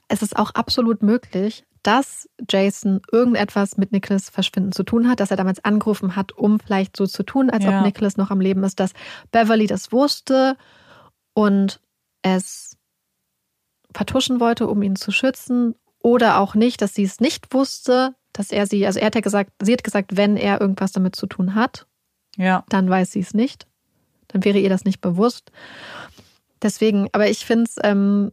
es ist auch absolut möglich, dass Jason irgendetwas mit Nicholas Verschwinden zu tun hat, dass er damals angerufen hat, um vielleicht so zu tun, als ja. ob Nicholas noch am Leben ist, dass Beverly das wusste und es vertuschen wollte, um ihn zu schützen oder auch nicht, dass sie es nicht wusste, dass er sie, also er hat ja gesagt, sie hat gesagt, wenn er irgendwas damit zu tun hat, ja. dann weiß sie es nicht. Dann wäre ihr das nicht bewusst. Deswegen, aber ich finde es ähm,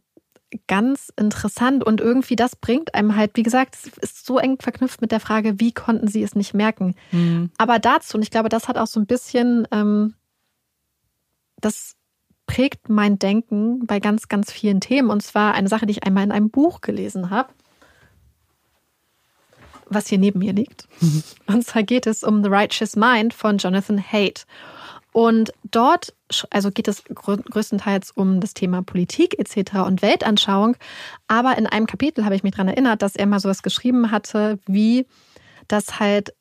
ganz interessant und irgendwie das bringt einem halt, wie gesagt, es ist so eng verknüpft mit der Frage, wie konnten sie es nicht merken. Mhm. Aber dazu, und ich glaube, das hat auch so ein bisschen, ähm, das prägt mein Denken bei ganz, ganz vielen Themen. Und zwar eine Sache, die ich einmal in einem Buch gelesen habe, was hier neben mir liegt. Und zwar geht es um The Righteous Mind von Jonathan Haidt. Und dort, also geht es größtenteils um das Thema Politik etc. und Weltanschauung. Aber in einem Kapitel habe ich mich daran erinnert, dass er mal sowas geschrieben hatte, wie dass halt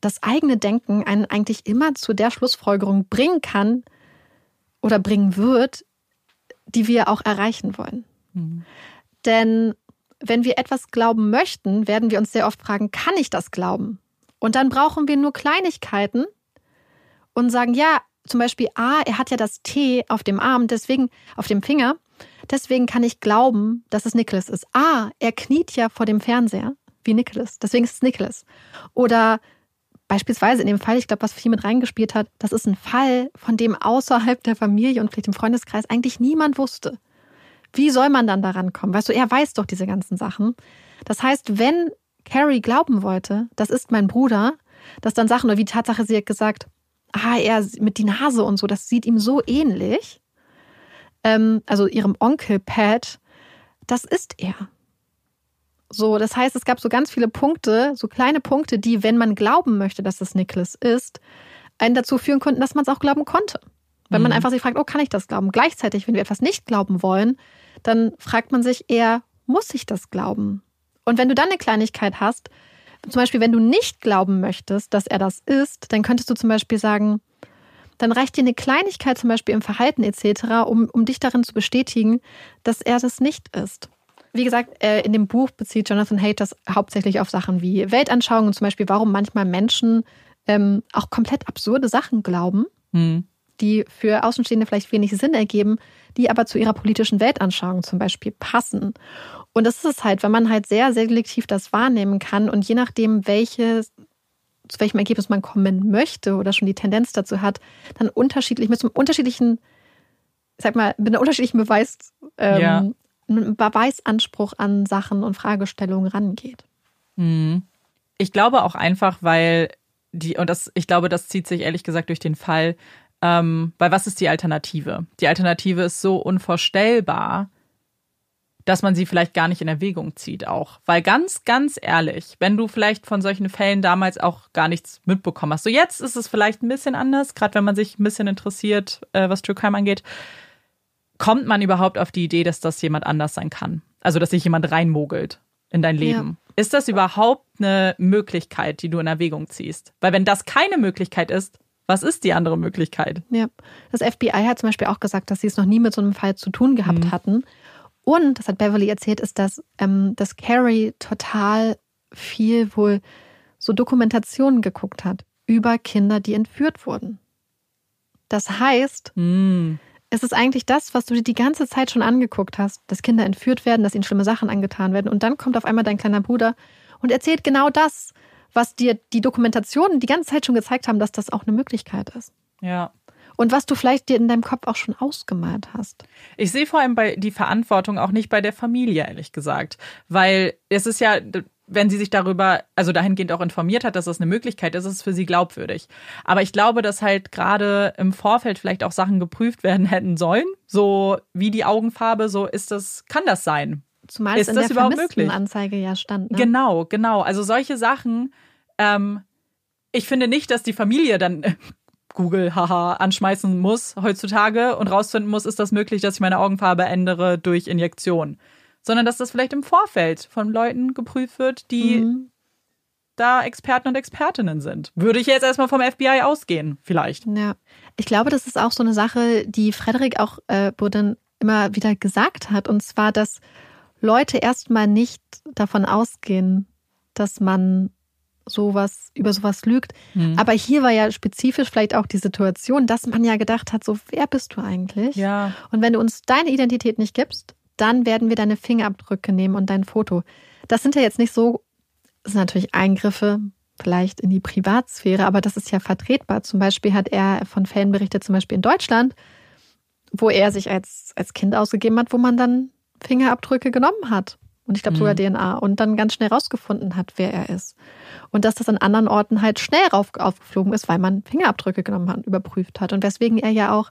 das eigene Denken einen eigentlich immer zu der Schlussfolgerung bringen kann, oder bringen wird, die wir auch erreichen wollen. Mhm. Denn wenn wir etwas glauben möchten, werden wir uns sehr oft fragen, kann ich das glauben? Und dann brauchen wir nur Kleinigkeiten und sagen, ja, zum Beispiel, ah, er hat ja das T auf dem Arm, deswegen, auf dem Finger, deswegen kann ich glauben, dass es Nicholas ist. Ah, er kniet ja vor dem Fernseher wie Nicholas, deswegen ist es Nicholas. Oder Beispielsweise in dem Fall, ich glaube, was viel mit reingespielt hat, das ist ein Fall, von dem außerhalb der Familie und vielleicht im Freundeskreis eigentlich niemand wusste. Wie soll man dann daran kommen? Weißt du, er weiß doch diese ganzen Sachen. Das heißt, wenn Carrie glauben wollte, das ist mein Bruder, dass dann Sachen, oder wie Tatsache, sie hat gesagt, ah, er mit die Nase und so, das sieht ihm so ähnlich. Ähm, also ihrem Onkel Pat, das ist er. So, das heißt, es gab so ganz viele Punkte, so kleine Punkte, die, wenn man glauben möchte, dass es Nicholas ist, einen dazu führen könnten, dass man es auch glauben konnte. Wenn man mhm. einfach sich fragt, oh, kann ich das glauben? Gleichzeitig, wenn wir etwas nicht glauben wollen, dann fragt man sich eher, muss ich das glauben? Und wenn du dann eine Kleinigkeit hast, zum Beispiel, wenn du nicht glauben möchtest, dass er das ist, dann könntest du zum Beispiel sagen, dann reicht dir eine Kleinigkeit zum Beispiel im Verhalten etc., um, um dich darin zu bestätigen, dass er das nicht ist. Wie gesagt, äh, in dem Buch bezieht Jonathan Haidt das hauptsächlich auf Sachen wie Weltanschauungen, zum Beispiel, warum manchmal Menschen ähm, auch komplett absurde Sachen glauben, mhm. die für Außenstehende vielleicht wenig Sinn ergeben, die aber zu ihrer politischen Weltanschauung zum Beispiel passen. Und das ist es halt, wenn man halt sehr selektiv das wahrnehmen kann und je nachdem, welche zu welchem Ergebnis man kommen möchte oder schon die Tendenz dazu hat, dann unterschiedlich mit einem unterschiedlichen, sag mal, mit einer unterschiedlichen Beweis, ähm, ja Beweisanspruch an Sachen und Fragestellungen rangeht. Mhm. Ich glaube auch einfach, weil die, und das, ich glaube, das zieht sich ehrlich gesagt durch den Fall, Ähm, weil was ist die Alternative? Die Alternative ist so unvorstellbar, dass man sie vielleicht gar nicht in Erwägung zieht auch. Weil ganz, ganz ehrlich, wenn du vielleicht von solchen Fällen damals auch gar nichts mitbekommen hast. So jetzt ist es vielleicht ein bisschen anders, gerade wenn man sich ein bisschen interessiert, äh, was Crime angeht. Kommt man überhaupt auf die Idee, dass das jemand anders sein kann? Also, dass sich jemand reinmogelt in dein Leben. Ja. Ist das überhaupt eine Möglichkeit, die du in Erwägung ziehst? Weil wenn das keine Möglichkeit ist, was ist die andere Möglichkeit? Ja, das FBI hat zum Beispiel auch gesagt, dass sie es noch nie mit so einem Fall zu tun gehabt mhm. hatten und, das hat Beverly erzählt, ist, dass, ähm, dass Carrie total viel wohl so Dokumentationen geguckt hat über Kinder, die entführt wurden. Das heißt, mm. es ist eigentlich das, was du dir die ganze Zeit schon angeguckt hast, dass Kinder entführt werden, dass ihnen schlimme Sachen angetan werden. Und dann kommt auf einmal dein kleiner Bruder und erzählt genau das, was dir die Dokumentationen die ganze Zeit schon gezeigt haben, dass das auch eine Möglichkeit ist. Ja und was du vielleicht dir in deinem Kopf auch schon ausgemalt hast. Ich sehe vor allem bei die Verantwortung auch nicht bei der Familie, ehrlich gesagt. Weil es ist ja, wenn sie sich darüber, also dahingehend auch informiert hat, dass das eine Möglichkeit ist, ist es für sie glaubwürdig. Aber ich glaube, dass halt gerade im Vorfeld vielleicht auch Sachen geprüft werden hätten sollen. So wie die Augenfarbe, so ist das, kann das sein? Zumal ist es in das der überhaupt möglich? Anzeige ja stand. Ne? Genau, genau. Also solche Sachen, ähm, ich finde nicht, dass die Familie dann Google, haha, anschmeißen muss heutzutage und rausfinden muss, ist das möglich, dass ich meine Augenfarbe ändere durch Injektion. Sondern dass das vielleicht im Vorfeld von Leuten geprüft wird, die mhm. da Experten und Expertinnen sind. Würde ich jetzt erstmal vom FBI ausgehen, vielleicht. Ja. Ich glaube, das ist auch so eine Sache, die Frederik auch äh, Boden immer wieder gesagt hat. Und zwar, dass Leute erstmal nicht davon ausgehen, dass man sowas, über sowas lügt. Mhm. Aber hier war ja spezifisch vielleicht auch die Situation, dass man ja gedacht hat, so, wer bist du eigentlich? Ja. Und wenn du uns deine Identität nicht gibst, dann werden wir deine Fingerabdrücke nehmen und dein Foto. Das sind ja jetzt nicht so, das sind natürlich Eingriffe vielleicht in die Privatsphäre, aber das ist ja vertretbar. Zum Beispiel hat er von Fällen berichtet, zum Beispiel in Deutschland, wo er sich als, als Kind ausgegeben hat, wo man dann Fingerabdrücke genommen hat. Und ich glaube sogar mhm. DNA und dann ganz schnell rausgefunden hat, wer er ist. Und dass das an anderen Orten halt schnell rauf, aufgeflogen ist, weil man Fingerabdrücke genommen hat, überprüft hat. Und weswegen er ja auch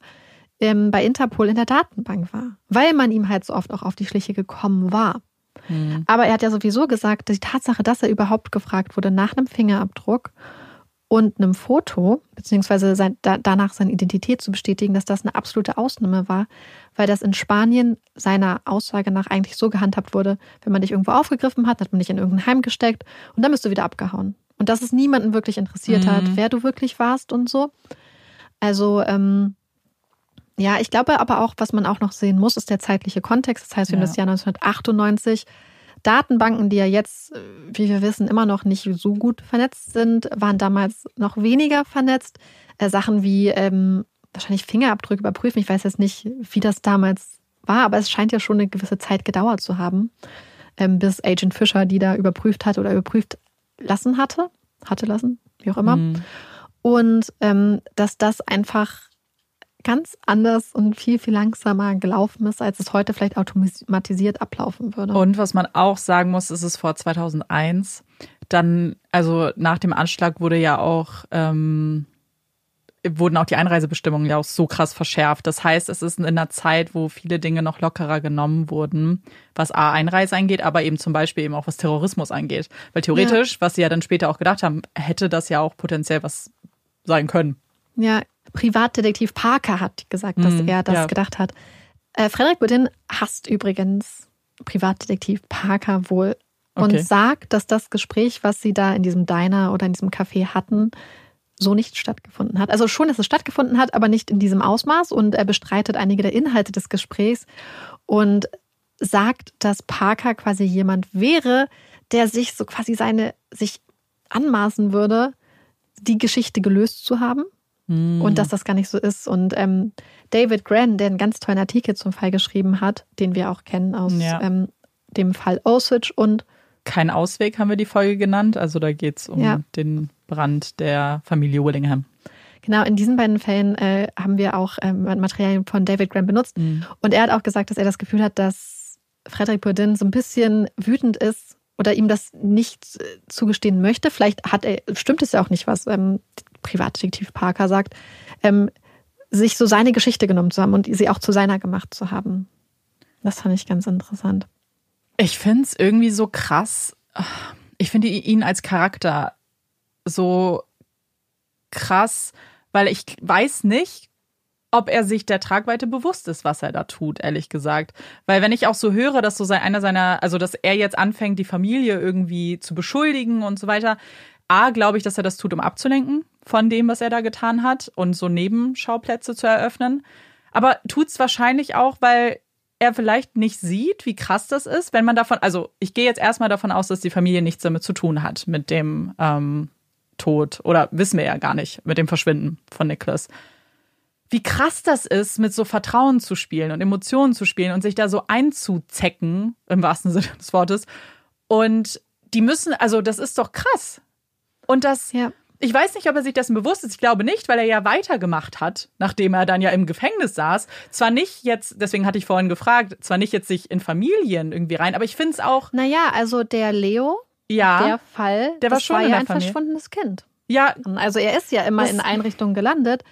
ähm, bei Interpol in der Datenbank war. Weil man ihm halt so oft auch auf die Schliche gekommen war. Mhm. Aber er hat ja sowieso gesagt, die Tatsache, dass er überhaupt gefragt wurde nach einem Fingerabdruck und einem Foto, beziehungsweise sein, da, danach seine Identität zu bestätigen, dass das eine absolute Ausnahme war, weil das in Spanien seiner Aussage nach eigentlich so gehandhabt wurde, wenn man dich irgendwo aufgegriffen hat, hat man dich in irgendein Heim gesteckt und dann bist du wieder abgehauen. Und dass es niemanden wirklich interessiert mhm. hat, wer du wirklich warst und so. Also, ähm, ja, ich glaube aber auch, was man auch noch sehen muss, ist der zeitliche Kontext. Das heißt, wir ja. haben das Jahr 1998 Datenbanken, die ja jetzt, äh, wie wir wissen, immer noch nicht so gut vernetzt sind, waren damals noch weniger vernetzt. Äh, Sachen wie ähm, wahrscheinlich Fingerabdrücke überprüfen. Ich weiß jetzt nicht, wie das damals war, aber es scheint ja schon eine gewisse Zeit gedauert zu haben, ähm, bis Agent Fischer die da überprüft hat oder überprüft lassen hatte, hatte lassen, wie auch immer. Mhm. Und ähm, dass das einfach ganz anders und viel, viel langsamer gelaufen ist, als es heute vielleicht automatisiert ablaufen würde. Und was man auch sagen muss, ist es vor 2001. Dann, also nach dem Anschlag wurde ja auch, ähm, wurden auch die Einreisebestimmungen ja auch so krass verschärft. Das heißt, es ist in einer Zeit, wo viele Dinge noch lockerer genommen wurden, was A, Einreise angeht, aber eben zum Beispiel eben auch was Terrorismus angeht. Weil theoretisch, ja. was sie ja dann später auch gedacht haben, hätte das ja auch potenziell was sein können. Ja, Privatdetektiv Parker hat gesagt, dass mhm, er das ja. gedacht hat. Äh, Frederik Budin hasst übrigens Privatdetektiv Parker wohl und okay. sagt, dass das Gespräch, was sie da in diesem Diner oder in diesem Café hatten, so nicht stattgefunden hat. Also schon, dass es stattgefunden hat, aber nicht in diesem Ausmaß. Und er bestreitet einige der Inhalte des Gesprächs und sagt, dass Parker quasi jemand wäre, der sich so quasi seine, sich anmaßen würde, die Geschichte gelöst zu haben hm. und dass das gar nicht so ist. Und ähm, David Grann, der einen ganz tollen Artikel zum Fall geschrieben hat, den wir auch kennen aus ja. ähm, dem Fall Osage und Kein Ausweg haben wir die Folge genannt. Also da geht es um ja. den Brand der Familie Willingham. Genau, in diesen beiden Fällen äh, haben wir auch ähm, Materialien von David Graham benutzt. Mhm. Und er hat auch gesagt, dass er das Gefühl hat, dass Frederick Bourdin so ein bisschen wütend ist oder ihm das nicht äh, zugestehen möchte. Vielleicht hat er, stimmt es ja auch nicht, was ähm, Privatdetektiv Parker sagt, ähm, sich so seine Geschichte genommen zu haben und sie auch zu seiner gemacht zu haben. Das fand ich ganz interessant. Ich finde es irgendwie so krass. Ich finde ihn als Charakter so krass, weil ich weiß nicht, ob er sich der Tragweite bewusst ist, was er da tut, ehrlich gesagt. Weil wenn ich auch so höre, dass so einer seiner, also dass er jetzt anfängt, die Familie irgendwie zu beschuldigen und so weiter, A, glaube ich, dass er das tut, um abzulenken von dem, was er da getan hat und so Nebenschauplätze zu eröffnen. Aber tut es wahrscheinlich auch, weil er vielleicht nicht sieht, wie krass das ist, wenn man davon, also ich gehe jetzt erstmal davon aus, dass die Familie nichts damit zu tun hat, mit dem ähm, Tod oder wissen wir ja gar nicht, mit dem Verschwinden von Nicholas wie krass das ist, mit so Vertrauen zu spielen und Emotionen zu spielen und sich da so einzuzecken, im wahrsten Sinne des Wortes. Und die müssen, also das ist doch krass. Und das, ja. ich weiß nicht, ob er sich dessen bewusst ist. Ich glaube nicht, weil er ja weitergemacht hat, nachdem er dann ja im Gefängnis saß. Zwar nicht jetzt, deswegen hatte ich vorhin gefragt, zwar nicht jetzt sich in Familien irgendwie rein, aber ich finde es auch. Naja, also der Leo, ja, der Fall, der war schon war ja ein Familie. verschwundenes Kind. Ja. Also er ist ja immer in Einrichtungen gelandet,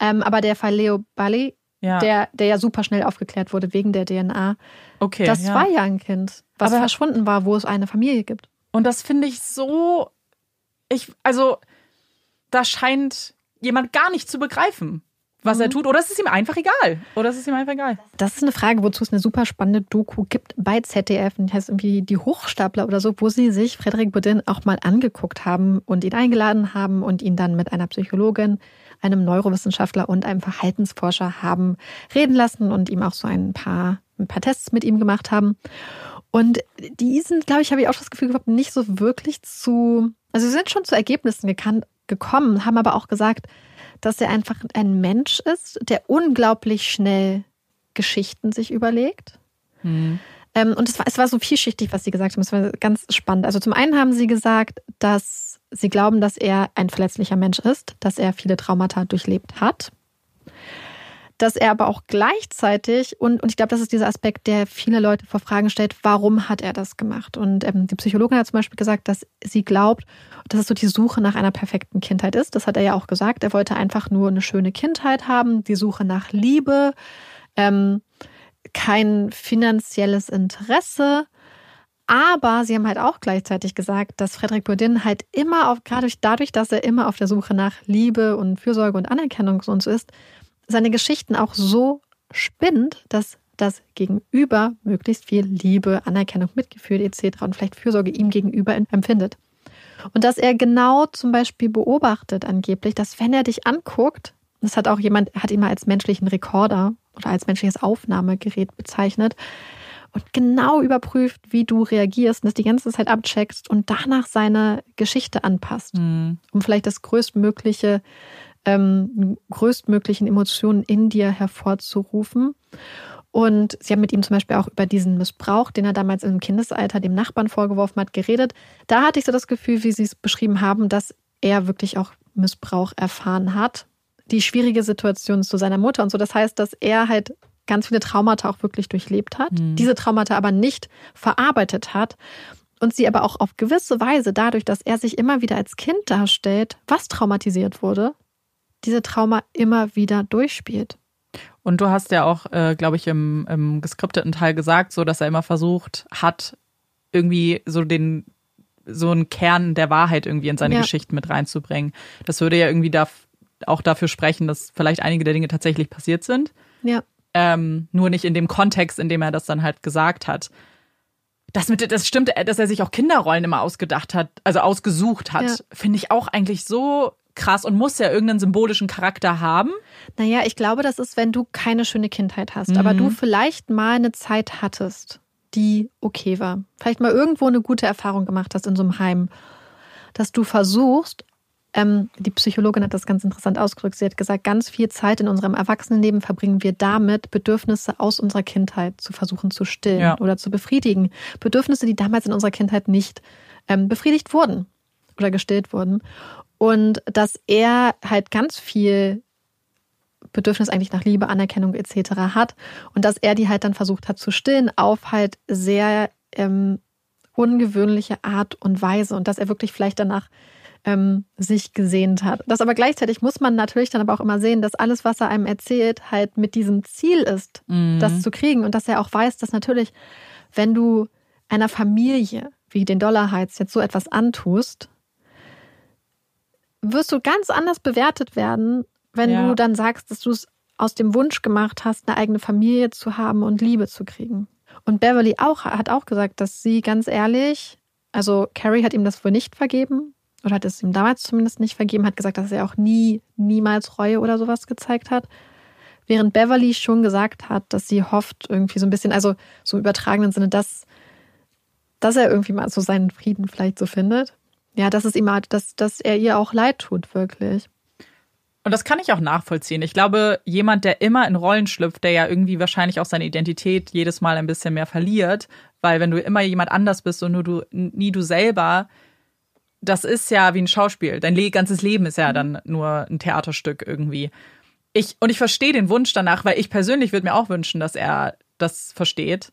ähm, aber der Fall Leo Bali, ja. Der, der ja super schnell aufgeklärt wurde wegen der DNA, okay, das ja. war ja ein Kind, was aber verschwunden war, wo es eine Familie gibt. Und das finde ich so, ich, also da scheint jemand gar nicht zu begreifen, was mhm. er tut. Oder es ist ihm einfach egal. Oder es ist ihm einfach egal. Das ist eine Frage, wozu es eine super spannende Doku gibt bei ZDF. Die heißt irgendwie Die Hochstapler oder so, wo sie sich Frederik Bodin auch mal angeguckt haben und ihn eingeladen haben und ihn dann mit einer Psychologin einem Neurowissenschaftler und einem Verhaltensforscher haben reden lassen und ihm auch so ein paar, ein paar Tests mit ihm gemacht haben. Und die sind, glaube ich, habe ich auch das Gefühl gehabt, nicht so wirklich zu, also sie sind schon zu Ergebnissen gekannt, gekommen, haben aber auch gesagt, dass er einfach ein Mensch ist, der unglaublich schnell Geschichten sich überlegt. Mhm. und es war, es war so vielschichtig, was sie gesagt haben. Es war ganz spannend. Also zum einen haben sie gesagt, dass Sie glauben, dass er ein verletzlicher Mensch ist, dass er viele Traumata durchlebt hat, dass er aber auch gleichzeitig, und, und ich glaube, das ist dieser Aspekt, der viele Leute vor Fragen stellt, warum hat er das gemacht? Und ähm, die Psychologin hat zum Beispiel gesagt, dass sie glaubt, dass es so die Suche nach einer perfekten Kindheit ist. Das hat er ja auch gesagt. Er wollte einfach nur eine schöne Kindheit haben, die Suche nach Liebe, ähm, kein finanzielles Interesse aber sie haben halt auch gleichzeitig gesagt, dass Frederik Bourdin halt immer auf, gerade dadurch, dass er immer auf der Suche nach Liebe und Fürsorge und Anerkennung und so ist, seine Geschichten auch so spinnt, dass das Gegenüber möglichst viel Liebe, Anerkennung, Mitgefühl etc. und vielleicht Fürsorge ihm gegenüber empfindet. Und dass er genau zum Beispiel beobachtet angeblich, dass wenn er dich anguckt, das hat auch jemand, hat ihn mal als menschlichen Rekorder oder als menschliches Aufnahmegerät bezeichnet, und genau überprüft, wie du reagierst und das die ganze Zeit abcheckst und danach seine Geschichte anpasst, mhm. um vielleicht das größtmögliche, ähm, größtmöglichen Emotionen in dir hervorzurufen. Und sie haben mit ihm zum Beispiel auch über diesen Missbrauch, den er damals im Kindesalter dem Nachbarn vorgeworfen hat, geredet. Da hatte ich so das Gefühl, wie sie es beschrieben haben, dass er wirklich auch Missbrauch erfahren hat. Die schwierige Situation zu seiner Mutter und so. Das heißt, dass er halt ganz viele Traumata auch wirklich durchlebt hat, mhm. diese Traumata aber nicht verarbeitet hat und sie aber auch auf gewisse Weise dadurch, dass er sich immer wieder als Kind darstellt, was traumatisiert wurde, diese Trauma immer wieder durchspielt. Und du hast ja auch, äh, glaube ich, im, im geskripteten Teil gesagt, so dass er immer versucht hat, irgendwie so den so einen Kern der Wahrheit irgendwie in seine ja. Geschichten mit reinzubringen. Das würde ja irgendwie da auch dafür sprechen, dass vielleicht einige der Dinge tatsächlich passiert sind. Ja. Ähm, nur nicht in dem Kontext, in dem er das dann halt gesagt hat. Das, mit, das stimmt, dass er sich auch Kinderrollen immer ausgedacht hat, also ausgesucht hat, ja. finde ich auch eigentlich so krass und muss ja irgendeinen symbolischen Charakter haben. Naja, ich glaube, das ist, wenn du keine schöne Kindheit hast, mhm. aber du vielleicht mal eine Zeit hattest, die okay war. Vielleicht mal irgendwo eine gute Erfahrung gemacht hast in so einem Heim, dass du versuchst, ähm, die Psychologin hat das ganz interessant ausgedrückt. Sie hat gesagt, ganz viel Zeit in unserem Erwachsenenleben verbringen wir damit, Bedürfnisse aus unserer Kindheit zu versuchen zu stillen ja. oder zu befriedigen. Bedürfnisse, die damals in unserer Kindheit nicht ähm, befriedigt wurden oder gestillt wurden. Und dass er halt ganz viel Bedürfnis eigentlich nach Liebe, Anerkennung etc. hat und dass er die halt dann versucht hat zu stillen auf halt sehr ähm, ungewöhnliche Art und Weise und dass er wirklich vielleicht danach ähm, sich gesehnt hat. Das aber gleichzeitig muss man natürlich dann aber auch immer sehen, dass alles, was er einem erzählt, halt mit diesem Ziel ist, Mhm. das zu kriegen. Und dass er auch weiß, dass natürlich, wenn du einer Familie wie den Dollar Heights jetzt so etwas antust, wirst du ganz anders bewertet werden, wenn Ja. du dann sagst, dass du es aus dem Wunsch gemacht hast, eine eigene Familie zu haben und Liebe zu kriegen. Und Beverly auch, hat auch gesagt, dass sie ganz ehrlich, also Carrie hat ihm das wohl nicht vergeben oder hat es ihm damals zumindest nicht vergeben, hat gesagt, dass er auch nie, niemals Reue oder sowas gezeigt hat. Während Beverly schon gesagt hat, dass sie hofft, irgendwie so ein bisschen, also so im übertragenen Sinne, dass, dass er irgendwie mal so seinen Frieden vielleicht so findet. Ja, dass es ihm halt, dass, dass er ihr auch leid tut, wirklich. Und das kann ich auch nachvollziehen. Ich glaube, jemand, der immer in Rollen schlüpft, der ja irgendwie wahrscheinlich auch seine Identität jedes Mal ein bisschen mehr verliert, weil wenn du immer jemand anders bist und nur du nie du selber, das ist ja wie ein Schauspiel. Dein ganzes Leben ist ja dann nur ein Theaterstück irgendwie. Ich und ich verstehe den Wunsch danach, weil ich persönlich würde mir auch wünschen, dass er das versteht.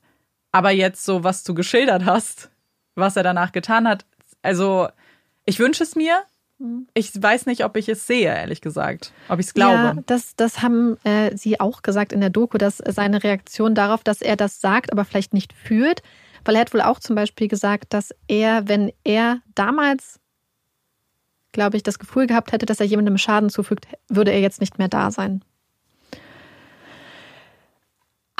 Aber jetzt so, was du geschildert hast, was er danach getan hat, also ich wünsche es mir, ich weiß nicht, ob ich es sehe, ehrlich gesagt. Ob ich es glaube. Ja, das, das haben äh, sie auch gesagt in der Doku, dass seine Reaktion darauf, dass er das sagt, aber vielleicht nicht fühlt, weil er hat wohl auch zum Beispiel gesagt, dass er, wenn er damals, glaube ich, das Gefühl gehabt hätte, dass er jemandem Schaden zufügt, würde er jetzt nicht mehr da sein.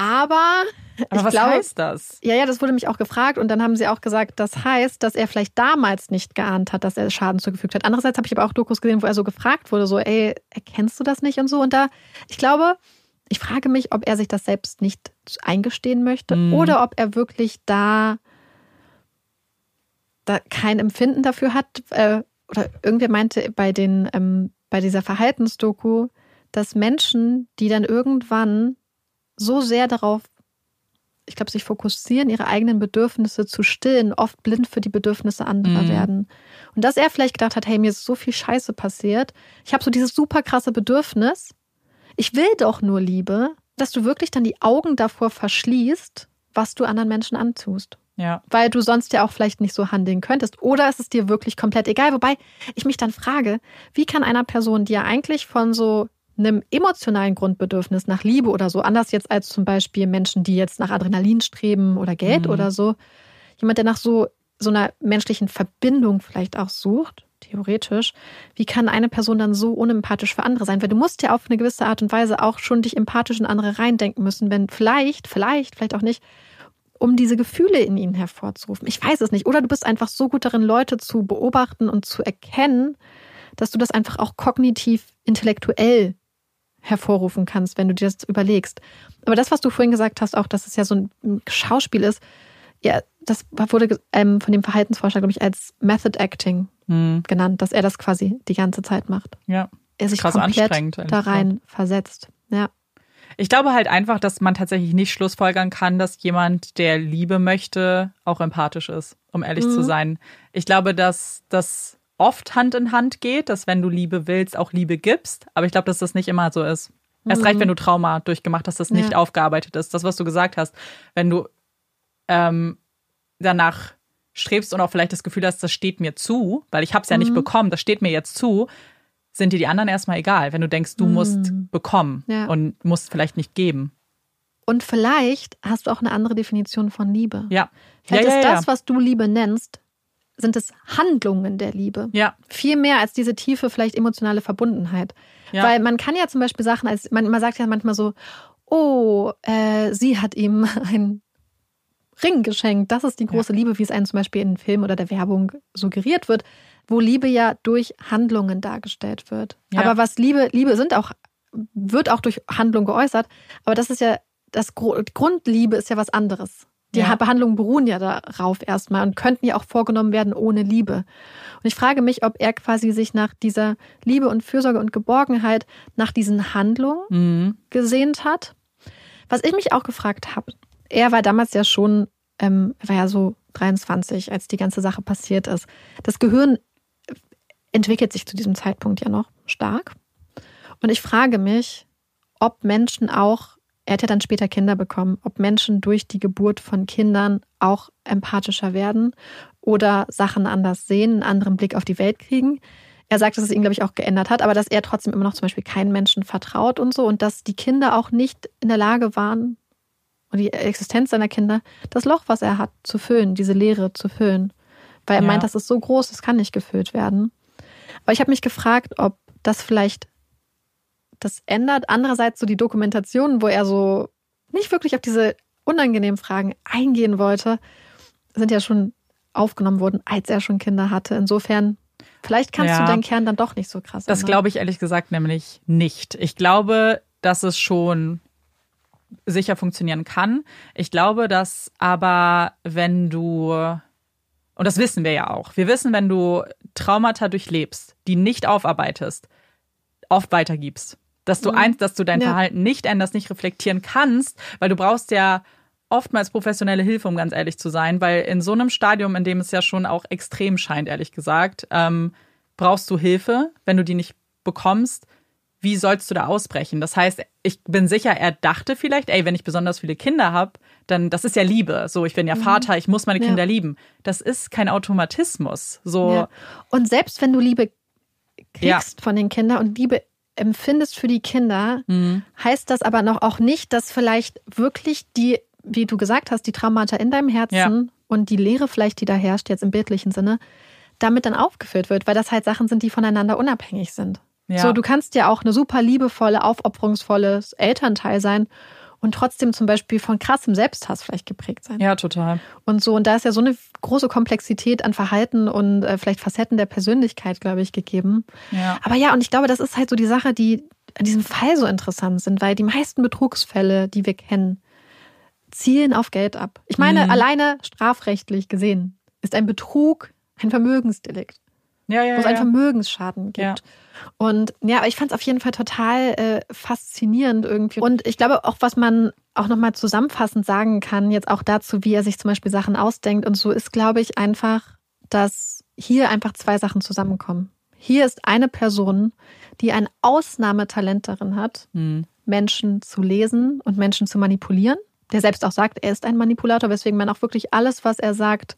Aber, Aber ich was glaube, heißt das? ja, ja, das wurde mich auch gefragt und dann haben sie auch gesagt, das heißt, dass er vielleicht damals nicht geahnt hat, dass er Schaden zugefügt hat. Andererseits habe ich aber auch Dokus gesehen, wo er so gefragt wurde, so, ey, erkennst du das nicht und so. Und da, ich glaube, ich frage mich, ob er sich das selbst nicht eingestehen möchte Mhm. oder ob er wirklich da, da kein Empfinden dafür hat. Äh, oder irgendwer meinte bei den, ähm, bei dieser Verhaltensdoku, dass Menschen, die dann irgendwann so sehr darauf ich glaube, sich fokussieren, ihre eigenen Bedürfnisse zu stillen, oft blind für die Bedürfnisse anderer Mhm. werden. Und dass er vielleicht gedacht hat, hey, mir ist so viel Scheiße passiert. Ich habe so dieses super krasse Bedürfnis. Ich will doch nur Liebe, dass du wirklich dann die Augen davor verschließt, was du anderen Menschen antust. Ja. Weil du sonst ja auch vielleicht nicht so handeln könntest. Oder ist es dir wirklich komplett egal? Wobei ich mich dann frage, wie kann einer Person, die ja eigentlich von so einem emotionalen Grundbedürfnis nach Liebe oder so, anders jetzt als zum Beispiel Menschen, die jetzt nach Adrenalin streben oder Geld Mhm. oder so, jemand, der nach so, so einer menschlichen Verbindung vielleicht auch sucht, theoretisch, wie kann eine Person dann so unempathisch für andere sein? Weil du musst ja auf eine gewisse Art und Weise auch schon dich empathisch in andere reindenken müssen, wenn vielleicht, vielleicht, vielleicht auch nicht, um diese Gefühle in ihnen hervorzurufen. Ich weiß es nicht. Oder du bist einfach so gut darin, Leute zu beobachten und zu erkennen, dass du das einfach auch kognitiv, intellektuell hervorrufen kannst, wenn du dir das überlegst. Aber das, was du vorhin gesagt hast, auch, dass es ja so ein Schauspiel ist, ja, das wurde ähm, von dem Verhaltensforscher, glaube ich, als Method Acting Hm. genannt, dass er das quasi die ganze Zeit macht. Ja. Er sich Krass komplett anstrengend da rein versetzt. Ja. Ich glaube halt einfach, dass man tatsächlich nicht schlussfolgern kann, dass jemand, der Liebe möchte, auch empathisch ist, um ehrlich Mhm. zu sein. Ich glaube, dass das oft Hand in Hand geht, dass wenn du Liebe willst, auch Liebe gibst. Aber ich glaube, dass das nicht immer so ist. Erst Mhm. recht, wenn du Trauma durchgemacht hast, das nicht Ja. aufgearbeitet ist. Das, was du gesagt hast. Wenn du ähm, danach strebst und auch vielleicht das Gefühl hast, das steht mir zu, weil ich habe es ja nicht Mhm. bekommen, das steht mir jetzt zu, sind dir die anderen erstmal egal, wenn du denkst, du musst Mhm. bekommen Ja. und musst vielleicht nicht geben. Und vielleicht hast du auch eine andere Definition von Liebe. Ja. Vielleicht ja, ist das, was du Liebe nennst, sind es Handlungen der Liebe. Ja, Viel mehr als diese tiefe, vielleicht emotionale Verbundenheit. ja. Weil man kann ja zum Beispiel Sachen, als man, man sagt ja manchmal so, oh, äh, sie hat ihm einen Ring geschenkt. Das ist die große Liebe, wie es einem zum Beispiel in Film oder der Werbung suggeriert wird, wo Liebe ja durch Handlungen dargestellt wird. Ja. Aber was Liebe, Liebe sind auch, wird auch durch Handlung geäußert. Aber das ist ja, das Gru- Grundliebe ist ja was anderes. Die Ja. Behandlungen beruhen ja darauf erstmal und könnten ja auch vorgenommen werden ohne Liebe. Und ich frage mich, ob er quasi sich nach dieser Liebe und Fürsorge und Geborgenheit, nach diesen Handlungen Mhm. gesehnt hat. Was ich mich auch gefragt habe, er war damals ja schon, ähm, er war ja so 23, als die ganze Sache passiert ist. Das Gehirn entwickelt sich zu diesem Zeitpunkt ja noch stark. Und ich frage mich, ob Menschen auch er hat ja dann später Kinder bekommen, ob Menschen durch die Geburt von Kindern auch empathischer werden oder Sachen anders sehen, einen anderen Blick auf die Welt kriegen. Er sagt, dass es ihn, glaube ich, auch geändert hat, aber dass er trotzdem immer noch zum Beispiel keinen Menschen vertraut und so und dass die Kinder auch nicht in der Lage waren, und die Existenz seiner Kinder, das Loch, was er hat, zu füllen, diese Leere zu füllen. Weil er ja. meint, das ist so groß, das kann nicht gefüllt werden. Aber ich habe mich gefragt, ob das vielleicht das ändert. Andererseits so die Dokumentation, wo er so nicht wirklich auf diese unangenehmen Fragen eingehen wollte, sind ja schon aufgenommen worden, als er schon Kinder hatte. Insofern Vielleicht kannst ja. du deinen Kern dann doch nicht so krass. Das glaube ich ehrlich gesagt nämlich nicht. Ich glaube, dass es schon sicher funktionieren kann. Ich glaube, dass aber, wenn du, und das wissen wir ja auch, wir wissen, wenn du Traumata durchlebst, die nicht aufarbeitest, oft weitergibst. Dass du mhm. eins, dass du dein ja. Verhalten nicht änderst, nicht reflektieren kannst, weil du brauchst ja oftmals professionelle Hilfe, um ganz ehrlich zu sein, weil in so einem Stadium, in dem es ja schon auch extrem scheint, ehrlich gesagt, ähm, brauchst du Hilfe. Wenn du die nicht bekommst, wie sollst du da ausbrechen? Das heißt, ich bin sicher, er dachte vielleicht, ey, wenn ich besonders viele Kinder habe, dann das ist ja Liebe. So, ich bin ja mhm. Vater, ich muss meine Kinder ja. lieben. Das ist kein Automatismus. So. Ja. Und selbst wenn du Liebe kriegst ja. von den Kindern und Liebe empfindest für die Kinder, mhm. heißt das aber noch auch nicht, dass vielleicht wirklich die wie du gesagt hast, die Traumata in deinem Herzen ja. und die Leere vielleicht, die da herrscht, jetzt im bildlichen Sinne, damit dann aufgefüllt wird, weil das halt Sachen sind, die voneinander unabhängig sind. Ja. So, du kannst ja auch eine super liebevolle, aufopferungsvolles Elternteil sein und trotzdem zum Beispiel von krassem Selbsthass vielleicht geprägt sein. Ja, total. Und so, und da ist ja so eine große Komplexität an Verhalten und äh, vielleicht Facetten der Persönlichkeit, glaube ich, gegeben. Ja. Aber ja, und ich glaube, das ist halt so die Sache, die an diesem Fall so interessant sind, weil die meisten Betrugsfälle, die wir kennen, zielen auf Geld ab. Ich meine, mhm. alleine strafrechtlich gesehen ist ein Betrug ein Vermögensdelikt. Ja, ja, wo es einen Vermögensschaden gibt. Und ja, aber ich fand es auf jeden Fall total äh, faszinierend irgendwie. Und ich glaube auch, was man auch nochmal zusammenfassend sagen kann, jetzt auch dazu, wie er sich zum Beispiel Sachen ausdenkt und so, ist, glaube ich, einfach, dass hier einfach zwei Sachen zusammenkommen. Hier ist eine Person, die ein Ausnahmetalent darin hat, mhm. Menschen zu lesen und Menschen zu manipulieren der selbst auch sagt, er ist ein Manipulator, weswegen man auch wirklich alles, was er sagt,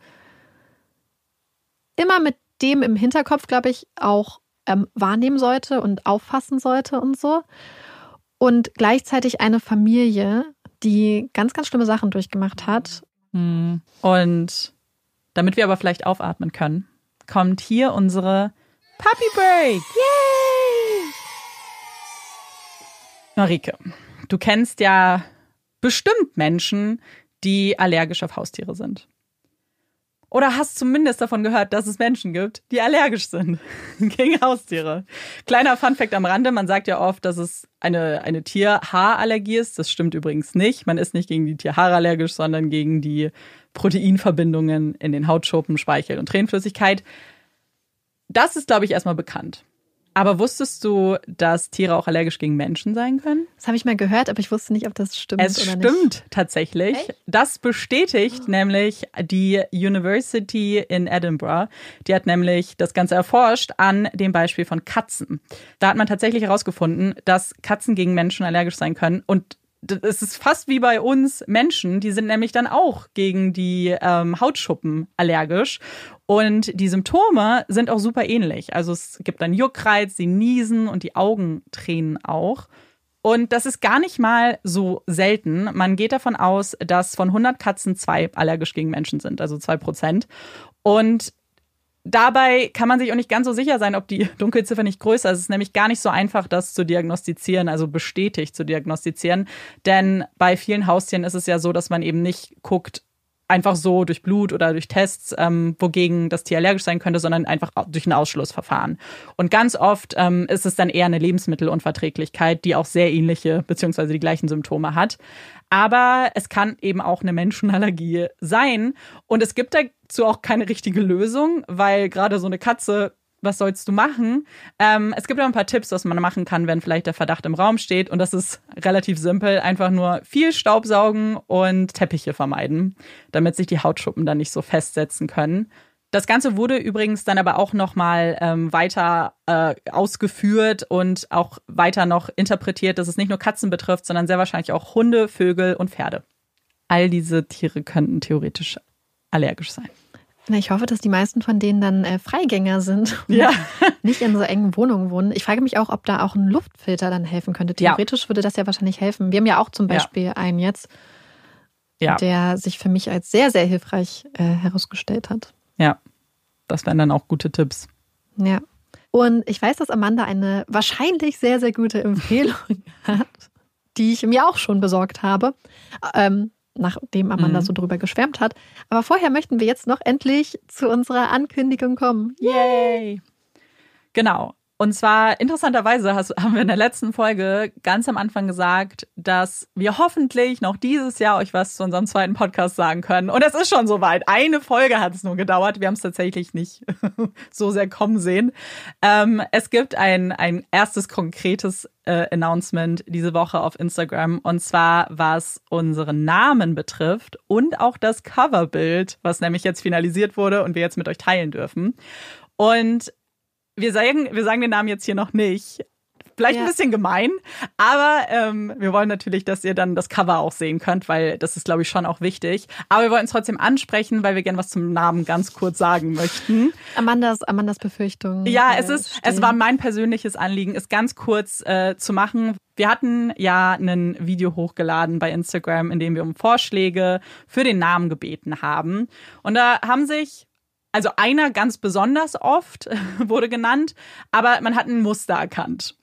immer mit dem im Hinterkopf, glaube ich, auch ähm, wahrnehmen sollte und auffassen sollte und so. Und gleichzeitig eine Familie, die ganz, ganz schlimme Sachen durchgemacht hat. Hm. Und damit wir aber vielleicht aufatmen können, kommt hier unsere Puppy Break. Yay! Marike, du kennst ja bestimmt Menschen, die allergisch auf Haustiere sind. Oder hast zumindest davon gehört, dass es Menschen gibt, die allergisch sind gegen Haustiere. Kleiner Funfact am Rande, man sagt ja oft, dass es eine, eine Tierhaarallergie ist. Das stimmt übrigens nicht. Man ist nicht gegen die Tierhaare allergisch, sondern gegen die Proteinverbindungen in den Hautschuppen, Speichel und Tränenflüssigkeit. Das ist, glaube ich, erstmal bekannt. Aber wusstest du, dass Tiere auch allergisch gegen Menschen sein können? Das habe ich mal gehört, aber ich wusste nicht, ob das stimmt es oder nicht. Es stimmt tatsächlich. Echt? Das bestätigt oh. nämlich die University in Edinburgh. Die hat nämlich das Ganze erforscht an dem Beispiel von Katzen. Da hat man tatsächlich herausgefunden, dass Katzen gegen Menschen allergisch sein können und es ist fast wie bei uns Menschen, die sind nämlich dann auch gegen die ähm, Hautschuppen allergisch. Und die Symptome sind auch super ähnlich. Also es gibt dann Juckreiz, sie niesen und die Augen tränen auch. Und das ist gar nicht mal so selten. Man geht davon aus, dass von 100 Katzen zwei allergisch gegen Menschen sind, also zwei Prozent. Und dabei kann man sich auch nicht ganz so sicher sein, ob die Dunkelziffer nicht größer ist. Es ist nämlich gar nicht so einfach, das zu diagnostizieren, also bestätigt zu diagnostizieren. Denn bei vielen Haustieren ist es ja so, dass man eben nicht guckt, einfach so durch Blut oder durch Tests, ähm, wogegen das Tier allergisch sein könnte, sondern einfach durch ein Ausschlussverfahren. Und ganz oft ähm, ist es dann eher eine Lebensmittelunverträglichkeit, die auch sehr ähnliche beziehungsweise die gleichen Symptome hat. Aber es kann eben auch eine Menschenallergie sein. Und es gibt dazu auch keine richtige Lösung, weil gerade so eine Katze was sollst du machen? Ähm, es gibt auch ein paar Tipps, was man machen kann, wenn vielleicht der Verdacht im Raum steht. Und das ist relativ simpel. Einfach nur viel Staubsaugen und Teppiche vermeiden, damit sich die Hautschuppen dann nicht so festsetzen können. Das Ganze wurde übrigens dann aber auch nochmal ähm, weiter äh, ausgeführt und auch weiter noch interpretiert, dass es nicht nur Katzen betrifft, sondern sehr wahrscheinlich auch Hunde, Vögel und Pferde. All diese Tiere könnten theoretisch allergisch sein. Na, ich hoffe, dass die meisten von denen dann äh, Freigänger sind und Ja. nicht in so engen Wohnungen wohnen. Ich frage mich auch, ob da auch ein Luftfilter dann helfen könnte. Ja. Theoretisch würde das ja wahrscheinlich helfen. Wir haben ja auch zum Ja. Beispiel einen jetzt, Ja, der sich für mich als sehr, sehr hilfreich äh, herausgestellt hat. ja. Das wären dann auch gute Tipps. Ja. Und ich weiß, dass Amanda eine wahrscheinlich sehr, sehr gute Empfehlung hat, die ich mir auch schon besorgt habe, ähm, nachdem Amanda Mhm. so drüber geschwärmt hat. Aber vorher möchten wir jetzt noch endlich zu unserer Ankündigung kommen. Yay! Genau. Und zwar interessanterweise hast, haben wir in der letzten Folge ganz am Anfang gesagt, dass wir hoffentlich noch dieses Jahr euch was zu unserem zweiten Podcast sagen können. Und es ist schon soweit. Eine Folge hat es nur gedauert. Wir haben es tatsächlich nicht so sehr kommen sehen. Ähm, es gibt ein, ein erstes konkretes äh, Announcement diese Woche auf Instagram. Und zwar, was unseren Namen betrifft und auch das Coverbild, was nämlich jetzt finalisiert wurde und wir jetzt mit euch teilen dürfen. Und wir sagen, wir sagen den Namen jetzt hier noch nicht. Vielleicht ein Ja. bisschen gemein, aber ähm, wir wollen natürlich, dass ihr dann das Cover auch sehen könnt, weil das ist, glaube ich, schon auch wichtig. Aber wir wollten es trotzdem ansprechen, weil wir gerne was zum Namen ganz kurz sagen möchten. Amandas, Amandas Befürchtung. Ja, es ist, stehen. es war mein persönliches Anliegen, es ganz kurz äh, zu machen. Wir hatten ja ein Video hochgeladen bei Instagram, in dem wir um Vorschläge für den Namen gebeten haben. Und da haben sich also einer ganz besonders oft wurde genannt, aber man hat ein Muster erkannt.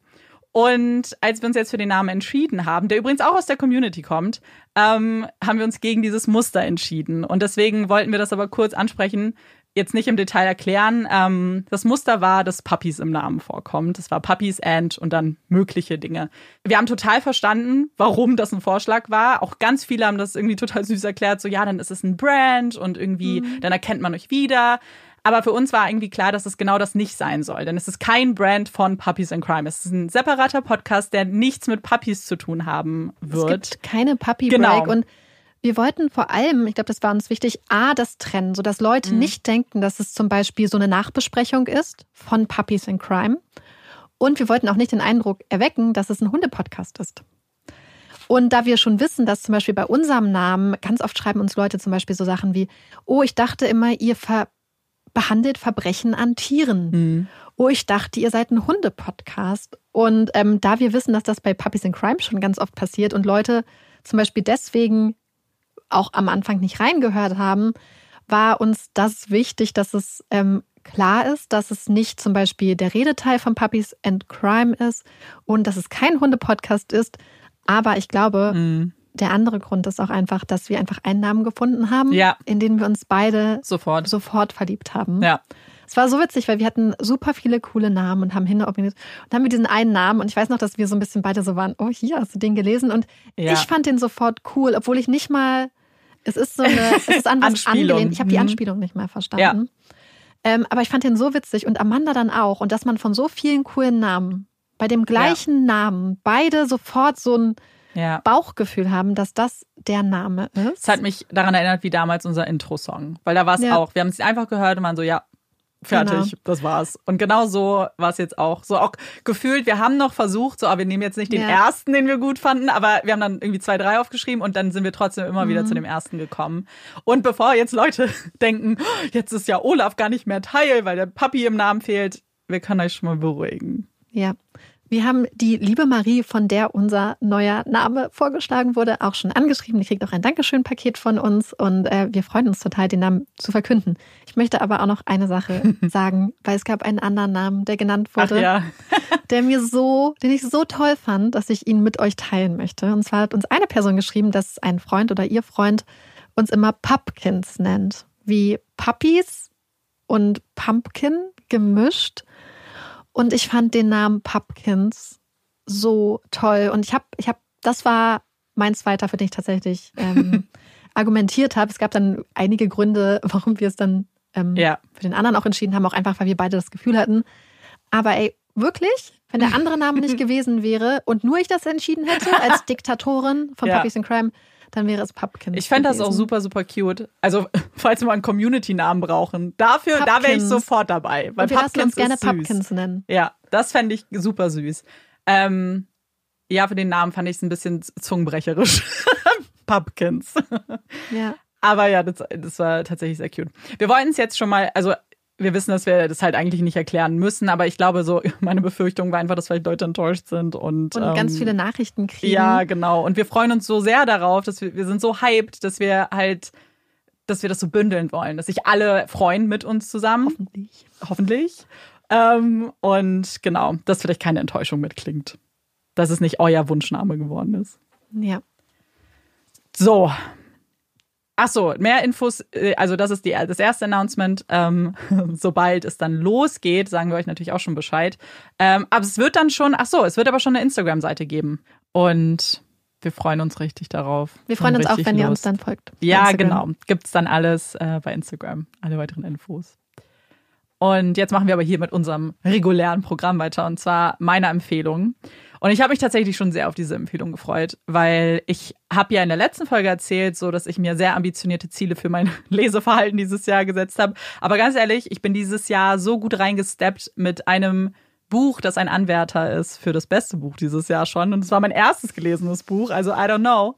Und als wir uns jetzt für den Namen entschieden haben, der übrigens auch aus der Community kommt, ähm, haben wir uns gegen dieses Muster entschieden. Und deswegen wollten wir das aber kurz ansprechen, jetzt nicht im Detail erklären. Ähm, das Muster war, dass Puppies im Namen vorkommt. Das war Puppies and und dann mögliche Dinge. Wir haben total verstanden, warum das ein Vorschlag war. Auch ganz viele haben das irgendwie total süß erklärt. So, ja, dann ist es ein Brand und irgendwie, dann erkennt man euch wieder. Aber für uns war irgendwie klar, dass es genau das nicht sein soll. Denn es ist kein Brand von Puppies and Crime. Es ist ein separater Podcast, der nichts mit Puppies zu tun haben Es wird. gibt keine Puppy Genau. Break und wir wollten vor allem, ich glaube, das war uns wichtig, A, das trennen, sodass Leute Mhm. nicht denken, dass es zum Beispiel so eine Nachbesprechung ist von Puppies in Crime. Und wir wollten auch nicht den Eindruck erwecken, dass es ein Hundepodcast ist. Und da wir schon wissen, dass zum Beispiel bei unserem Namen ganz oft schreiben uns Leute zum Beispiel so Sachen wie, oh, ich dachte immer, ihr ver behandelt Verbrechen an Tieren. Hm. Oh, ich dachte, ihr seid ein Hunde-Podcast. Und ähm, da wir wissen, dass das bei Puppies in Crime schon ganz oft passiert und Leute zum Beispiel deswegen auch am Anfang nicht reingehört haben, war uns das wichtig, dass es ähm, klar ist, dass es nicht zum Beispiel der Redeteil von Puppies and Crime ist und dass es kein Hunde-Podcast ist. Aber ich glaube, Hm. der andere Grund ist auch einfach, dass wir einfach einen Namen gefunden haben, Ja. in den wir uns beide Sofort. sofort verliebt haben. Ja. Es war so witzig, weil wir hatten super viele coole Namen und haben hin organisiert. Und dann haben wir diesen einen Namen und ich weiß noch, dass wir so ein bisschen beide so waren, oh hier, hast du den gelesen? Und Ja. ich fand den sofort cool, obwohl ich nicht mal, es ist so eine, es ist an was angelehnt. Ich habe die Mhm. Anspielung nicht mal verstanden. Ähm, aber ich fand den so witzig und Amanda dann auch. Und dass man von so vielen coolen Namen, bei dem gleichen Namen, beide sofort so ein Ja. Bauchgefühl haben, dass das der Name ist. Es hat mich daran erinnert, wie damals unser Intro-Song. Weil da war es Ja. auch. Wir haben es einfach gehört und waren so, ja, fertig, Genau. das war's. Und genau so war es jetzt auch. So auch gefühlt, wir haben noch versucht, so, aber wir nehmen jetzt nicht den Ja. ersten, den wir gut fanden, aber wir haben dann irgendwie zwei, drei aufgeschrieben und dann sind wir trotzdem immer wieder Mhm. zu dem ersten gekommen. Und bevor jetzt Leute denken, "Oh, jetzt ist ja Olaf gar nicht mehr Teil, weil der Papi im Namen fehlt, wir können euch schon mal beruhigen. Ja. Wir haben die liebe Marie, von der unser neuer Name vorgeschlagen wurde, auch schon angeschrieben. Die kriegt auch ein Dankeschön-Paket von uns und äh, wir freuen uns total, den Namen zu verkünden. Ich möchte aber auch noch eine Sache sagen, weil es gab einen anderen Namen, der genannt wurde, ja. der mir so, den ich so toll fand, dass ich ihn mit euch teilen möchte. Und zwar hat uns eine Person geschrieben, dass ein Freund oder ihr Freund uns immer Pumpkins nennt. Wie Puppies und Pumpkin gemischt. Und ich fand den Namen Pumpkins so toll. Und ich habe, ich habe, das war mein zweiter, für den ich tatsächlich ähm, argumentiert habe. Es gab dann einige Gründe, warum wir es dann ähm, Ja. für den anderen auch entschieden haben, auch einfach, weil wir beide das Gefühl hatten. Aber ey, wirklich, wenn der andere Name nicht gewesen wäre und nur ich das entschieden hätte als Diktatorin von Ja. Puppies in Crime, dann wäre es Pumpkins. Ich fände das auch super, super cute. Also, falls wir mal einen Community-Namen brauchen, dafür, da wäre ich Pumpkins. sofort dabei. Weil Und wir lassen Pumpkins uns gerne ist süß. Pumpkins nennen. Ja, das fände ich super süß. Ähm, ja, für den Namen fand ich es ein bisschen zungenbrecherisch. Pumpkins. Ja. Aber ja, das, das war tatsächlich sehr cute. Wir wollten es jetzt schon mal, also wir wissen, dass wir das halt eigentlich nicht erklären müssen, aber ich glaube, so meine Befürchtung war einfach, dass vielleicht Leute enttäuscht sind und, Und ganz ähm, viele Nachrichten kriegen. Ja, genau. Und wir freuen uns so sehr darauf, dass wir, wir sind so hyped, dass wir halt, dass wir das so bündeln wollen, dass sich alle freuen mit uns zusammen. Hoffentlich. Hoffentlich. Ähm, und genau, dass vielleicht keine Enttäuschung mitklingt. Dass es nicht euer Wunschname geworden ist. Ja. So. Ach so, mehr Infos, äh, also das ist die, das erste Announcement. Ähm, sobald es dann losgeht, sagen wir euch natürlich auch schon Bescheid. Ähm, aber es wird dann schon, ach so, es wird aber schon eine Instagram-Seite geben. Und wir freuen uns richtig darauf. Wir freuen uns auch, wenn ihr uns Lust. dann folgt. Ja, genau. Gibt's dann alles äh, bei Instagram, alle weiteren Infos. Und jetzt machen wir aber hier mit unserem regulären Programm weiter und zwar meiner Empfehlung. Und ich habe mich tatsächlich schon sehr auf diese Empfehlung gefreut, weil ich habe ja in der letzten Folge erzählt, so dass ich mir sehr ambitionierte Ziele für mein Leseverhalten dieses Jahr gesetzt habe. Aber ganz ehrlich, ich bin dieses Jahr so gut reingesteppt mit einem Buch, das ein Anwärter ist für das beste Buch dieses Jahr schon. Und es war mein erstes gelesenes Buch, also I don't know.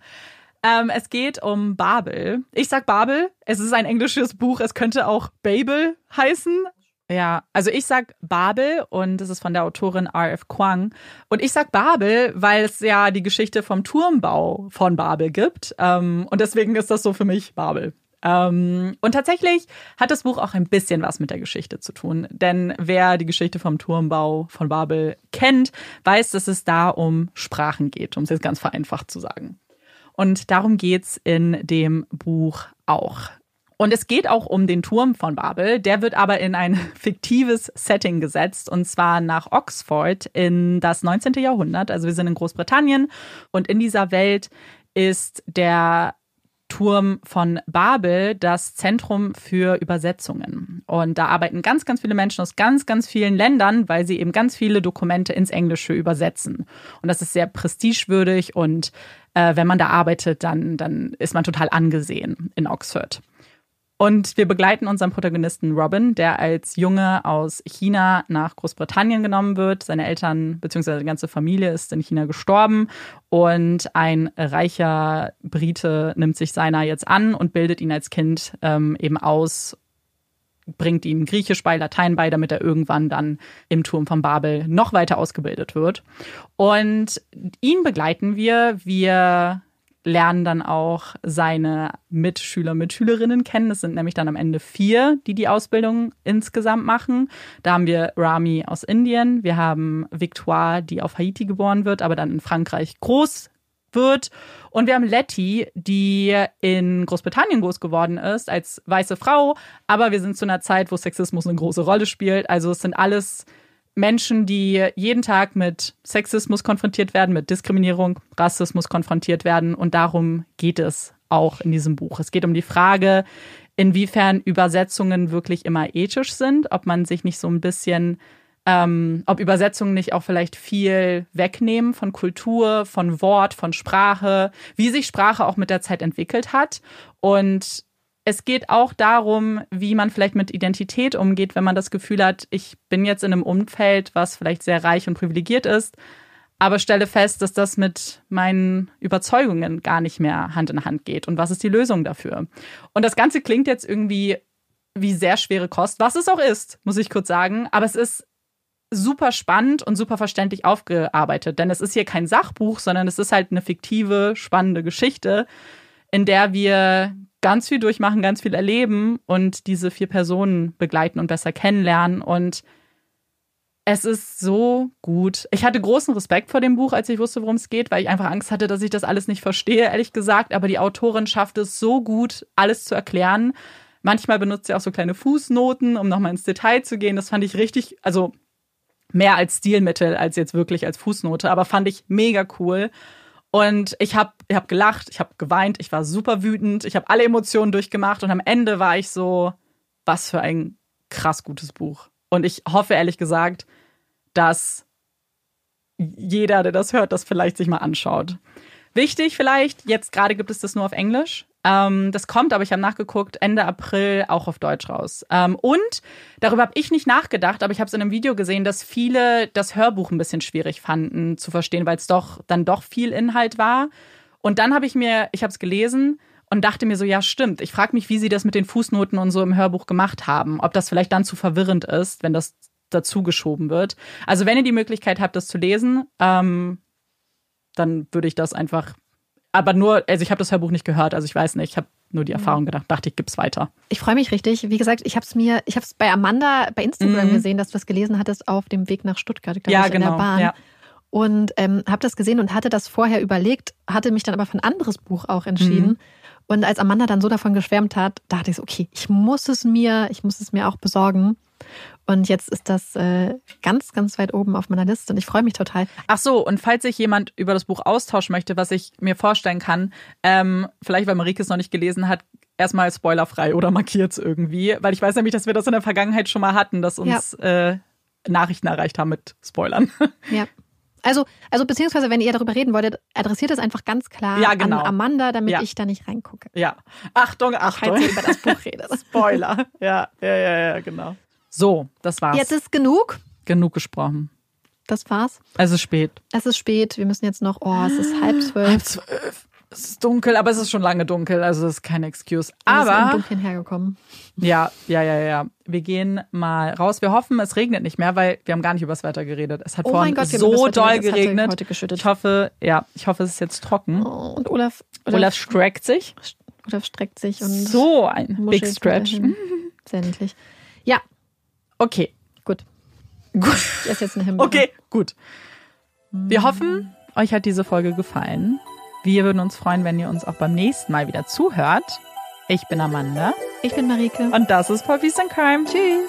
Ähm, es geht um Babel. Ich sag Babel. Es ist ein englisches Buch. Es könnte auch Babel heißen. Ja, also ich sag Babel und es ist von der Autorin R.F. Kwang. Und ich sag Babel, weil es ja die Geschichte vom Turmbau von Babel gibt. Ähm, und deswegen ist das so für mich Babel. Ähm, und tatsächlich hat das Buch auch ein bisschen was mit der Geschichte zu tun. Denn wer die Geschichte vom Turmbau von Babel kennt, weiß, dass es da um Sprachen geht, um es jetzt ganz vereinfacht zu sagen. Und darum geht's in dem Buch auch. Und es geht auch um den Turm von Babel. Der wird aber in ein fiktives Setting gesetzt und zwar nach Oxford in das 19. Jahrhundert. Also wir sind in Großbritannien und in dieser Welt ist der Turm von Babel das Zentrum für Übersetzungen. Und da arbeiten ganz, ganz viele Menschen aus ganz, ganz vielen Ländern, weil sie eben ganz viele Dokumente ins Englische übersetzen. Und das ist sehr prestigewürdig und äh, wenn man da arbeitet, dann, dann ist man total angesehen in Oxford. Und wir begleiten unseren Protagonisten Robin, der als Junge aus China nach Großbritannien genommen wird. Seine Eltern bzw. die ganze Familie ist in China gestorben und ein reicher Brite nimmt sich seiner jetzt an und bildet ihn als Kind ähm, eben aus, bringt ihm Griechisch bei, Latein bei, damit er irgendwann dann im Turm von Babel noch weiter ausgebildet wird. Und ihn begleiten wir. Wir lernen dann auch seine Mitschüler, Mitschülerinnen kennen. Es sind nämlich dann am Ende vier, die die Ausbildung insgesamt machen. Da haben wir Rami aus Indien, wir haben Victoire, die auf Haiti geboren wird, aber dann in Frankreich groß wird. Und wir haben Letty, die in Großbritannien groß geworden ist, als weiße Frau. Aber wir sind zu einer Zeit, wo Sexismus eine große Rolle spielt. Also es sind alles Menschen, die jeden Tag mit Sexismus konfrontiert werden, mit Diskriminierung, Rassismus konfrontiert werden. Und darum geht es auch in diesem Buch. Es geht um die Frage, inwiefern Übersetzungen wirklich immer ethisch sind, ob man sich nicht so ein bisschen, ähm, ob Übersetzungen nicht auch vielleicht viel wegnehmen von Kultur, von Wort, von Sprache, wie sich Sprache auch mit der Zeit entwickelt hat. Und es geht auch darum, wie man vielleicht mit Identität umgeht, wenn man das Gefühl hat, ich bin jetzt in einem Umfeld, was vielleicht sehr reich und privilegiert ist, aber stelle fest, dass das mit meinen Überzeugungen gar nicht mehr Hand in Hand geht. Und was ist die Lösung dafür? Und das Ganze klingt jetzt irgendwie wie sehr schwere Kost, was es auch ist, muss ich kurz sagen. Aber es ist super spannend und super verständlich aufgearbeitet, denn es ist hier kein Sachbuch, sondern es ist halt eine fiktive, spannende Geschichte, in der wir ganz viel durchmachen, ganz viel erleben und diese vier Personen begleiten und besser kennenlernen. Und es ist so gut. Ich hatte großen Respekt vor dem Buch, als ich wusste, worum es geht, weil ich einfach Angst hatte, dass ich das alles nicht verstehe, ehrlich gesagt. Aber die Autorin schafft es so gut, alles zu erklären. Manchmal benutzt sie auch so kleine Fußnoten, um nochmal ins Detail zu gehen. Das fand ich richtig, also mehr als Stilmittel als jetzt wirklich als Fußnote, aber fand ich mega cool. Und ich habe ich hab gelacht, ich habe geweint, ich war super wütend, ich habe alle Emotionen durchgemacht und am Ende war ich so, was für ein krass gutes Buch. Und ich hoffe ehrlich gesagt, dass jeder, der das hört, das vielleicht sich mal anschaut. Wichtig vielleicht, jetzt gerade gibt es das nur auf Englisch. Ähm, das kommt, aber ich habe nachgeguckt, Ende April auch auf Deutsch raus. Ähm, und darüber habe ich nicht nachgedacht, aber ich habe es in einem Video gesehen, dass viele das Hörbuch ein bisschen schwierig fanden zu verstehen, weil es doch dann doch viel Inhalt war. Und dann habe ich mir, ich habe es gelesen und dachte mir so, ja, stimmt. Ich frage mich, wie sie das mit den Fußnoten und so im Hörbuch gemacht haben. Ob das vielleicht dann zu verwirrend ist, wenn das dazu geschoben wird. Also wenn ihr die Möglichkeit habt, das zu lesen, ähm, dann würde ich das einfach aber nur, also ich habe das Hörbuch nicht gehört, also ich weiß nicht, ich habe nur die Erfahrung gedacht, dachte ich, gib's weiter. Ich freue mich richtig. Wie gesagt, ich habe es mir, ich habe es bei Amanda bei Instagram Mhm. gesehen, dass du das gelesen hattest auf dem Weg nach Stuttgart, glaube Ja, ich, in genau, der Bahn. ja. Und ähm, habe das gesehen und hatte das vorher überlegt, hatte mich dann aber für ein anderes Buch auch entschieden. Mhm. Und als Amanda dann so davon geschwärmt hat, dachte ich so, okay, ich muss es mir, ich muss es mir auch besorgen. Und jetzt ist das äh, ganz, ganz weit oben auf meiner Liste und ich freue mich total. Ach so, und falls sich jemand über das Buch austauschen möchte, was ich mir vorstellen kann, ähm, vielleicht weil Marike es noch nicht gelesen hat, erstmal spoilerfrei oder markiert es irgendwie, weil ich weiß nämlich, dass wir das in der Vergangenheit schon mal hatten, dass uns äh, Nachrichten erreicht haben mit Spoilern. Ja. Also, also beziehungsweise, wenn ihr darüber reden wolltet, adressiert es einfach ganz klar Ja, genau. an Amanda, damit Ja. ich da nicht reingucke. ja. Achtung, Achtung. Falls ihr über das Buch redet. Spoiler. Ja, ja, ja, ja, genau. So, das war's. Jetzt ist genug. genug gesprochen. Das war's. Es ist spät. Es ist spät. Wir müssen jetzt noch. Oh, es ist halb zwölf. Halb zwölf. Es ist dunkel, aber es ist schon lange dunkel, also das ist keine Excuse. Wir sind im Aber Dunkeln hergekommen. ja, ja, ja, ja. Wir gehen mal raus. Wir hoffen, es regnet nicht mehr, weil wir haben gar nicht über das Wetter geredet. Es hat Oh vorhin Gott, so doll geregnet. heute geschüttet. Ich hoffe, ja, ich hoffe, es ist jetzt trocken. Oh, und Olaf, Olaf, Olaf streckt sich. Olaf streckt sich und So ein Big Stretch. niedlich. Ja, Okay. gut. Gut. Ich esse jetzt eine Himbeere. Okay, gut. Wir hoffen, euch hat diese Folge gefallen. Wir würden uns freuen, wenn ihr uns auch beim nächsten Mal wieder zuhört. Ich bin Amanda Ich bin Marike. und das ist Puppies and Crime. Tschüss.